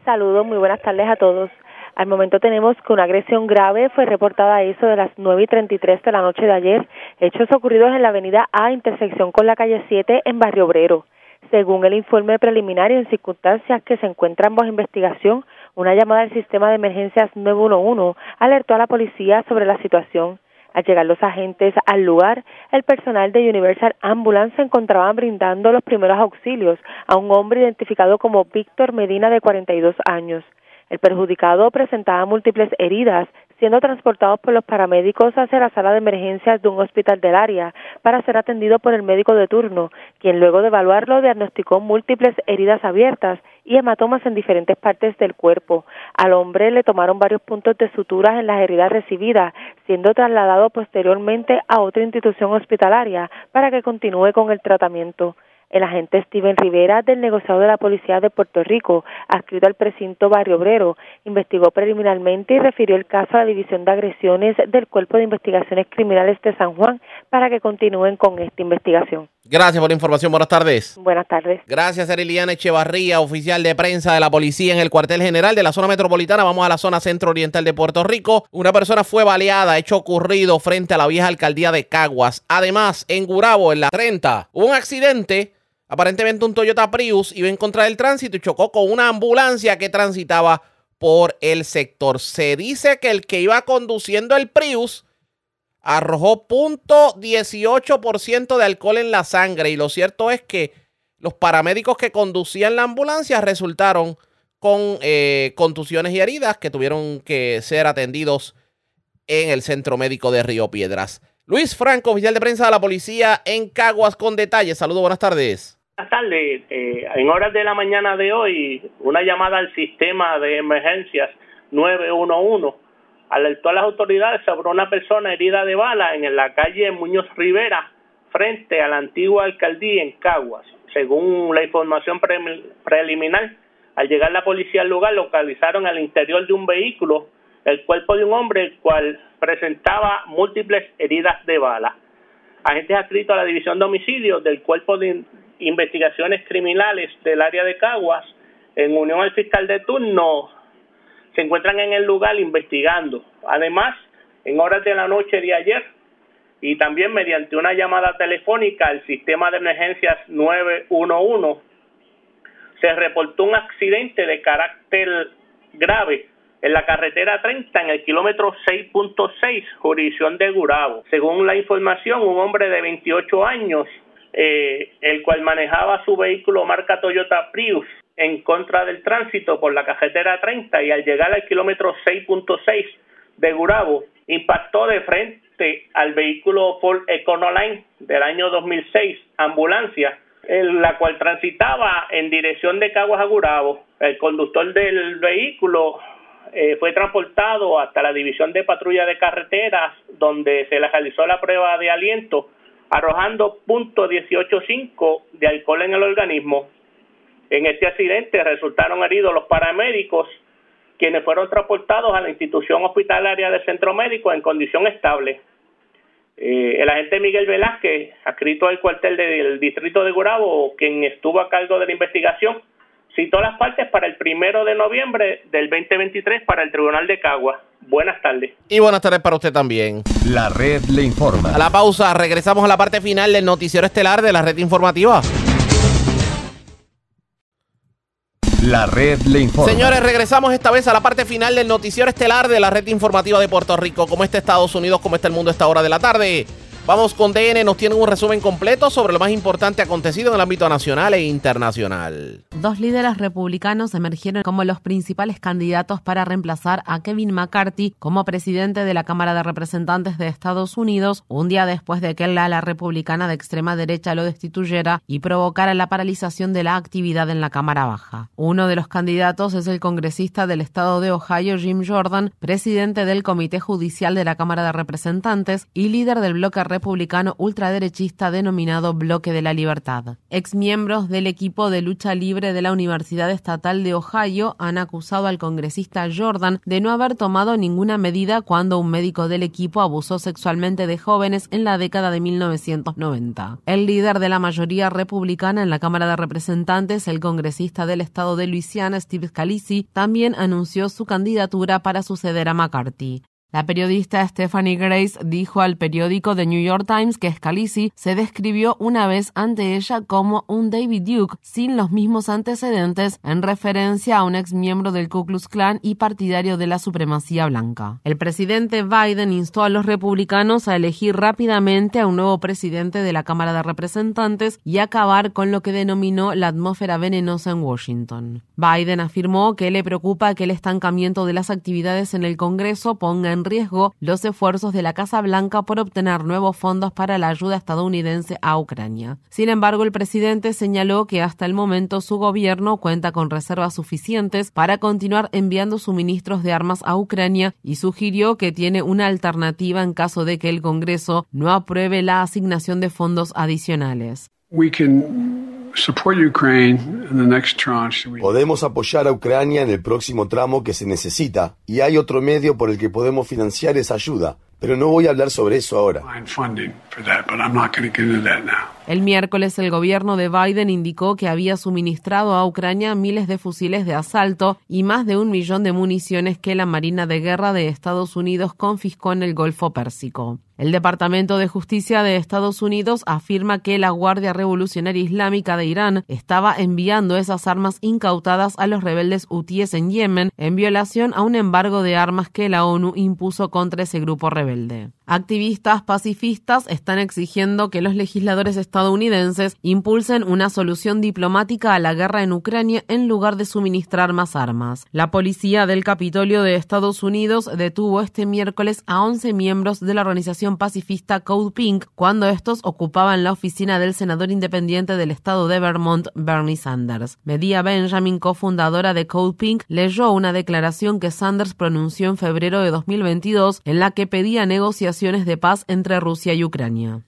Saludos, muy buenas tardes a todos. Al momento tenemos que una agresión grave fue reportada a eso de las 9 y 33 de la noche de ayer, hechos ocurridos en la avenida A, intersección con la calle 7 en Barrio Obrero. Según el informe preliminar y en circunstancias que se encuentran bajo investigación, una llamada al sistema de emergencias 911 alertó a la policía sobre la situación. Al llegar los agentes al lugar, el personal de Universal Ambulance se encontraba brindando los primeros auxilios a un hombre identificado como Víctor Medina de 42 años. El perjudicado presentaba múltiples heridas, siendo transportados por los paramédicos hacia la sala de emergencias de un hospital del área para ser atendido por el médico de turno, quien luego de evaluarlo diagnosticó múltiples heridas abiertas y hematomas en diferentes partes del cuerpo. Al hombre le tomaron varios puntos de suturas en las heridas recibidas, siendo trasladado posteriormente a otra institución hospitalaria para que continúe con el tratamiento. El agente Steven Rivera del negociado de la Policía de Puerto Rico, adscrito al precinto Barrio Obrero, investigó preliminarmente y refirió el caso a la División de Agresiones del Cuerpo de Investigaciones Criminales de San Juan para que continúen con esta investigación. Gracias por la información. Buenas tardes. Buenas tardes. Gracias, Eriliana Echevarría, oficial de prensa de la policía en el cuartel general de la zona metropolitana. Vamos a la zona centro-oriental de Puerto Rico. Una persona fue baleada, hecho ocurrido frente a la vieja alcaldía de Caguas. Además, en Gurabo, en la 30, hubo un accidente. Aparentemente un Toyota Prius iba en contra del tránsito y chocó con una ambulancia que transitaba por el sector. Se dice que el que iba conduciendo el Prius arrojó .18% de alcohol en la sangre y lo cierto es que los paramédicos que conducían la ambulancia resultaron con eh, contusiones y heridas que tuvieron que ser atendidos en el centro médico de Río Piedras. Luis Franco, oficial de prensa de la policía en Caguas con detalles. Saludos, buenas tardes. Buenas tardes. Eh, en horas de la mañana de hoy, una llamada al sistema de emergencias 911 alertó a las autoridades sobre una persona herida de bala en la calle Muñoz Rivera, frente a la antigua alcaldía en Caguas. Según la información preliminar, al llegar la policía al lugar, localizaron al interior de un vehículo el cuerpo de un hombre el cual presentaba múltiples heridas de bala. Agentes adscritos a la División de Homicidios del Cuerpo de Investigaciones Criminales del área de Caguas, en unión al fiscal de turno, se encuentran en el lugar investigando. Además, en horas de la noche de ayer y también mediante una llamada telefónica al sistema de emergencias 911, se reportó un accidente de carácter grave en la carretera 30 en el kilómetro 6.6, jurisdicción de Gurabo. Según la información, un hombre de 28 años, eh, el cual manejaba su vehículo marca Toyota Prius en contra del tránsito por la carretera 30 y al llegar al kilómetro 6.6 de Gurabo, impactó de frente al vehículo Ford Econoline del año 2006, ambulancia, en la cual transitaba en dirección de Caguas a Gurabo. El conductor del vehículo eh, fue transportado hasta la división de patrulla de carreteras, donde se le realizó la prueba de aliento, arrojando .185 de alcohol en el organismo. En este accidente resultaron heridos los paramédicos, quienes fueron transportados a la institución hospitalaria del centro médico en condición estable. Eh, el agente Miguel Velázquez, adscrito al cuartel del distrito de Gurabo, quien estuvo a cargo de la investigación, citó las partes para el primero de noviembre del 2023 para el Tribunal de Cagua. Buenas tardes. Y buenas tardes para usted también. La red le informa. A la pausa, regresamos a la parte final del noticiero estelar de la red informativa. La red le informa. Señores, regresamos esta vez a la parte final del noticiero estelar de la red informativa de Puerto Rico. ¿Cómo está Estados Unidos? ¿Cómo está el mundo a esta hora de la tarde? Vamos con DN, nos tienen un resumen completo sobre lo más importante acontecido en el ámbito nacional e internacional. Dos líderes republicanos emergieron como los principales candidatos para reemplazar a Kevin McCarthy como presidente de la Cámara de Representantes de Estados Unidos, un día después de que la ala republicana de extrema derecha lo destituyera y provocara la paralización de la actividad en la Cámara Baja. Uno de los candidatos es el congresista del estado de Ohio, Jim Jordan, presidente del Comité Judicial de la Cámara de Representantes y líder del bloque republicano ultraderechista denominado Bloque de la Libertad. Exmiembros del equipo de lucha libre de la Universidad Estatal de Ohio han acusado al congresista Jordan de no haber tomado ninguna medida cuando un médico del equipo abusó sexualmente de jóvenes en la década de 1990. El líder de la mayoría republicana en la Cámara de Representantes, el congresista del estado de Luisiana, Steve Scalise, también anunció su candidatura para suceder a McCarthy. La periodista Stephanie Grace dijo al periódico The New York Times que Scalisi se describió una vez ante ella como un David Duke sin los mismos antecedentes en referencia a un ex miembro del Ku Klux Klan y partidario de la supremacía blanca. El presidente Biden instó a los republicanos a elegir rápidamente a un nuevo presidente de la Cámara de Representantes y acabar con lo que denominó la atmósfera venenosa en Washington. Biden afirmó que le preocupa que el estancamiento de las actividades en el Congreso ponga en riesgo los esfuerzos de la Casa Blanca por obtener nuevos fondos para la ayuda estadounidense a Ucrania. Sin embargo, el presidente señaló que hasta el momento su gobierno cuenta con reservas suficientes para continuar enviando suministros de armas a Ucrania y sugirió que tiene una alternativa en caso de que el Congreso no apruebe la asignación de fondos adicionales. Podemos apoyar a Ucrania en el próximo tramo que se necesita y hay otro medio por el que podemos financiar esa ayuda, pero no voy a hablar sobre eso ahora. El miércoles el gobierno de Biden indicó que había suministrado a Ucrania miles de fusiles de asalto y más de un millón de municiones que la Marina de Guerra de Estados Unidos confiscó en el Golfo Pérsico. El Departamento de Justicia de Estados Unidos afirma que la Guardia Revolucionaria Islámica de Irán estaba enviando esas armas incautadas a los rebeldes hutíes en Yemen en violación a un embargo de armas que la ONU impuso contra ese grupo rebelde. Activistas pacifistas están exigiendo que los legisladores estadounidenses impulsen una solución diplomática a la guerra en Ucrania en lugar de suministrar más armas. La policía del Capitolio de Estados Unidos detuvo este miércoles a 11 miembros de la organización pacifista Code Pink cuando estos ocupaban la oficina del senador independiente del estado de Vermont, Bernie Sanders. Medea Benjamin, cofundadora de Code Pink, leyó una declaración que Sanders pronunció en febrero de 2022 en la que pedía negociaciones de paz entre Rusia y Ucrania.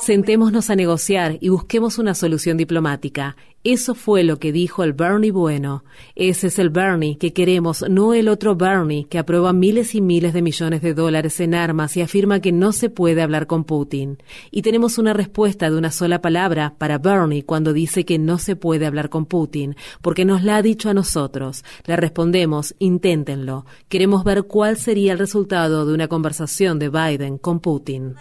Sentémonos a negociar y busquemos una solución diplomática. Eso fue lo que dijo el Bernie bueno. Ese es el Bernie que queremos, no el otro Bernie que aprueba miles y miles de millones de dólares en armas y afirma que no se puede hablar con Putin. Y tenemos una respuesta de una sola palabra para Bernie cuando dice que no se puede hablar con Putin, porque nos la ha dicho a nosotros. Le respondemos, inténtenlo. Queremos ver cuál sería el resultado de una conversación de Biden con Putin.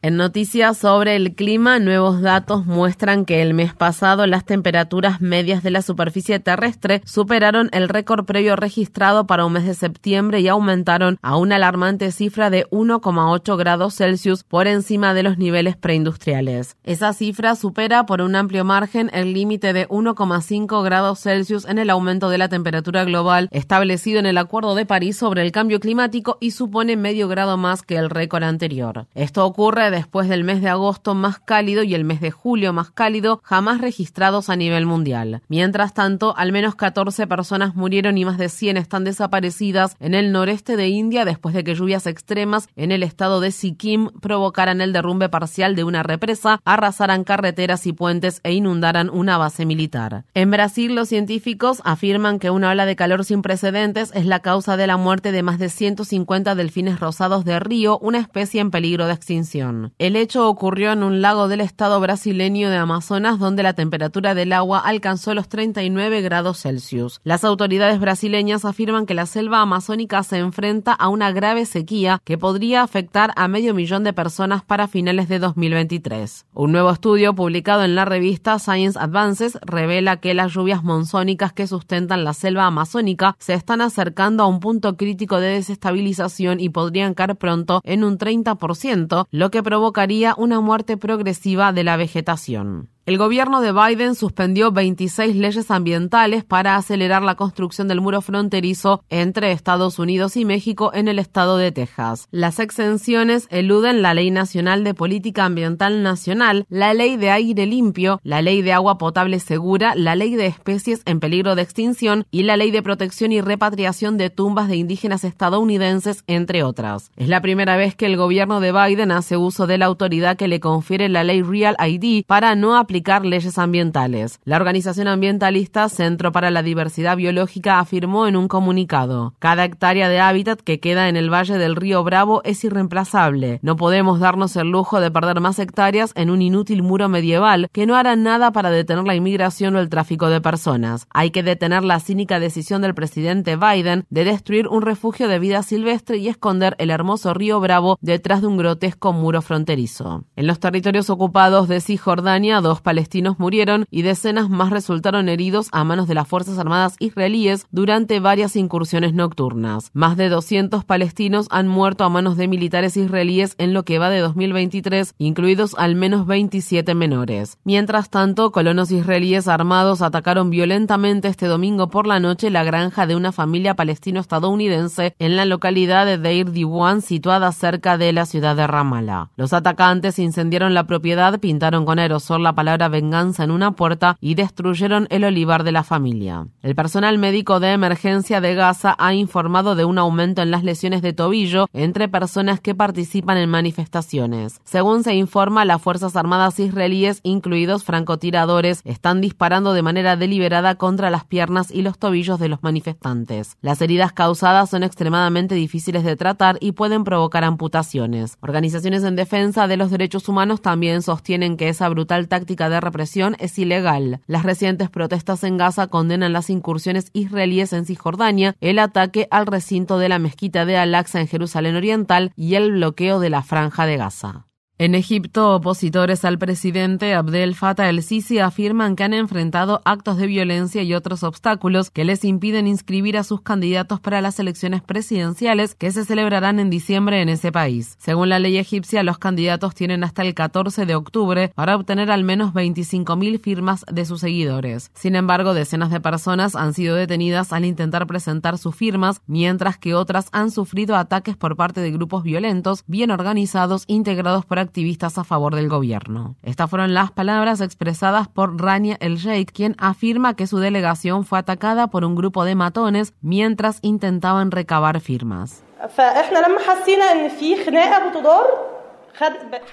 En noticias sobre el clima, nuevos datos muestran que el mes pasado las temperaturas medias de la superficie terrestre superaron el récord previo registrado para un mes de septiembre y aumentaron a una alarmante cifra de 1,8 grados Celsius por encima de los niveles preindustriales. Esa cifra supera por un amplio margen el límite de 1,5 grados Celsius en el aumento de la temperatura global establecido en el Acuerdo de París sobre el cambio climático y supone medio grado más que el récord anterior. Esto ocurre después del mes de agosto más cálido y el mes de julio más cálido jamás registrados a nivel mundial. Mientras tanto, al menos 14 personas murieron y más de 100 están desaparecidas en el noreste de India después de que lluvias extremas en el estado de Sikkim provocaran el derrumbe parcial de una represa, arrasaran carreteras y puentes e inundaran una base militar. En Brasil, los científicos afirman que una ola de calor sin precedentes es la causa de la muerte de más de 150 delfines rosados de río, una especie en peligro de extinción. El hecho ocurrió en un lago del estado brasileño de Amazonas donde la temperatura del agua alcanzó los 39 grados Celsius. Las autoridades brasileñas afirman que la selva amazónica se enfrenta a una grave sequía que podría afectar a medio millón de personas para finales de 2023. Un nuevo estudio publicado en la revista Science Advances revela que las lluvias monzónicas que sustentan la selva amazónica se están acercando a un punto crítico de desestabilización y podrían caer pronto en un 30%, lo que provocaría una muerte progresiva de la vegetación. El gobierno de Biden suspendió 26 leyes ambientales para acelerar la construcción del muro fronterizo entre Estados Unidos y México en el estado de Texas. Las exenciones eluden la Ley Nacional de Política Ambiental Nacional, la Ley de Aire Limpio, la Ley de Agua Potable Segura, la Ley de Especies en Peligro de Extinción y la Ley de Protección y Repatriación de Tumbas de Indígenas Estadounidenses, entre otras. Es la primera vez que el gobierno de Biden hace uso de la autoridad que le confiere la Ley Real ID para no aplicar leyes ambientales. La organización ambientalista Centro para la Diversidad Biológica afirmó en un comunicado, cada hectárea de hábitat que queda en el valle del río Bravo es irreemplazable. No podemos darnos el lujo de perder más hectáreas en un inútil muro medieval que no hará nada para detener la inmigración o el tráfico de personas. Hay que detener la cínica decisión del presidente Biden de destruir un refugio de vida silvestre y esconder el hermoso río Bravo detrás de un grotesco muro fronterizo. En los territorios ocupados de Cisjordania, dos palestinos murieron y decenas más resultaron heridos a manos de las Fuerzas Armadas israelíes durante varias incursiones nocturnas. Más de 200 palestinos han muerto a manos de militares israelíes en lo que va de 2023, incluidos al menos 27 menores. Mientras tanto, colonos israelíes armados atacaron violentamente este domingo por la noche la granja de una familia palestino-estadounidense en la localidad de Deir Diwan, situada cerca de la ciudad de Ramallah. Los atacantes incendiaron la propiedad, pintaron con aerosol la palabra venganza en una puerta y destruyeron el olivar de la familia. El personal médico de emergencia de Gaza ha informado de un aumento en las lesiones de tobillo entre personas que participan en manifestaciones. Según se informa, las Fuerzas Armadas israelíes, incluidos francotiradores, están disparando de manera deliberada contra las piernas y los tobillos de los manifestantes. Las heridas causadas son extremadamente difíciles de tratar y pueden provocar amputaciones. Organizaciones en defensa de los derechos humanos también sostienen que esa brutal táctica de represión es ilegal. Las recientes protestas en Gaza condenan las incursiones israelíes en Cisjordania, el ataque al recinto de la mezquita de Al-Aqsa en Jerusalén Oriental y el bloqueo de la franja de Gaza. En Egipto, opositores al presidente Abdel Fattah el-Sisi afirman que han enfrentado actos de violencia y otros obstáculos que les impiden inscribir a sus candidatos para las elecciones presidenciales que se celebrarán en diciembre en ese país. Según la ley egipcia, los candidatos tienen hasta el 14 de octubre para obtener al menos 25.000 firmas de sus seguidores. Sin embargo, decenas de personas han sido detenidas al intentar presentar sus firmas, mientras que otras han sufrido ataques por parte de grupos violentos bien organizados integrados por activistas a favor del gobierno. Estas fueron las palabras expresadas por Rania El Sheikh, quien afirma que su delegación fue atacada por un grupo de matones mientras intentaban recabar firmas.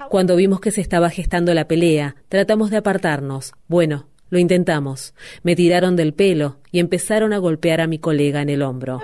Cuando vimos que se estaba gestando la pelea, tratamos de apartarnos. Bueno, lo intentamos. Me tiraron del pelo y empezaron a golpear a mi colega en el hombro.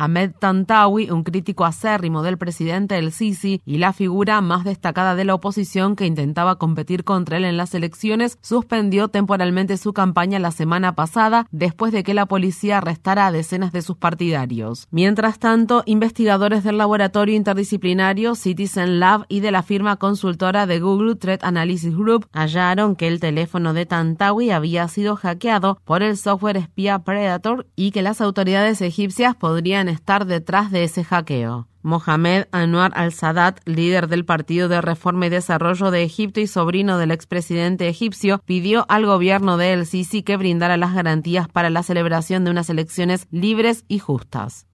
Ahmed Tantawi, un crítico acérrimo del presidente El Sisi y la figura más destacada de la oposición que intentaba competir contra él en las elecciones, suspendió temporalmente su campaña la semana pasada después de que la policía arrestara a decenas de sus partidarios. Mientras tanto, investigadores del laboratorio interdisciplinario Citizen Lab y de la firma consultora de Google Threat Analysis Group hallaron que el teléfono de Tantawi había sido hackeado por el software espía Predator y que las autoridades egipcias podrían estar detrás de ese hackeo. Mohamed Anwar al-Sadat, líder del Partido de Reforma y Desarrollo de Egipto y sobrino del expresidente egipcio, pidió al gobierno de El Sisi que brindara las garantías para la celebración de unas elecciones libres y justas.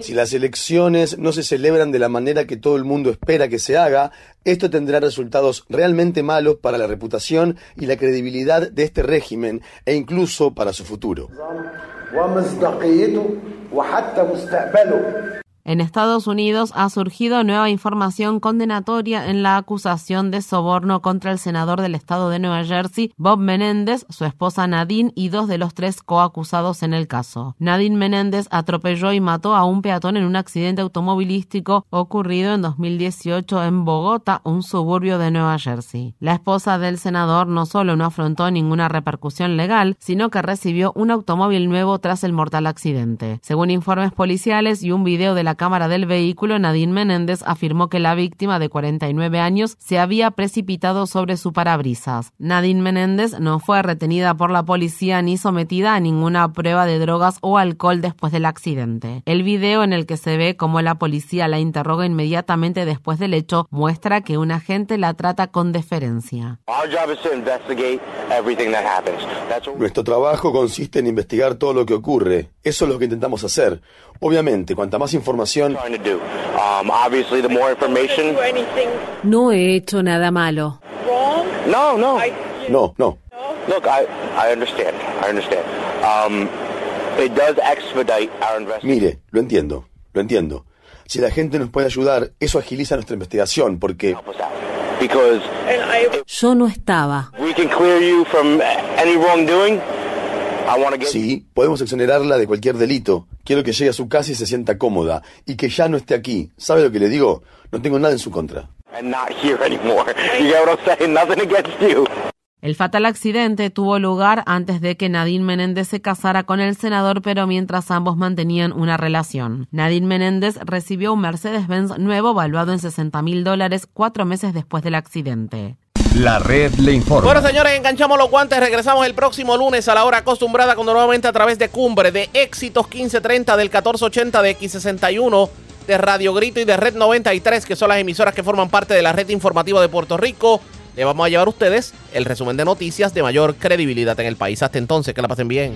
Si las elecciones no se celebran de la manera que todo el mundo espera que se haga, esto tendrá resultados realmente malos para la reputación y la credibilidad de este régimen e incluso para su futuro. ومصداقيته وحتى مستقبله. En Estados Unidos ha surgido nueva información condenatoria en la acusación de soborno contra el senador del estado de Nueva Jersey, Bob Menéndez, su esposa Nadine y dos de los tres coacusados en el caso. Nadine Menéndez atropelló y mató a un peatón en un accidente automovilístico ocurrido en 2018 en Bogotá, un suburbio de Nueva Jersey. La esposa del senador no solo no afrontó ninguna repercusión legal, sino que recibió un automóvil nuevo tras el mortal accidente. Según informes policiales y un video de la cámara del vehículo, Nadine Menéndez afirmó que la víctima de 49 años se había precipitado sobre su parabrisas. Nadine Menéndez no fue retenida por la policía ni sometida a ninguna prueba de drogas o alcohol después del accidente. El video en el que se ve cómo la policía la interroga inmediatamente después del hecho muestra que un agente la trata con deferencia. Nuestro trabajo consiste en investigar todo lo que ocurre. Eso es lo que intentamos hacer. Obviamente, cuanta más información... No he hecho nada malo. No, no. No, no. Um. Mire, lo entiendo, lo entiendo. Si la gente nos puede ayudar, eso agiliza nuestra investigación, porque... Yo no estaba. Sí, podemos exonerarla de cualquier delito. Quiero que llegue a su casa y se sienta cómoda, y que ya no esté aquí. ¿Sabe lo que le digo? No tengo nada en su contra. El fatal accidente tuvo lugar antes de que Nadine Menéndez se casara con el senador, pero mientras ambos mantenían una relación. Nadine Menéndez recibió un Mercedes-Benz nuevo valuado en 60 mil dólares cuatro meses después del accidente. La red le informa. Bueno, señores, enganchamos los guantes. Regresamos el próximo lunes a la hora acostumbrada, cuando nuevamente a través de Cumbre, de Éxitos 1530, del 1480, de X61, de Radio Grito y de Red 93, que son las emisoras que forman parte de la red informativa de Puerto Rico. Le vamos a llevar a ustedes el resumen de noticias de mayor credibilidad en el país. Hasta entonces, que la pasen bien.